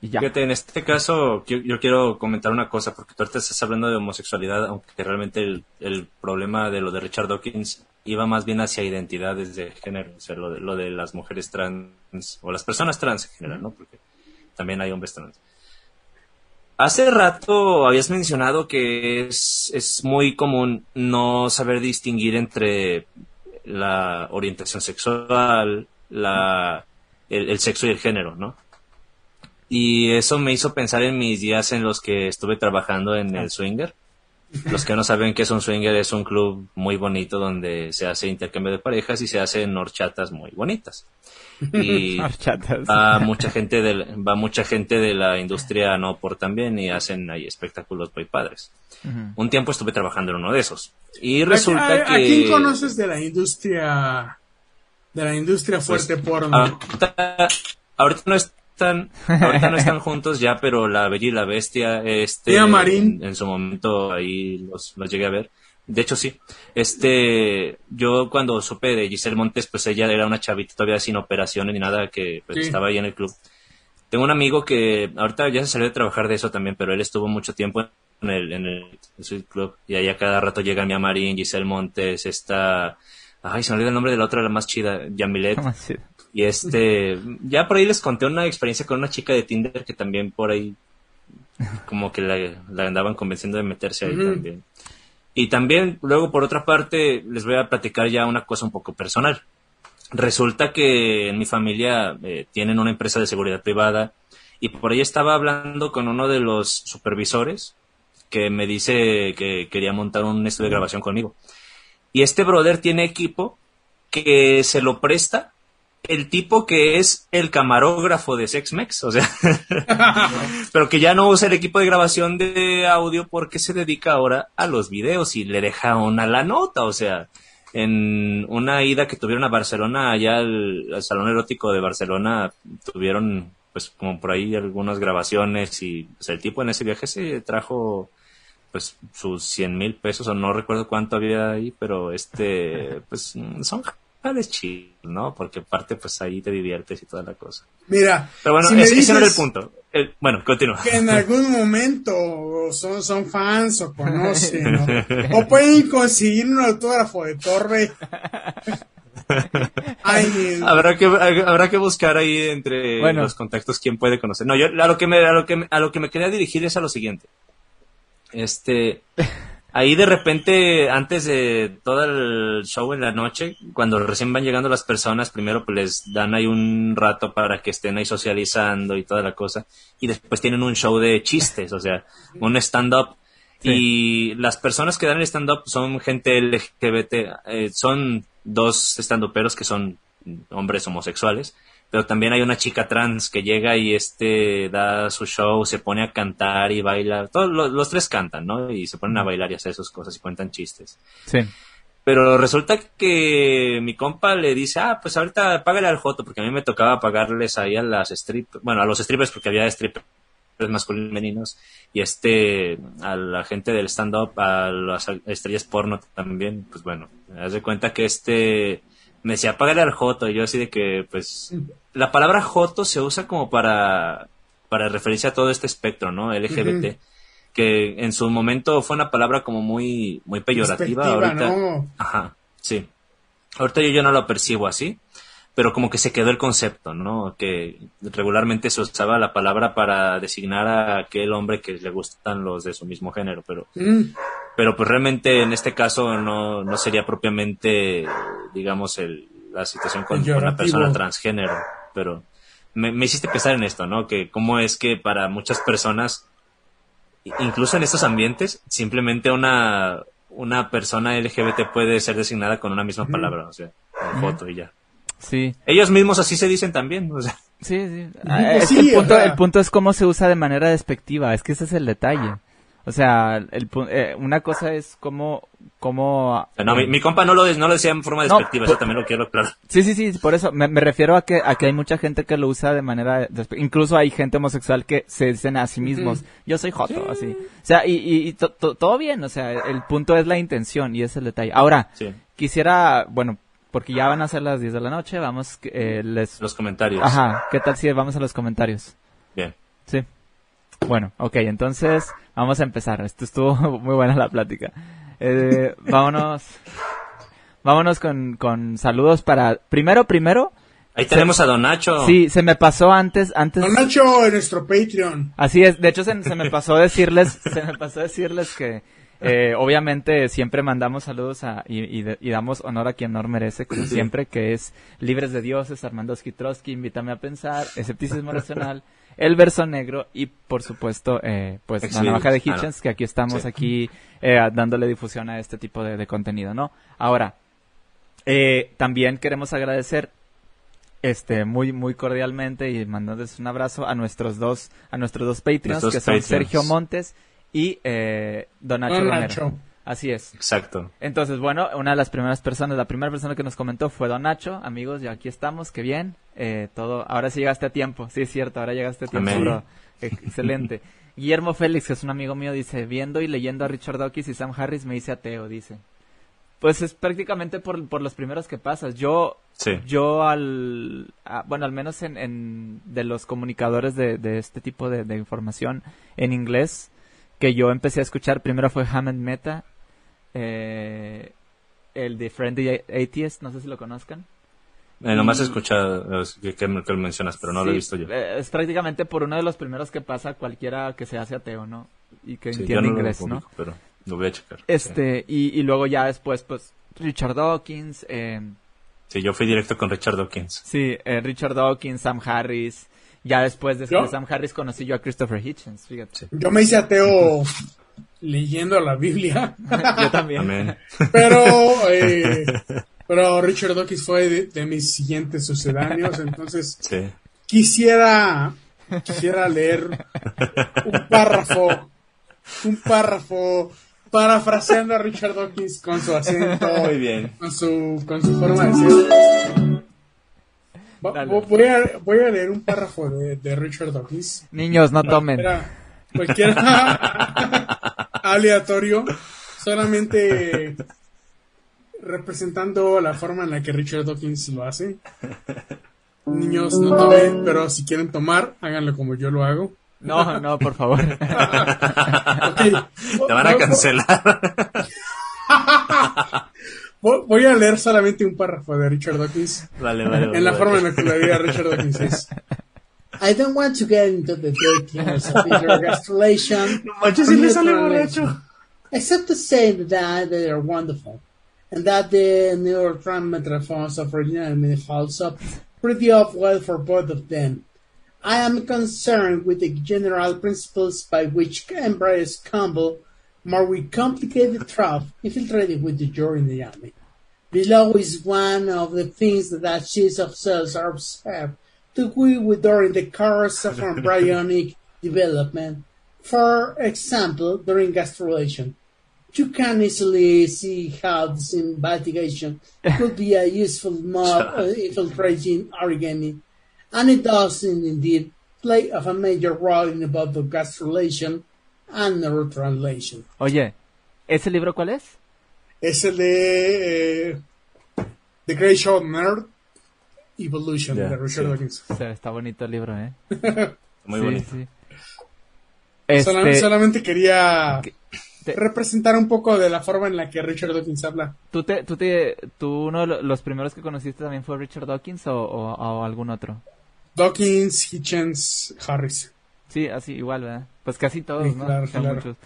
Fíjate, en este caso yo, quiero comentar una cosa, porque tú ahorita estás hablando de homosexualidad, aunque realmente el, problema de lo de Richard Dawkins iba más bien hacia identidades de género, o sea, lo de, lo de las mujeres trans, o las personas trans en general, ¿no? Porque también hay hombres trans. Hace rato habías mencionado que es, es muy común no saber distinguir entre la orientación sexual, la el, sexo y el género, ¿no? Y eso me hizo pensar en mis días en los que estuve trabajando en el swinger. Los que no saben qué es un swinger, es un club muy bonito donde se hace intercambio de parejas y se hacen horchatas muy bonitas. Y va mucha gente de, va mucha gente de la industria no por también y hacen ahí espectáculos muy padres. Un tiempo estuve trabajando en uno de esos. Y resulta que... ¿A quién conoces de la industria de la industria pues, fuerte porno. Ahorita, no están, ahorita no están juntos ya, pero la Bella y la Bestia, este, En, su momento ahí los, los llegué a ver. De hecho, sí. Este, yo cuando supe de Giselle Montes, pues ella era una chavita todavía sin operaciones ni nada que pues, estaba ahí en el club. Tengo un amigo que ahorita ya se salió de trabajar de eso también, pero él estuvo mucho tiempo en el, en el, club y ahí a cada rato llega mi Marín, Giselle Montes, está Ay, se me olvida el nombre de la otra, la más chida, Yamilet. Y este, ya por ahí les conté una experiencia con una chica de Tinder que también por ahí, como que la, andaban convenciendo de meterse ahí también. Y también, luego por otra parte, les voy a platicar ya una cosa un poco personal. Resulta que en mi familia eh, tienen una empresa de seguridad privada y por ahí estaba hablando con uno de los supervisores que me dice que quería montar un estudio de grabación conmigo. Y este brother tiene equipo que se lo presta el tipo que es el camarógrafo de Sexmex, o sea, pero que ya no usa el equipo de grabación de audio porque se dedica ahora a los videos y le deja una la nota, o sea, en una ida que tuvieron a Barcelona, allá al, Salón Erótico de Barcelona, tuvieron pues como por ahí algunas grabaciones y el tipo en ese viaje se trajo pues sus 100 mil pesos o no recuerdo cuánto había ahí, pero este, pues son jales chidos, ¿no? Porque aparte pues ahí te diviertes y toda la cosa. Mira, pero bueno, ese no era el punto. bueno, continúa. Que en algún momento son, son fans o conocen, ¿no? o pueden conseguir un autógrafo de Torre. habrá que habrá que buscar ahí entre los contactos quién puede conocer. No, yo a lo que me a lo que a lo que me quería dirigir es a lo siguiente. Este, ahí de repente, antes de todo el show en la noche, cuando recién van llegando las personas, primero pues les dan ahí un rato para que estén ahí socializando y toda la cosa, y después tienen un show de chistes, o sea, un stand-up. Y las personas que dan el stand-up son gente LGBT, eh, son dos stand-uperos que son hombres homosexuales pero también hay una chica trans que llega y este da su show, se pone a cantar y baila. Todos los, tres cantan, ¿no? Y se ponen a bailar y hacer sus cosas y cuentan chistes. Sí. Pero resulta que mi compa le dice, ah, pues ahorita págale al Joto, porque a mí me tocaba pagarles ahí a las strippers, bueno, a los strippers porque había strippers masculinos femeninos, y este, a la gente del stand-up, a las estrellas porno también, pues bueno, haz de cuenta que este, me decía, págale al Joto. Y yo así de que, pues, la palabra Joto se usa como para, para referirse a todo este espectro, ¿no? LGBT. Que en su momento fue una palabra como muy, muy peyorativa. Ahorita, ajá, sí. Ahorita yo, yo no lo percibo así pero como que se quedó el concepto, ¿no? Que regularmente se usaba la palabra para designar a aquel hombre que le gustan los de su mismo género, pero, mm. pero pues realmente en este caso no, no sería propiamente, digamos, el, la situación con, una persona transgénero, pero me, me hiciste pensar en esto, ¿no? Que cómo es que para muchas personas, incluso en estos ambientes, simplemente una, una persona LGBT puede ser designada con una misma palabra, o sea, con foto y ya. Sí. Ellos mismos así se dicen también, o sea. Sí, sí. Ah, el, punto, el punto es cómo se usa de manera despectiva, es que ese es el detalle. O sea, el, eh, una cosa es cómo... cómo no, mi, compa no lo, no lo decía en forma despectiva, eso también lo quiero claro. Sí, sí, sí, por eso me, refiero a que, a que hay mucha gente que lo usa de manera... Despectiva. Incluso hay gente homosexual que se dicen a sí mismos, yo soy joto, así. O sea, y, y, todo bien, o sea, el punto es la intención y es el detalle. Ahora, quisiera, bueno, porque ya van a ser las 10 de la noche, vamos, eh, les... Los comentarios. Ajá, ¿qué tal si vamos a los comentarios? Bien. Sí. Bueno, ok, entonces vamos a empezar. Esto estuvo muy buena la plática. Eh, vámonos, vámonos con, con saludos para... Primero, primero... Ahí tenemos a Don Nacho. Sí, se me pasó antes, antes. Don Nacho en nuestro Patreon. Así es. De hecho, se, se me pasó decirles, se me pasó decirles que Eh, obviamente siempre mandamos saludos a, y, y, damos honor a quien honor merece, como siempre, que es Libres de Dioses, Armando Skitrosky, Invítame a Pensar, Escepticismo Racional, El Verso Negro y, por supuesto, eh, pues la navaja de Hitchens, que aquí estamos aquí eh, dándole difusión a este tipo de, contenido, ¿no? Ahora, eh, también queremos agradecer este muy muy cordialmente y mandándoles un abrazo a nuestros dos a nuestros dos Patreons que son Sergio Montes y eh, Don Nacho, Así es. Exacto. Entonces, bueno, una de las primeras personas, la primera persona que nos comentó fue Don Nacho. Amigos, ya aquí estamos, qué bien. Eh, todo, ahora sí llegaste a tiempo. Sí, es cierto, ahora llegaste a tiempo, Excelente. Guillermo Félix, que es un amigo mío, dice, viendo y leyendo a Richard Dawkins y Sam Harris me hice ateo, dice. Pues es prácticamente por, por los primeros que pasas. Yo, yo al, bueno, al menos en, en, de los comunicadores de, de este tipo de, de información en inglés, que yo empecé a escuchar, primero fue Hammond Meta, eh, el de Friendly Atheist, no sé si lo conozcan. Eh, nomás he escuchado que, que, lo mencionas, pero no lo he visto yo. Eh, es prácticamente por uno de los primeros que pasa cualquiera que se hace ateo, ¿no? Y que entiende inglés, ¿no? Pero lo voy a checar. Este, y, y, luego ya después, pues, Richard Dawkins. Eh, sí, yo fui directo con Richard Dawkins. Sí, eh, Richard Dawkins, Sam Harris. Ya después de, Sam Harris conocí yo a Christopher Hitchens, fíjate. Yo me hice ateo leyendo la Biblia. Yo también. Pero, eh, pero Richard Dawkins fue de, mis siguientes sucedáneos, entonces quisiera, quisiera leer un párrafo, un párrafo parafraseando a Richard Dawkins con su acento, Muy bien. con su, con su forma de ser. Voy a, voy a, leer un párrafo de, de Richard Dawkins. Niños, no tomen. Cualquiera, aleatorio, solamente representando la forma en la que Richard Dawkins lo hace. Niños, no tomen, pero si quieren tomar, háganlo como yo lo hago. No, no, por favor. Te van a cancelar. Voy a leer solamente un párrafo de Richard Dawkins. Vale, vale, en la forma en la que lo diría Richard Dawkins es. I don't want to get into the details of intergastrulation. no Except to say that they are wonderful. And that the neurotransmitter forms of original holds up pretty off well for both of them. I am concerned with the general principles by which embryos combo more with complicated trough infiltrated with the jaw in the army. Below is one of the things that sheets of cells are observed to with during the course of embryonic development. For example, during gastrulation. You can easily see how this investigation could be a useful mode of uh, infiltrating origami, and it does indeed play of a major role in both the gastrulation and neurotranslation. Oye, ¿ese libro cuál es? Es el de eh, The Great Show Nerd Evolution de Richard Dawkins. está bonito el libro, ¿eh? Muy bonito. Este, solamente, quería representar un poco de la forma en la que Richard Dawkins habla. ¿Tú, te, tú, te, tú uno de los primeros que conociste también fue Richard Dawkins o, algún otro? Dawkins, Hitchens, Harris. Sí, así igual, ¿verdad? Pues casi todos, ¿no? Muchos.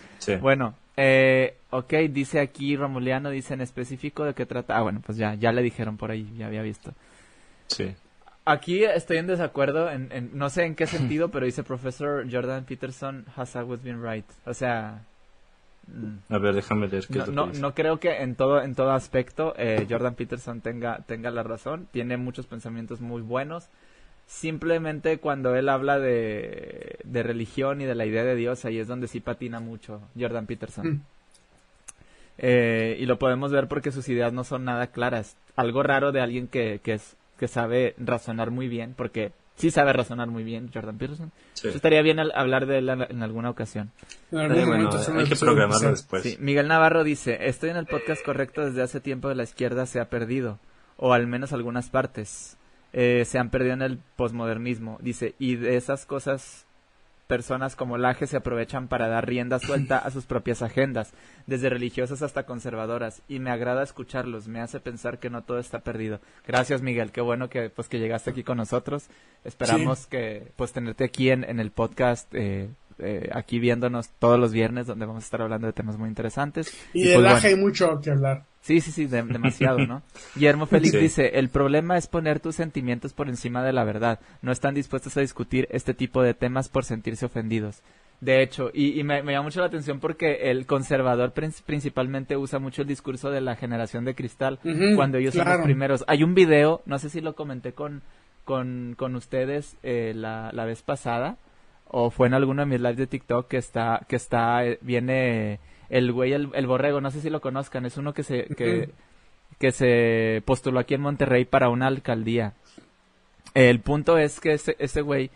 Bueno, eh, ok, dice aquí Romuliano, dice en específico de qué trata. Ah, bueno, pues ya, ya le dijeron por ahí, ya había visto. Sí. Aquí estoy en desacuerdo, en, no sé en qué sentido, pero dice Profesor Jordan Peterson has always been right. O sea... A ver, déjame leer qué no, no, creo que en todo en todo aspecto eh, Jordan Peterson tenga tenga la razón. Tiene muchos pensamientos muy buenos. Simplemente cuando él habla de, de religión y de la idea de Dios, ahí es donde sí patina mucho Jordan Peterson. Mm. Eh, y lo podemos ver porque sus ideas no son nada claras. Algo raro de alguien que, que es que sabe razonar muy bien, porque sí sabe razonar muy bien Jordan Peterson. estaría bien hablar de él en alguna ocasión. hay que programarlo después. Miguel Navarro dice, estoy en el podcast correcto desde hace tiempo de la izquierda se ha perdido, o al menos algunas partes. Eh, se han perdido en el posmodernismo, dice, y de esas cosas personas como Laje se aprovechan para dar rienda suelta a sus propias agendas, desde religiosas hasta conservadoras, y me agrada escucharlos, me hace pensar que no todo está perdido. Gracias Miguel, qué bueno que pues que llegaste aquí con nosotros. Esperamos que pues tenerte aquí en, en el podcast eh, eh, aquí viéndonos todos los viernes donde vamos a estar hablando de temas muy interesantes. Y, de pues, hay mucho que hablar. Sí, sí, sí, demasiado, ¿no? Guillermo Félix dice, el problema es poner tus sentimientos por encima de la verdad. No están dispuestos a discutir este tipo de temas por sentirse ofendidos. De hecho, y, me, llama mucho la atención porque el conservador principalmente usa mucho el discurso de la generación de cristal cuando ellos son los primeros. Hay un video, no sé si lo comenté con, con, con ustedes eh, la, la, vez pasada o fue en alguno de mis lives de TikTok que está, que está, eh, viene el güey, el, el, borrego, no sé si lo conozcan, es uno que se, que, que se postuló aquí en Monterrey para una alcaldía. El punto es que ese, ese güey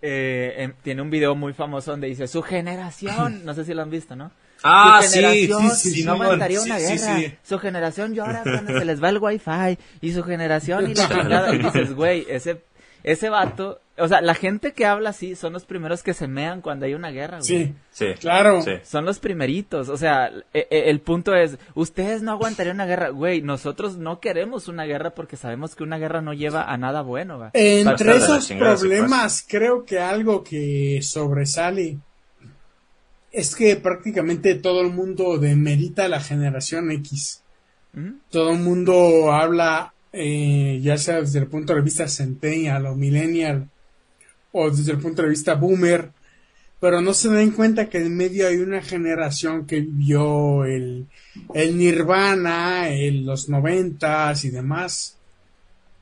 eh, em, tiene un video muy famoso donde dice su generación, no sé si lo han visto, ¿no? Ah, sí, sí, sí, no aguantaría una guerra. Su generación llora cuando se les va el wifi y su generación y la chingada. Y dices, güey, ese ese vato, o sea, la gente que habla así son los primeros que se mean cuando hay una guerra, güey. Sí, sí, claro. Son los primeritos, o sea, e, e, el punto es, ustedes no aguantarían una guerra, güey, nosotros no queremos una guerra porque sabemos que una guerra no lleva a nada bueno, güey. Entre esos problemas, creo que algo que sobresale es que prácticamente todo el mundo demerita la generación X. Todo el mundo habla eh, ya sea desde el punto de vista centennial o millennial o desde el punto de vista boomer, pero no se den cuenta que en medio hay una generación que vivió el, el nirvana, en los noventas y demás,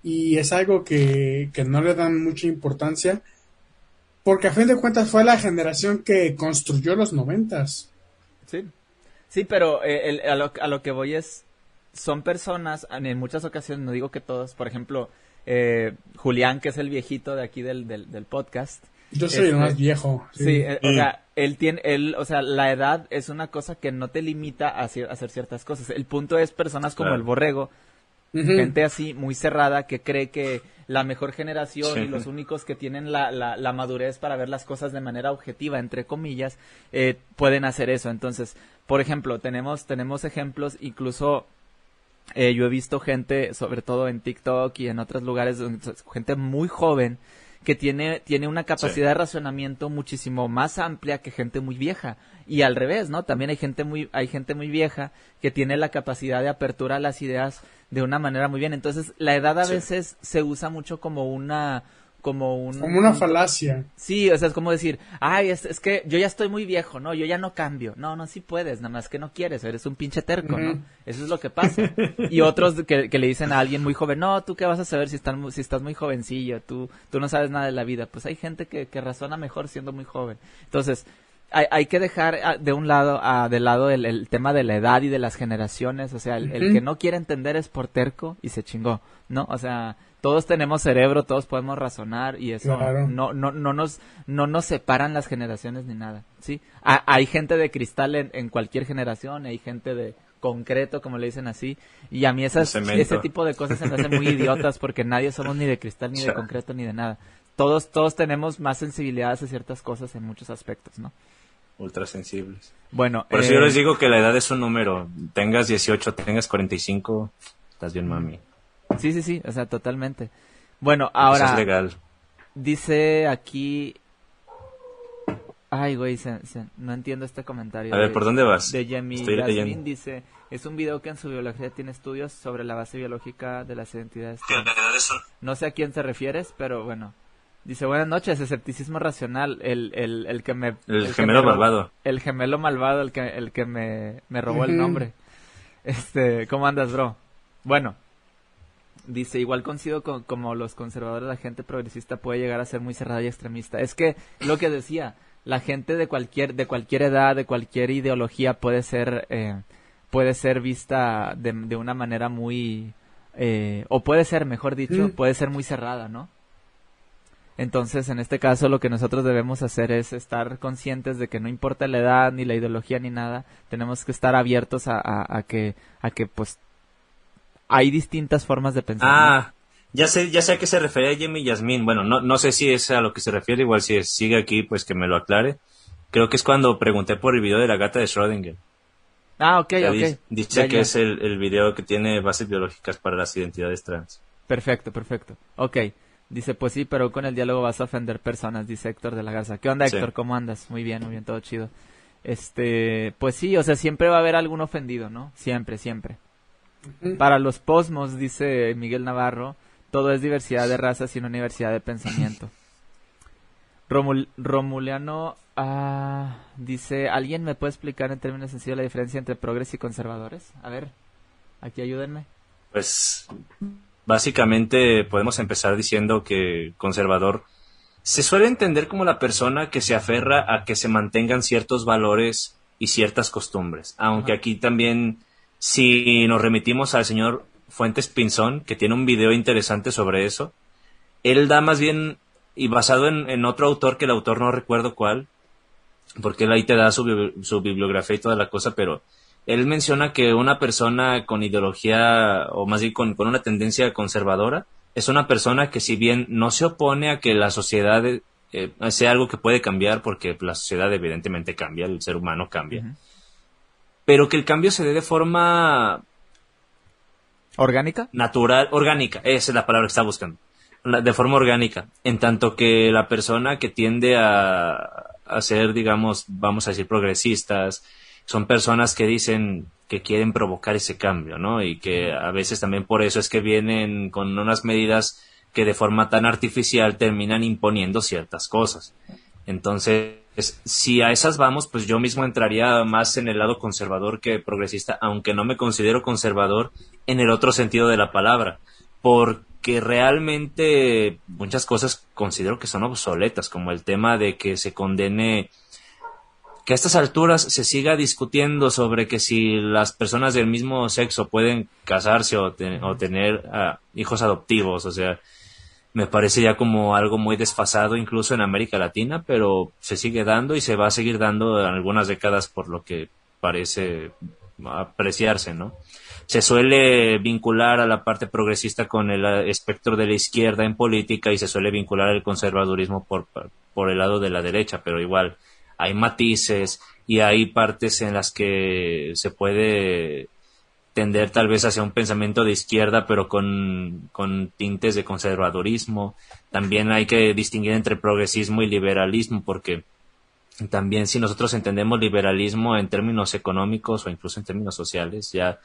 y es algo que, que no le dan mucha importancia, porque a fin de cuentas fue la generación que construyó los noventas. Sí, sí, pero eh, a, lo, a lo que voy es, son personas, en muchas ocasiones, no digo que todos, por ejemplo, eh, Julián, que es el viejito de aquí del, del, podcast. Yo soy el más viejo. Sí, eh, o sea, él tiene, él, o sea, la edad es una cosa que no te limita a, hacer ciertas cosas. El punto es personas como el borrego, gente así, muy cerrada, que cree que la mejor generación y los únicos que tienen la, la, madurez para ver las cosas de manera objetiva, entre comillas, eh, pueden hacer eso. Entonces, por ejemplo, tenemos, tenemos ejemplos incluso eh, yo he visto gente, sobre todo en TikTok y en otros lugares, gente muy joven que tiene, tiene una capacidad de razonamiento muchísimo más amplia que gente muy vieja. Y al revés, ¿no? También hay gente muy, hay gente muy vieja que tiene la capacidad de apertura a las ideas de una manera muy bien. Entonces, la edad a veces se usa mucho como una, como un... Como una falacia. Sí, o sea, es como decir, ay, es, es, que yo ya estoy muy viejo, ¿no? Yo ya no cambio. No, no, sí puedes, nada más que no quieres, eres un pinche terco, ¿no? Eso es lo que pasa. y otros que, que, le dicen a alguien muy joven, no, tú qué vas a saber si, están, si estás muy jovencillo, tú, tú no sabes nada de la vida. Pues hay gente que, que razona mejor siendo muy joven. Entonces, hay, hay que dejar ah, de un lado, a, de lado el, el, tema de la edad y de las generaciones. O sea, el, el que no quiere entender es por terco y se chingó, ¿no? O sea todos tenemos cerebro, todos podemos razonar y eso no, no, no, nos, no nos separan las generaciones ni nada, ¿sí? hay gente de cristal en, en, cualquier generación, hay gente de concreto, como le dicen así, y a mí esas, ese tipo de cosas se me hacen muy idiotas porque nadie somos ni de cristal, ni de concreto, ni de nada. Todos, todos tenemos más sensibilidad hacia ciertas cosas en muchos aspectos, ¿no? Ultrasensibles. Bueno. Por eso yo les eh, digo que la edad es un número. Tengas 18, tengas 45, estás bien, mami. Sí, sí, sí, o sea, totalmente. Bueno, ahora. es legal. Dice aquí. Ay, güey, no entiendo este comentario. A ver, ¿por dónde vas? De Jamie Jasmine dice: Es un video que en su biología tiene estudios sobre la base biológica de las identidades. No sé a quién te refieres, pero bueno. Dice, buenas noches, escepticismo racional, el, el, el que me... El, gemelo malvado. El gemelo malvado, el que, el que me, me robó el nombre. Este, ¿cómo andas, bro? Bueno, Dice, igual coincido con como los conservadores, la gente progresista puede llegar a ser muy cerrada y extremista. Es que lo que decía, la gente de cualquier, de cualquier edad, de cualquier ideología puede ser, eh, puede ser vista de, de una manera muy, eh, o puede ser, mejor dicho, mm. puede ser muy cerrada, ¿no? Entonces, en este caso, lo que nosotros debemos hacer es estar conscientes de que no importa la edad, ni la ideología, ni nada, tenemos que estar abiertos a, a, a que, a que, pues, hay distintas formas de pensar. Ah, ya sé, ya sé a qué se refiere Jimmy Yasmin. Bueno, no, no sé si es a lo que se refiere, igual si sigue aquí, pues que me lo aclare. Creo que es cuando pregunté por el video de la gata de Schrödinger. Ah, ok, ok. Dice, que es el, el video que tiene bases biológicas para las identidades trans. Perfecto, perfecto. Ok. Dice, pues sí, pero con el diálogo vas a ofender personas, dice Héctor de la Garza. ¿Qué onda, Héctor? ¿Cómo andas? Muy bien, muy bien, todo chido. Este, pues sí, o sea, siempre va a haber algún ofendido, ¿no? Siempre, siempre. Para los posmos, dice Miguel Navarro, todo es diversidad de razas y una universidad de pensamiento. Romul Romuliano ah, dice, ¿alguien me puede explicar en términos sencillos la diferencia entre progres y conservadores? A ver, aquí ayúdenme. Pues básicamente podemos empezar diciendo que conservador se suele entender como la persona que se aferra a que se mantengan ciertos valores y ciertas costumbres, aunque aquí también si nos remitimos al señor Fuentes Pinzón, que tiene un video interesante sobre eso, él da más bien, y basado en, otro autor que el autor no recuerdo cuál, porque él ahí te da su, bibliografía y toda la cosa, pero él menciona que una persona con ideología, o más bien con, una tendencia conservadora, es una persona que si bien no se opone a que la sociedad eh, sea algo que puede cambiar, porque la sociedad evidentemente cambia, el ser humano cambia, pero que el cambio se dé de forma... ¿Orgánica? Natural, orgánica, esa es la palabra que está buscando. De forma orgánica, en tanto que la persona que tiende a, a ser, digamos, vamos a decir, progresistas, son personas que dicen que quieren provocar ese cambio, ¿no? Y que a veces también por eso es que vienen con unas medidas que de forma tan artificial terminan imponiendo ciertas cosas. Entonces, si a esas vamos, pues yo mismo entraría más en el lado conservador que progresista, aunque no me considero conservador en el otro sentido de la palabra, porque realmente muchas cosas considero que son obsoletas, como el tema de que se condene que a estas alturas se siga discutiendo sobre que si las personas del mismo sexo pueden casarse o, tener ah, hijos adoptivos, o sea, me parece ya como algo muy desfasado incluso en América Latina, pero se sigue dando y se va a seguir dando en algunas décadas por lo que parece apreciarse, ¿no? Se suele vincular a la parte progresista con el espectro de la izquierda en política y se suele vincular el conservadurismo por, por el lado de la derecha, pero igual hay matices y hay partes en las que se puede tender tal vez hacia un pensamiento de izquierda, pero con, tintes de conservadurismo. También hay que distinguir entre progresismo y liberalismo, porque también si nosotros entendemos liberalismo en términos económicos o incluso en términos sociales, ya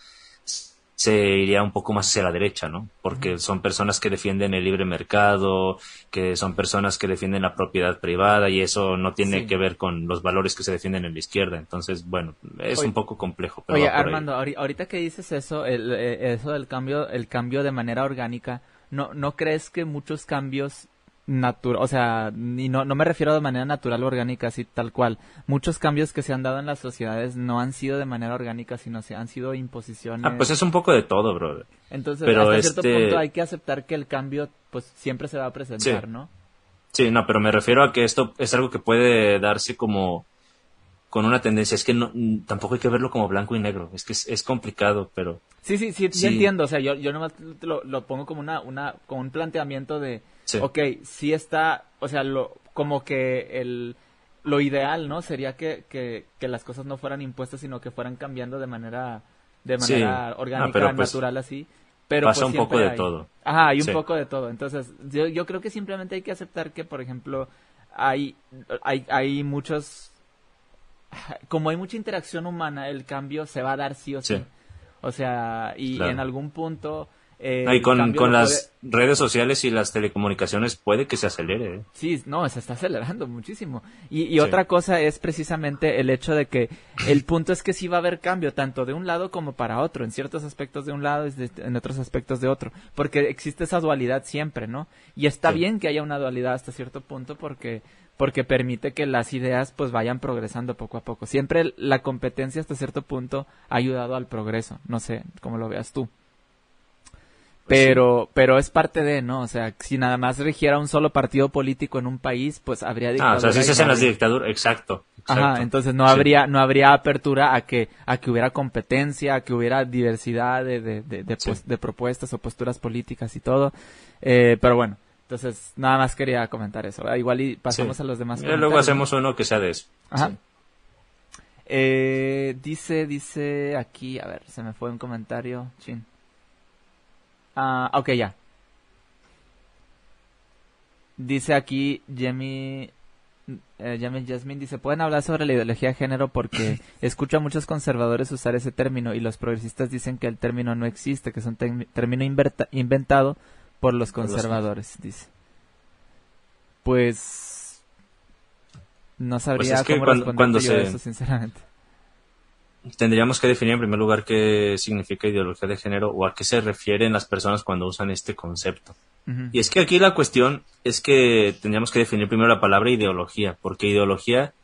se iría un poco más hacia la derecha, ¿no? Porque son personas que defienden el libre mercado, que son personas que defienden la propiedad privada y eso no tiene que ver con los valores que se defienden en la izquierda. Entonces, bueno, es un poco complejo. Pero oye, Armando, ahorita que dices eso, el, eh, eso del cambio, el cambio de manera orgánica, ¿no, ¿no crees que muchos cambios natural, o sea, y no, no me refiero de manera natural o orgánica, así tal cual. Muchos cambios que se han dado en las sociedades no han sido de manera orgánica, sino se han sido imposiciones. Ah, pues es un poco de todo, brother. Entonces, pero hasta cierto este punto hay que aceptar que el cambio, pues siempre se va a presentar, ¿no? Sí, no, pero me refiero a que esto es algo que puede darse como con una tendencia. Es que no, tampoco hay que verlo como blanco y negro. Es que es, complicado, pero. Sí, sí, sí, sí, entiendo. O sea, yo, yo nomás lo, lo pongo como una, una, como un planteamiento de Ok, sí está, o sea, lo, como que el, lo ideal, ¿no? Sería que, que, las cosas no fueran impuestas, sino que fueran cambiando de manera, de manera ah, orgánica, pues, natural, así. Pero pasa pues, un poco de todo. Ajá, hay un poco de todo. Entonces, yo, yo creo que simplemente hay que aceptar que, por ejemplo, hay, hay, hay muchos, como hay mucha interacción humana, el cambio se va a dar sí o sí. O sea, y en algún punto eh, y con, las redes sociales y las telecomunicaciones puede que se acelere. ¿eh? Sí, no, se está acelerando muchísimo. Y, otra cosa es precisamente el hecho de que el punto es que sí va a haber cambio, tanto de un lado como para otro, en ciertos aspectos de un lado y en otros aspectos de otro, porque existe esa dualidad siempre, ¿no? Y está bien que haya una dualidad hasta cierto punto porque porque permite que las ideas pues vayan progresando poco a poco. Siempre la competencia hasta cierto punto ha ayudado al progreso, no sé cómo lo veas tú. Pues pero, pero es parte de, ¿no? O sea, si nada más regiera un solo partido político en un país, pues habría dictadura. Ah, o sea, si se hacen las dictaduras, exacto, Ajá, entonces no habría, no habría apertura a que, a que hubiera competencia, a que hubiera diversidad de, de, de, pues, de propuestas o posturas políticas y todo. Eh, pero bueno, entonces nada más quería comentar eso. Igual y pasamos a los demás. Y luego hacemos uno que sea de eso. Ajá. Eh, dice, dice aquí, a ver, se me fue un comentario. Chin. Ah, ok, ya. dice aquí Jamie eh, Jasmine dice, pueden hablar sobre la ideología de género porque escucho a muchos conservadores usar ese término y los progresistas dicen que el término no existe, que es un término inventado por los conservadores, dice. Pues no sabría pues cómo cuando, cuando se... eso, sinceramente. Tendríamos que definir en primer lugar qué significa ideología de género o a qué se refieren las personas cuando usan este concepto. Y es que aquí la cuestión es que tendríamos que definir primero la palabra ideología, porque ideología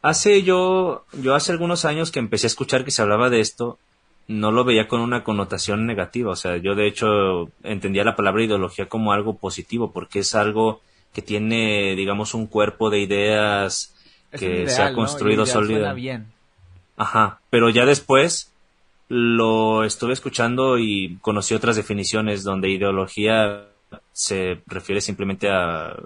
hace yo yo hace algunos años que empecé a escuchar que se hablaba de esto, no lo veía con una connotación negativa, o sea, yo de hecho entendía la palabra ideología como algo positivo, porque es algo que tiene, digamos, un cuerpo de ideas que se ha construido sólido. bien. Ajá, pero ya después lo estuve escuchando y conocí otras definiciones donde ideología se refiere simplemente a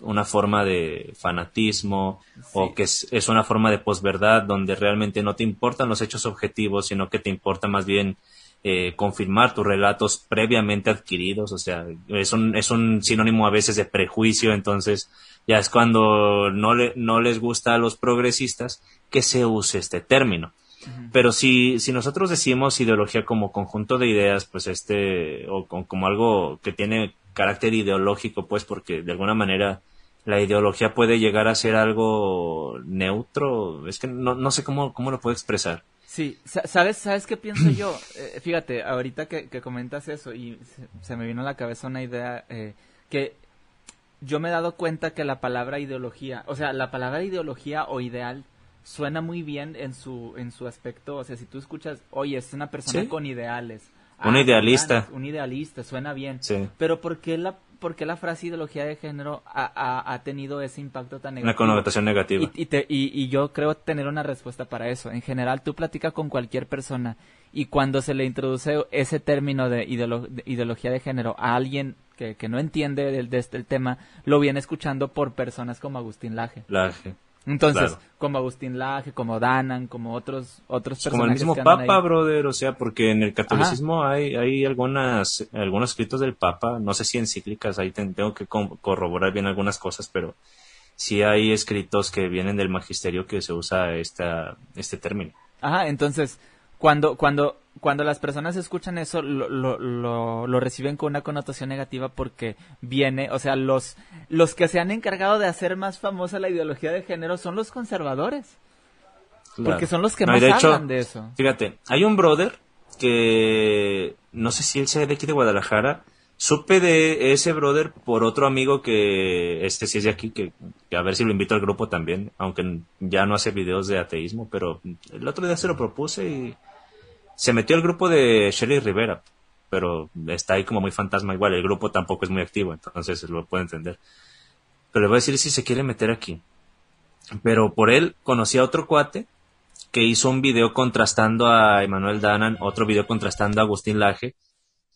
una forma de fanatismo o que es, es, una forma de posverdad donde realmente no te importan los hechos objetivos, sino que te importa más bien eh, confirmar tus relatos previamente adquiridos, o sea, es un, es un sinónimo a veces de prejuicio, entonces ya es cuando no, le, no les gusta a los progresistas que se use este término. Pero si, si nosotros decimos ideología como conjunto de ideas, pues este, o como algo que tiene carácter ideológico, pues porque de alguna manera la ideología puede llegar a ser algo neutro, es que no, no sé cómo, cómo lo puedo expresar. Sí, ¿sabes, ¿sabes qué pienso yo? Eh, fíjate, ahorita que, comentas eso y se, me vino a la cabeza una idea eh, que yo me he dado cuenta que la palabra ideología, o sea, la palabra ideología o ideal suena muy bien en su, en su aspecto. O sea, si tú escuchas, oye, es una persona con ideales. Un ah, idealista. Un idealista, suena bien. Sí. Pero ¿por qué la, por qué la frase ideología de género ha, ha, tenido ese impacto tan negativo? Una connotación negativa. Y, y, y, yo creo tener una respuesta para eso. En general, tú platicas con cualquier persona y cuando se le introduce ese término de, ideología de género a alguien que, que no entiende del, de este tema, lo viene escuchando por personas como Agustín Laje. Laje. Entonces, como Agustín Laje, como Danan, como otros otros personajes. Como el mismo Papa, brother, o sea, porque en el catolicismo hay, hay algunas, algunos escritos del Papa, no sé si encíclicas, ahí tengo que corroborar bien algunas cosas, pero sí hay escritos que vienen del magisterio que se usa esta, este término. Ajá, entonces, cuando, cuando, cuando las personas escuchan eso, lo, lo, lo, reciben con una connotación negativa porque viene, o sea, los, los que se han encargado de hacer más famosa la ideología de género son los conservadores. Porque son los que más hablan de eso. Fíjate, hay un brother que no sé si él sea de aquí de Guadalajara. Supe de ese brother por otro amigo que este sí es de aquí, que, que, a ver si lo invito al grupo también, aunque ya no hace videos de ateísmo, pero el otro día se lo propuse y se metió el grupo de Shelly Rivera, pero está ahí como muy fantasma igual. El grupo tampoco es muy activo, entonces lo puedo entender. Pero le voy a decir si se quiere meter aquí. Pero por él conocí a otro cuate que hizo un video contrastando a Emanuel Danan, otro video contrastando a Agustín Laje,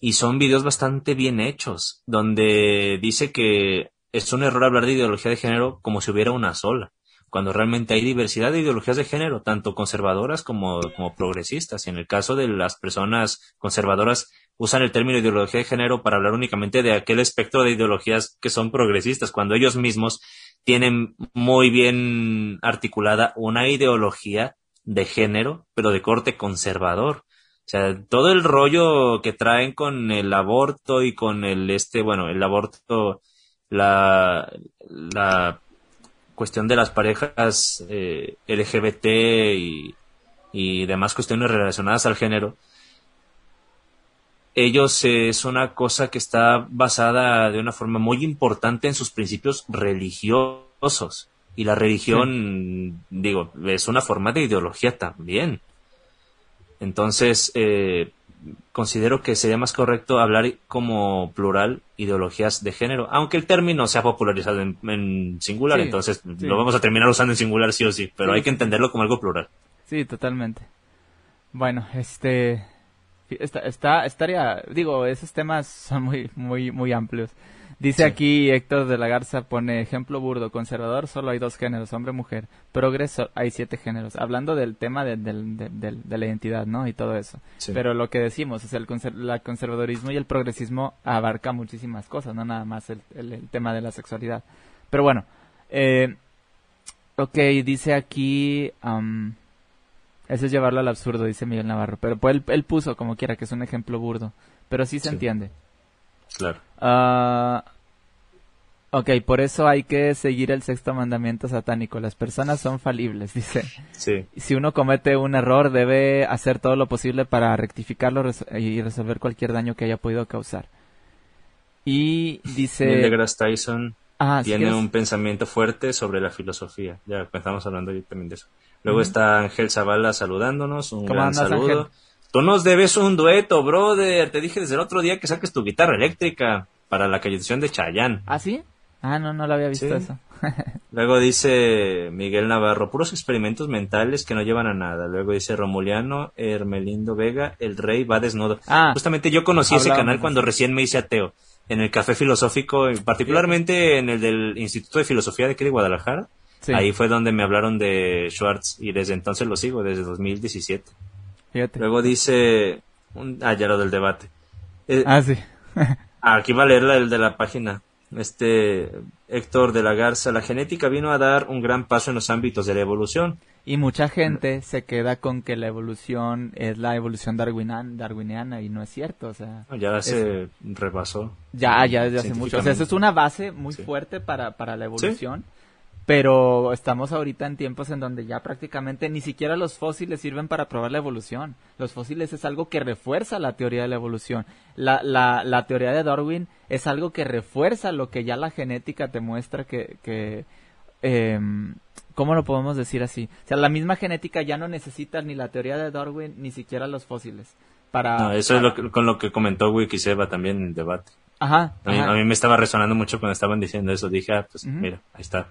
y son videos bastante bien hechos, donde dice que es un error hablar de ideología de género como si hubiera una sola cuando realmente hay diversidad de ideologías de género, tanto conservadoras como, como progresistas. Y en el caso de las personas conservadoras, usan el término ideología de género para hablar únicamente de aquel espectro de ideologías que son progresistas, cuando ellos mismos tienen muy bien articulada una ideología de género, pero de corte conservador. O sea, todo el rollo que traen con el aborto y con el este, bueno, el aborto, la, la cuestión de las parejas eh, LGBT y, demás cuestiones relacionadas al género, ellos es una cosa que está basada de una forma muy importante en sus principios religiosos. Y la religión, digo, es una forma de ideología también. Entonces, eh, considero que sería más correcto hablar como plural ideologías de género, aunque el término se ha popularizado en, singular, entonces lo vamos a terminar usando en singular sí o sí, pero hay que entenderlo como algo plural. Sí, totalmente. Bueno, este, Está, está, estaría, digo, esos temas son muy, muy, muy amplios. Dice aquí Héctor de la Garza, pone ejemplo burdo, conservador solo hay dos géneros, hombre-mujer, progreso hay siete géneros, hablando del tema de, de la identidad, ¿no? Y todo eso. Pero lo que decimos, es el, conservadorismo y el progresismo abarca muchísimas cosas, no nada más el, el, tema de la sexualidad. Pero bueno, eh, ok, dice aquí, eso es llevarlo al absurdo, dice Miguel Navarro, pero pues él, él puso como quiera que es un ejemplo burdo, pero sí se entiende. Claro. Uh, ok, por eso hay que seguir el sexto mandamiento satánico. Las personas son falibles, dice. Sí. Si uno comete un error, debe hacer todo lo posible para rectificarlo y resolver cualquier daño que haya podido causar. Y dice... Neil deGrasse Tyson ah, tiene un pensamiento fuerte sobre la filosofía. Ya estamos hablando también de eso. Luego está Ángel Zavala saludándonos. Un gran saludo. Tú nos debes un dueto, brother. Te dije desde el otro día que saques tu guitarra eléctrica para la canción de Chayanne. ¿Ah, sí? Ah, no, no lo había visto eso. Luego dice Miguel Navarro, puros experimentos mentales que no llevan a nada. Luego dice Romuliano, Hermelindo Vega, el rey va desnudo. Ah, Justamente yo conocí ese canal cuando recién me hice ateo. En el Café Filosófico, particularmente en el del Instituto de Filosofía de aquí de Guadalajara. Ahí fue donde me hablaron de Schwartz y desde entonces lo sigo, desde 2017. Luego dice. ah, ya lo del debate. Eh, ah, sí. aquí va a leer el de la página. Este Héctor de la Garza. La genética vino a dar un gran paso en los ámbitos de la evolución. Y mucha gente se queda con que la evolución es la evolución darwiniana, y no es cierto, o sea... Ya se rebasó. Ya, ya desde hace mucho. O sea, eso es una base muy fuerte para, para la evolución pero estamos ahorita en tiempos en donde ya prácticamente ni siquiera los fósiles sirven para probar la evolución. Los fósiles es algo que refuerza la teoría de la evolución. La, la, la teoría de Darwin es algo que refuerza lo que ya la genética te muestra que... que em, ¿Cómo lo podemos decir así? O sea, la misma genética ya no necesita ni la teoría de Darwin ni siquiera los fósiles. Para, no, eso es lo con lo que comentó Wikiseba también en el debate. Ajá, a, mí, me estaba resonando mucho cuando estaban diciendo eso. Dije, ah, pues mira, ahí está.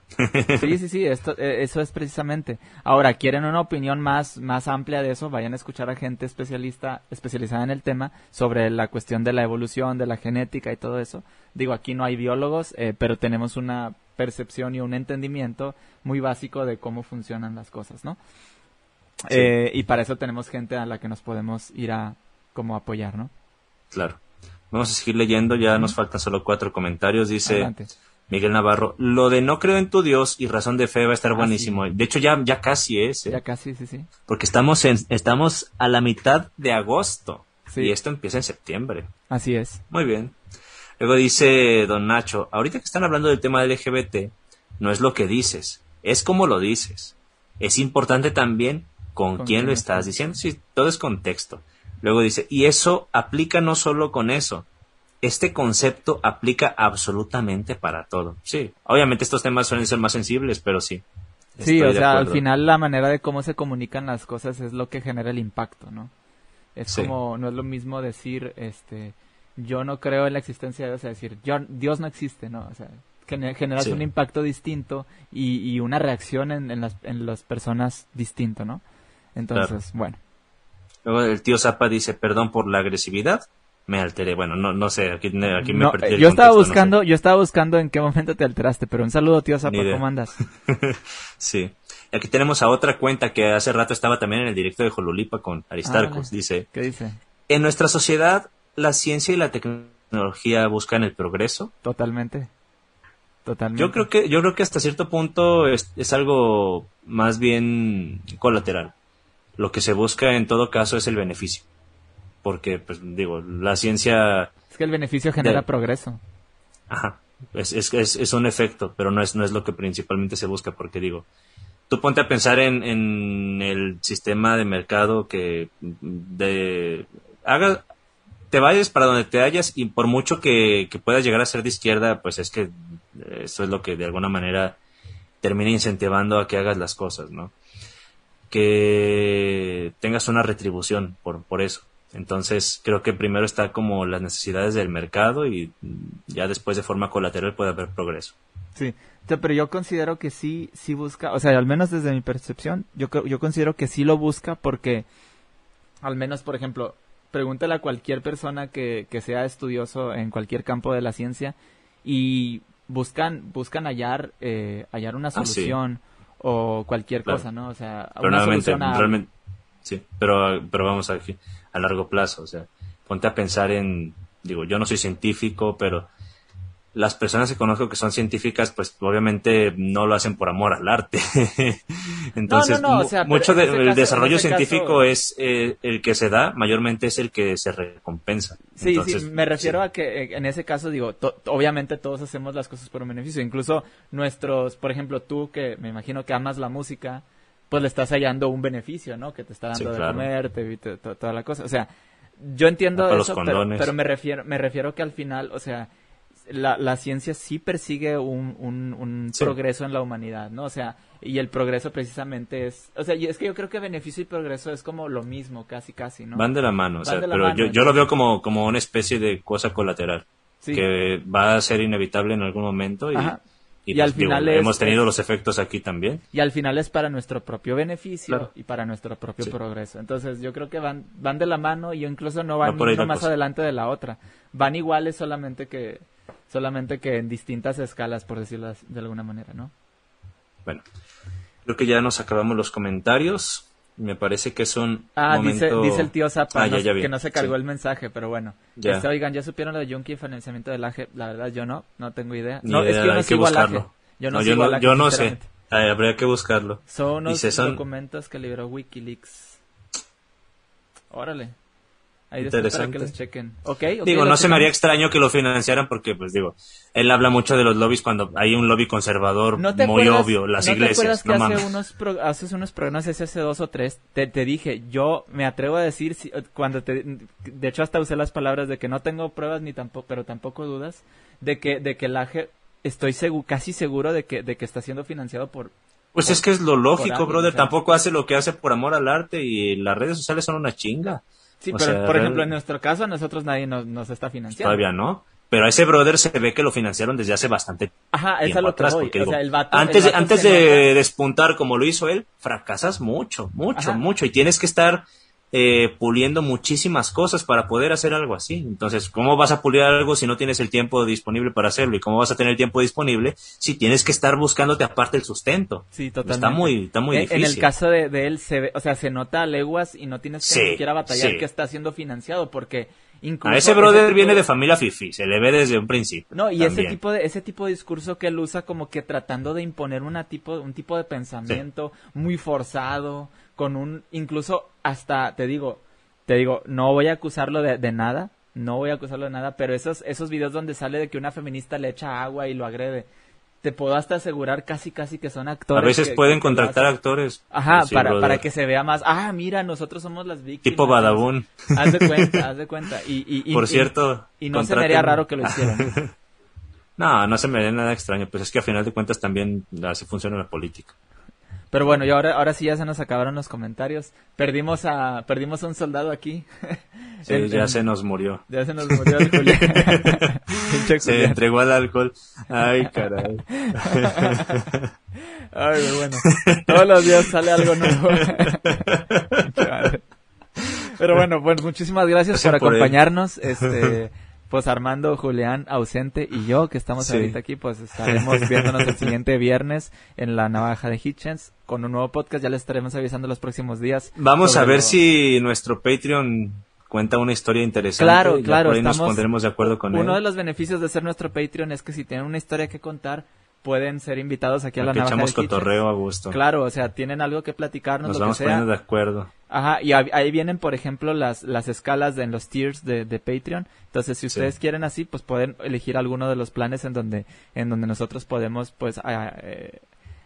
sí, sí, sí, esto, eh, eso es precisamente. Ahora, ¿quieren una opinión más, más amplia de eso? Vayan a escuchar a gente especialista, especializada en el tema sobre la cuestión de la evolución, de la genética y todo eso. Digo, aquí no hay biólogos, eh, pero tenemos una percepción y un entendimiento muy básico de cómo funcionan las cosas, ¿no? Eh, y para eso tenemos gente a la que nos podemos ir a como apoyar, ¿no? Claro. Vamos a seguir leyendo, ya nos faltan solo cuatro comentarios. Dice Miguel Navarro, lo de no creo en tu Dios y razón de fe va a estar ah, buenísimo. De hecho, ya, ya casi es. ¿eh? Ya casi, sí, sí. Porque estamos, en, estamos a la mitad de agosto. Y esto empieza en septiembre. Así es. Muy bien. Luego dice don Nacho, ahorita que están hablando del tema del LGBT, no es lo que dices, es como lo dices. Es importante también con, quién, lo estás diciendo. Sí, todo es contexto. Luego dice, y eso aplica no solo con eso, este concepto aplica absolutamente para todo. Sí, obviamente estos temas suelen ser más sensibles, pero sí. Sí, o sea, al final la manera de cómo se comunican las cosas es lo que genera el impacto, ¿no? Es como, no es lo mismo decir, este, yo no creo en la existencia de Dios, o sea, decir, yo, Dios no existe, ¿no? O sea, generas un impacto distinto y, y una reacción en, en, las, en las personas distinto, ¿no? Entonces, bueno. Luego el tío Zapa dice, perdón por la agresividad, me alteré. Bueno, no, no sé, aquí, aquí me perdí Yo estaba buscando, yo estaba buscando en qué momento te alteraste, pero un saludo tío Zapa, ¿cómo andas? sí. Aquí tenemos a otra cuenta que hace rato estaba también en el directo de Jolulipa con Aristarcos. dice, ¿qué dice? En nuestra sociedad, la ciencia y la tecnología buscan el progreso. Totalmente. Totalmente. Yo creo que, yo creo que hasta cierto punto es, es algo más bien colateral lo que se busca en todo caso es el beneficio. Porque, pues digo, la ciencia... Es que el beneficio genera progreso. Ajá, es, es, es, es, un efecto, pero no es, no es lo que principalmente se busca, porque digo, tú ponte a pensar en, en el sistema de mercado que de, haga, te vayas para donde te hallas y por mucho que, que puedas llegar a ser de izquierda, pues es que eso es lo que de alguna manera termina incentivando a que hagas las cosas, ¿no? Que tengas una retribución por, por eso. Entonces, creo que primero está como las necesidades del mercado y ya después de forma colateral puede haber progreso. Sí, pero yo considero que sí, sí busca, o sea, al menos desde mi percepción, yo, yo considero que sí lo busca porque, al menos, por ejemplo, pregúntale a cualquier persona que, que sea estudioso en cualquier campo de la ciencia y buscan, buscan hallar, eh, hallar una Ah, sí. O cualquier Claro. cosa, ¿no? O sea, Pero una nuevamente, a- realmente, sí, pero, pero vamos aquí, a largo plazo, o sea, ponte a pensar en, digo, yo no soy científico, pero las personas que conozco que son científicas, pues obviamente no lo hacen por amor al arte. Entonces, No, no, no, o mu- sea, pero mucho del desarrollo científico caso- es eh, el que se da, mayormente es el que se recompensa. Sí, Entonces, sí, me refiero sí. a que eh, en ese caso digo, to- obviamente todos hacemos las cosas por un beneficio, incluso nuestros, por ejemplo, tú que me imagino que amas la música, pues le estás hallando un beneficio, ¿no? Que te está dando Sí, de comer, te, te- to- toda la cosa, o sea, yo entiendo eso, pero, pero me refiero, me refiero que al final, o sea, la, la ciencia sí persigue un, un, un Sí. progreso en la humanidad, ¿no? O sea, y el progreso precisamente es, o sea, y es que yo creo que beneficio y progreso es como lo mismo, casi, casi, ¿no? Van de la mano, o Van sea, de la pero mano, yo, yo lo veo como, como una especie de cosa colateral. Sí. que va a ser inevitable en algún momento y, Ajá. y, Y pues, al digo, final es- hemos tenido los efectos aquí también. y al final es para nuestro propio beneficio Claro. y para nuestro propio Sí. progreso. Entonces yo creo que van, van de la mano y incluso no van ahí uno más cosa. adelante de la otra. Van iguales solamente que solamente que en distintas escalas, por decirlo de alguna manera, ¿no? Bueno, creo que ya nos acabamos los comentarios. Me parece que es un Ah, dice, momento... dice el tío Zapa Ah, no- ya, ya que no se cargó Sí. el mensaje, pero bueno. Ya. Este, oigan, ¿ya supieron lo de Junkie y financiamiento del AGE? La verdad yo no, no tengo idea. Ni no, es idea, que yo no hay que sigo al AGE. buscarlo. Yo no, No, yo sigo no, AGE, yo no sé. Ay, habría que buscarlo. Son unos Dice, son- documentos que liberó Wikileaks. Órale. Ahí para que Interesante. los chequen. Ok, ok, Digo, no se me haría extraño que lo financiaran porque, pues digo, él habla mucho de los lobbies cuando hay un lobby conservador ¿No te muy acuerdas- obvio, las ¿no iglesias. te acuerdas que no hace unos, pro- haces unos programas, hace hace dos o tres, te, te dije, yo me atrevo a decir, si- cuando te, de hecho hasta usé las palabras de que no tengo pruebas ni tampoco, pero tampoco dudas, de que, de que el AGE, estoy segu- casi seguro de que, de que está siendo financiado por, Pues es que es lo lógico, brother. Tampoco hace lo que hace por amor al arte y las redes sociales son una chinga. Sí, O pero sea, por ejemplo en nuestro caso a nosotros nadie nos, nos está financiando. Todavía no. Pero a ese brother se ve que lo financiaron desde hace bastante Ajá, es tiempo a lo que atrás. porque digo, sea, el vato, antes antes de nota- despuntar como lo hizo él, fracasas mucho, mucho, Ajá. mucho. Y tienes que estar eh, puliendo muchísimas cosas para poder hacer algo así. Entonces, ¿cómo vas a pulir algo si no tienes el tiempo disponible para hacerlo? ¿Y cómo vas a tener el tiempo disponible si tienes que estar buscándote aparte el sustento? Sí, totalmente. Está muy, está muy en, difícil. En el caso de, de él, se ve, o sea, se nota a leguas y no tienes que Sí, ni siquiera batallar sí. que está siendo financiado porque incluso... a ese brother viene de familia fifi, se le ve desde un principio. No, y ese tipo de ese tipo de discurso que él usa como que tratando de imponer una tipo un tipo de pensamiento muy forzado, con un incluso hasta te digo, te digo, no voy a acusarlo de, de nada, no voy a acusarlo de nada, pero esos esos videos donde sale de que una feminista le echa agua y lo agrede, te puedo hasta asegurar casi casi que son A actores. veces que- pueden que contratar actores. Ajá, Sí, para, para que se vea más. Ah, mira, nosotros somos las víctimas. Tipo Badabun. Haz de cuenta, haz de cuenta. Y, y, y- Por cierto, Y, no se me haría raro que lo hicieran. No, no se me haría nada extraño, pues es que a final de cuentas también así funciona la política. Pero bueno, y ahora, ahora sí ya se nos acabaron los comentarios. Perdimos a, perdimos a un soldado aquí. Sí, ya se nos murió. Ya se nos murió el Julián. Se Julián. entregó al alcohol. Ay, caray. Ay, bueno. Todos los días sale algo nuevo. Pero bueno, pues muchísimas gracias por acompañarnos. Este, pues Armando, Julián, ausente y yo que estamos Sí. ahorita aquí, pues estaremos viéndonos el siguiente viernes en la Navaja de Hitchens con un nuevo podcast. Ya les estaremos avisando los próximos días. Vamos a ver lo- si nuestro Patreon cuenta una historia interesante. Claro, Ya claro, Por ahí nos pondremos de acuerdo con Uno él. de los beneficios de ser nuestro Patreon es que si tienen una historia que contar, pueden ser invitados aquí a la Navaja echamos cotorreo a gusto. Claro, o sea, tienen algo que platicarnos, Nos lo vamos que sea. poniendo de acuerdo. Ajá, y ahí vienen, por ejemplo, las, las escalas de, en los tiers de, de Patreon. Entonces, si ustedes quieren así, pues pueden elegir alguno de los planes en donde, en donde nosotros podemos, pues, ah, eh,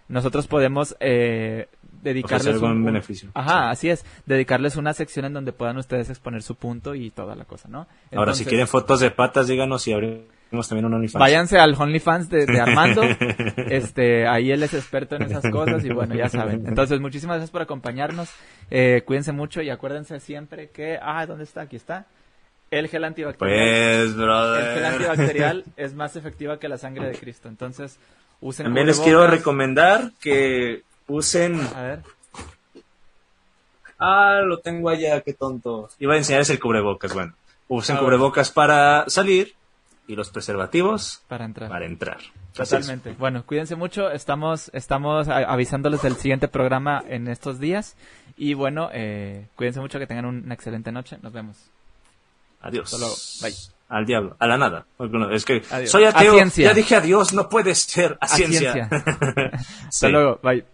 nosotros podemos eh, dedicarles un- un- beneficio. Ajá, así es, dedicarles una sección en donde puedan ustedes exponer su punto y toda la cosa, ¿no? Ahora, si quieren fotos de patas, díganos y abrimos también un OnlyFans. Váyanse al OnlyFans de, de Armando. este, ahí él es experto en esas cosas y bueno, ya saben. Entonces, muchísimas gracias por acompañarnos. Eh, cuídense mucho y acuérdense siempre que, ah, ¿dónde está? Aquí está. El gel antibacterial. Pues, el gel brother. antibacterial es más efectiva que la sangre de Cristo. Entonces, usen También les quiero recomendar que usen A ver. ah, lo tengo allá, qué tonto. Iba a enseñarles el cubrebocas, bueno. Usen cubrebocas para salir y los preservativos para entrar. Para entrar. Totalmente. Bueno, cuídense mucho. Estamos, estamos avisándoles del siguiente programa en estos días. Y bueno, eh, cuídense mucho, que tengan una excelente noche. Nos vemos. Adiós. Hasta luego. Bye. Al diablo, a la nada. Es que soy ateo. Ya dije adiós, no puede ser. A, ciencia. Hasta luego. Bye.